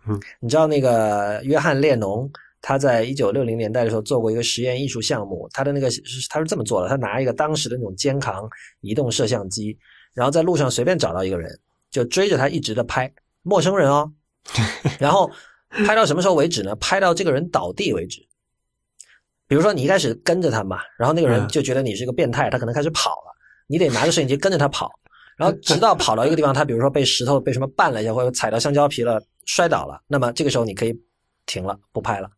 嗯，你知道那个约翰列侬，他在一九六零年代的时候做过一个实验艺术项目，他的那个他是这么做的：他拿一个当时的那种肩扛移动摄像机，然后在路上随便找到一个人，就追着他一直的拍，陌生人哦，[laughs] 然后拍到什么时候为止呢？拍到这个人倒地为止。比如说你一开始跟着他嘛，然后那个人就觉得你是个变态，他可能开始跑了，你得拿着摄影机跟着他跑，然后直到跑到一个地方，他比如说被石头被什么绊了一下，或者踩到香蕉皮了。摔倒了，那么这个时候你可以停了，不拍了。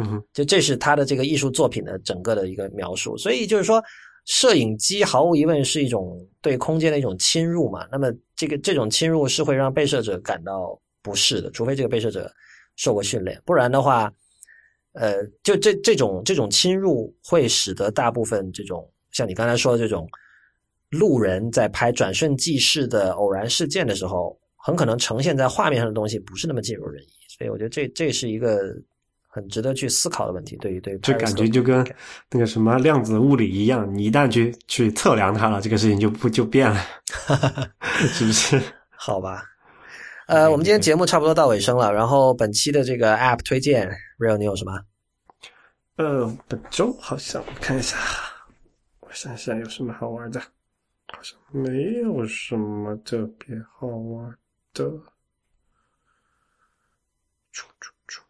嗯，就这是他的这个艺术作品的整个的一个描述。所以就是说，摄影机毫无疑问是一种对空间的一种侵入嘛。那么这个这种侵入是会让被摄者感到不适的，除非这个被摄者受过训练，不然的话，呃，就这这种这种侵入会使得大部分这种像你刚才说的这种路人在拍转瞬即逝的偶然事件的时候。很可能呈现在画面上的东西不是那么尽如人意，所以我觉得这这是一个很值得去思考的问题。对于对，这感觉就跟那个什么量子物理一样，你一旦去去测量它了，这个事情就不就变了，[laughs] 是不是？[laughs] 好吧，呃，我们今天节目差不多到尾声了，然后本期的这个 App 推荐，Real 你有什么？呃，本周好像我看一下，我想想有什么好玩的，好像没有什么特别好玩。的，出出出，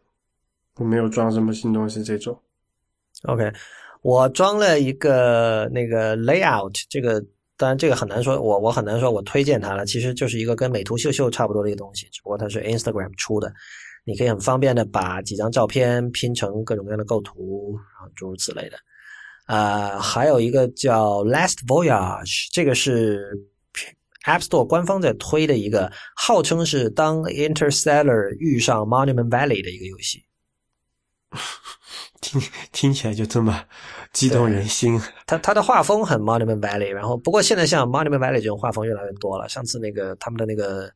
我没有装什么新东西这种。OK，我装了一个那个 Layout，这个当然这个很难说，我我很难说我推荐它了。其实就是一个跟美图秀秀差不多的一个东西，只不过它是 Instagram 出的，你可以很方便的把几张照片拼成各种各样的构图，然后诸如此类的。啊，还有一个叫 Last Voyage，这个是 App Store 官方在推的一个，号称是当 Interstellar 遇上 Monument Valley 的一个游戏。[laughs] 听听起来就这么激动人心。它它的画风很 Monument Valley，然后不过现在像 Monument Valley 这种画风越来越多了。上次那个他们的那个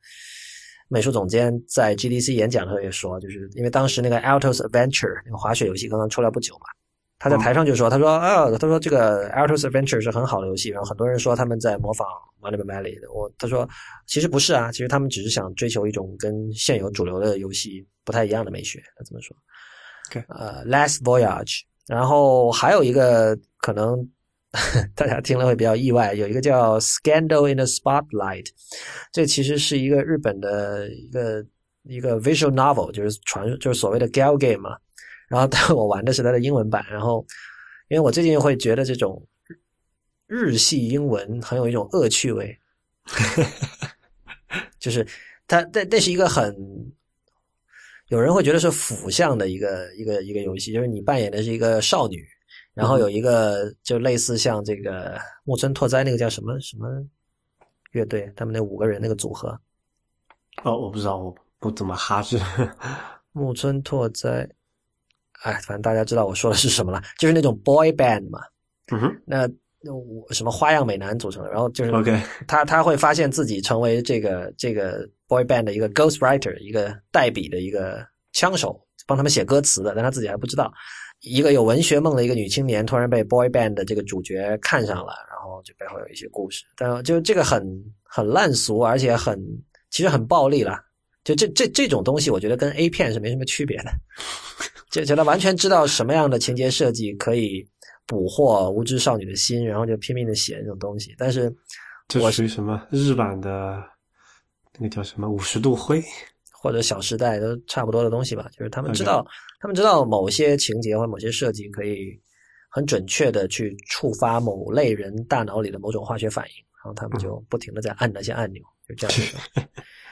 美术总监在 GDC 演讲的时候也说，就是因为当时那个 Altos Adventure 那个滑雪游戏刚刚出来不久嘛。他在台上就说：“他说啊，他说这个《Altos Adventure》是很好的游戏，然后很多人说他们在模仿《Monument Valley》的。我他说其实不是啊，其实他们只是想追求一种跟现有主流的游戏不太一样的美学。他这么说。呃，《Last Voyage》，然后还有一个可能 [laughs] 大家听了会比较意外，有一个叫《Scandal in the Spotlight》，这其实是一个日本的一个一个 visual novel，就是传就是所谓的 gal game 嘛。”然后，但我玩的是它的英文版。然后，因为我最近会觉得这种日系英文很有一种恶趣味，就是它，那那是一个很有人会觉得是腐向的一个一个一个游戏，就是你扮演的是一个少女，然后有一个就类似像这个木村拓哉那个叫什么什么乐队，他们那五个人那个组合。哦，我不知道，我不怎么哈日。[laughs] 木村拓哉。哎，反正大家知道我说的是什么了，就是那种 boy band 嘛。嗯哼，那我什么花样美男组成的，然后就是 OK，他他会发现自己成为这个这个 boy band 的一个 ghost writer，一个代笔的一个枪手，帮他们写歌词的，但他自己还不知道。一个有文学梦的一个女青年，突然被 boy band 的这个主角看上了，然后就背后有一些故事。但就这个很很烂俗，而且很其实很暴力了。就这这这种东西，我觉得跟 A 片是没什么区别的。就觉得完全知道什么样的情节设计可以捕获无知少女的心，然后就拼命的写这种东西。但是，这属于什么日版的那个叫什么五十度灰，或者小时代都差不多的东西吧？就是他们知道，他们知道某些情节或某些设计可以很准确的去触发某类人大脑里的某种化学反应，然后他们就不停的在按那些按钮，就这样 [laughs]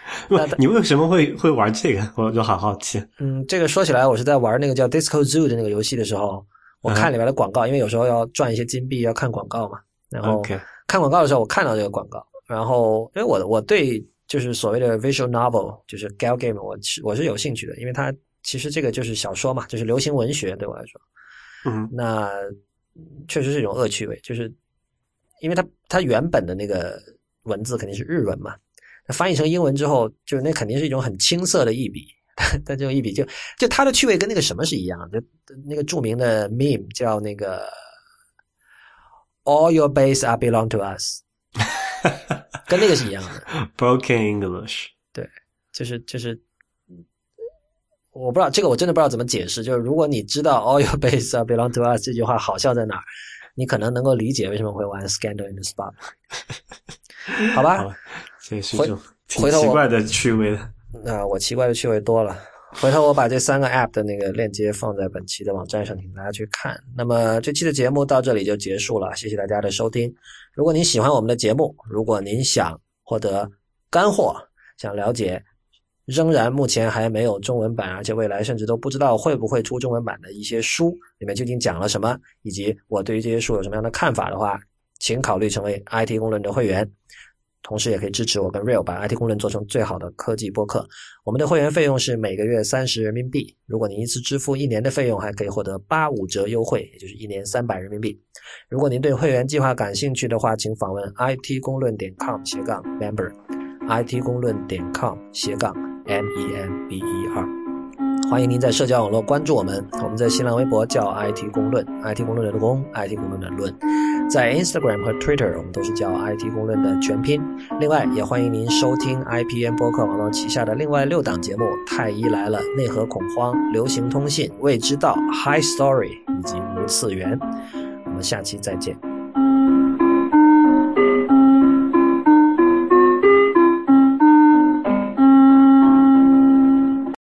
[laughs] 你为什么会会玩这个？[laughs] 我就好好奇。嗯，这个说起来，我是在玩那个叫 Disco Zoo 的那个游戏的时候，我看里面的广告，因为有时候要赚一些金币，要看广告嘛。然后看广告的时候，我看到这个广告，然后因为我我对就是所谓的 visual novel，就是 gal game，我我是有兴趣的，因为它其实这个就是小说嘛，就是流行文学对我来说。嗯，那确实是一种恶趣味，就是因为它它原本的那个文字肯定是日文嘛。翻译成英文之后，就是那肯定是一种很青涩的一笔，但这种一笔就就它的趣味跟那个什么是一样的，那个著名的 meme 叫那个 “All your base are belong to us”，[laughs] 跟那个是一样的。Broken English，对，就是就是，我不知道这个我真的不知道怎么解释。就是如果你知道 “All your base are belong to us” 这句话好笑在哪儿，你可能能够理解为什么会玩 “Scandal in the Spot”。[laughs] [laughs] 好吧。这是一种挺奇怪的趣味的。那我奇怪的趣味多了。回头我把这三个 App 的那个链接放在本期的网站上，请大家去看。那么这期的节目到这里就结束了，谢谢大家的收听。如果您喜欢我们的节目，如果您想获得干货，想了解仍然目前还没有中文版，而且未来甚至都不知道会不会出中文版的一些书，里面究竟讲了什么，以及我对于这些书有什么样的看法的话，请考虑成为 IT 公论的会员。同时也可以支持我跟 Real 把 IT 公论做成最好的科技播客。我们的会员费用是每个月三十人民币。如果您一次支付一年的费用，还可以获得八五折优惠，也就是一年三百人民币。如果您对会员计划感兴趣的话，请访问 IT 公论点 com 斜杠 member，IT 公论点 com 斜杠 m e m b e r。欢迎您在社交网络关注我们，我们在新浪微博叫 IT 公论，IT 公论的公，IT 公论的论，在 Instagram 和 Twitter 我们都是叫 IT 公论的全拼。另外，也欢迎您收听 IPN 播客网络旗下的另外六档节目：太医来了、内核恐慌、流行通信、未知道、High Story 以及无次元。我们下期再见。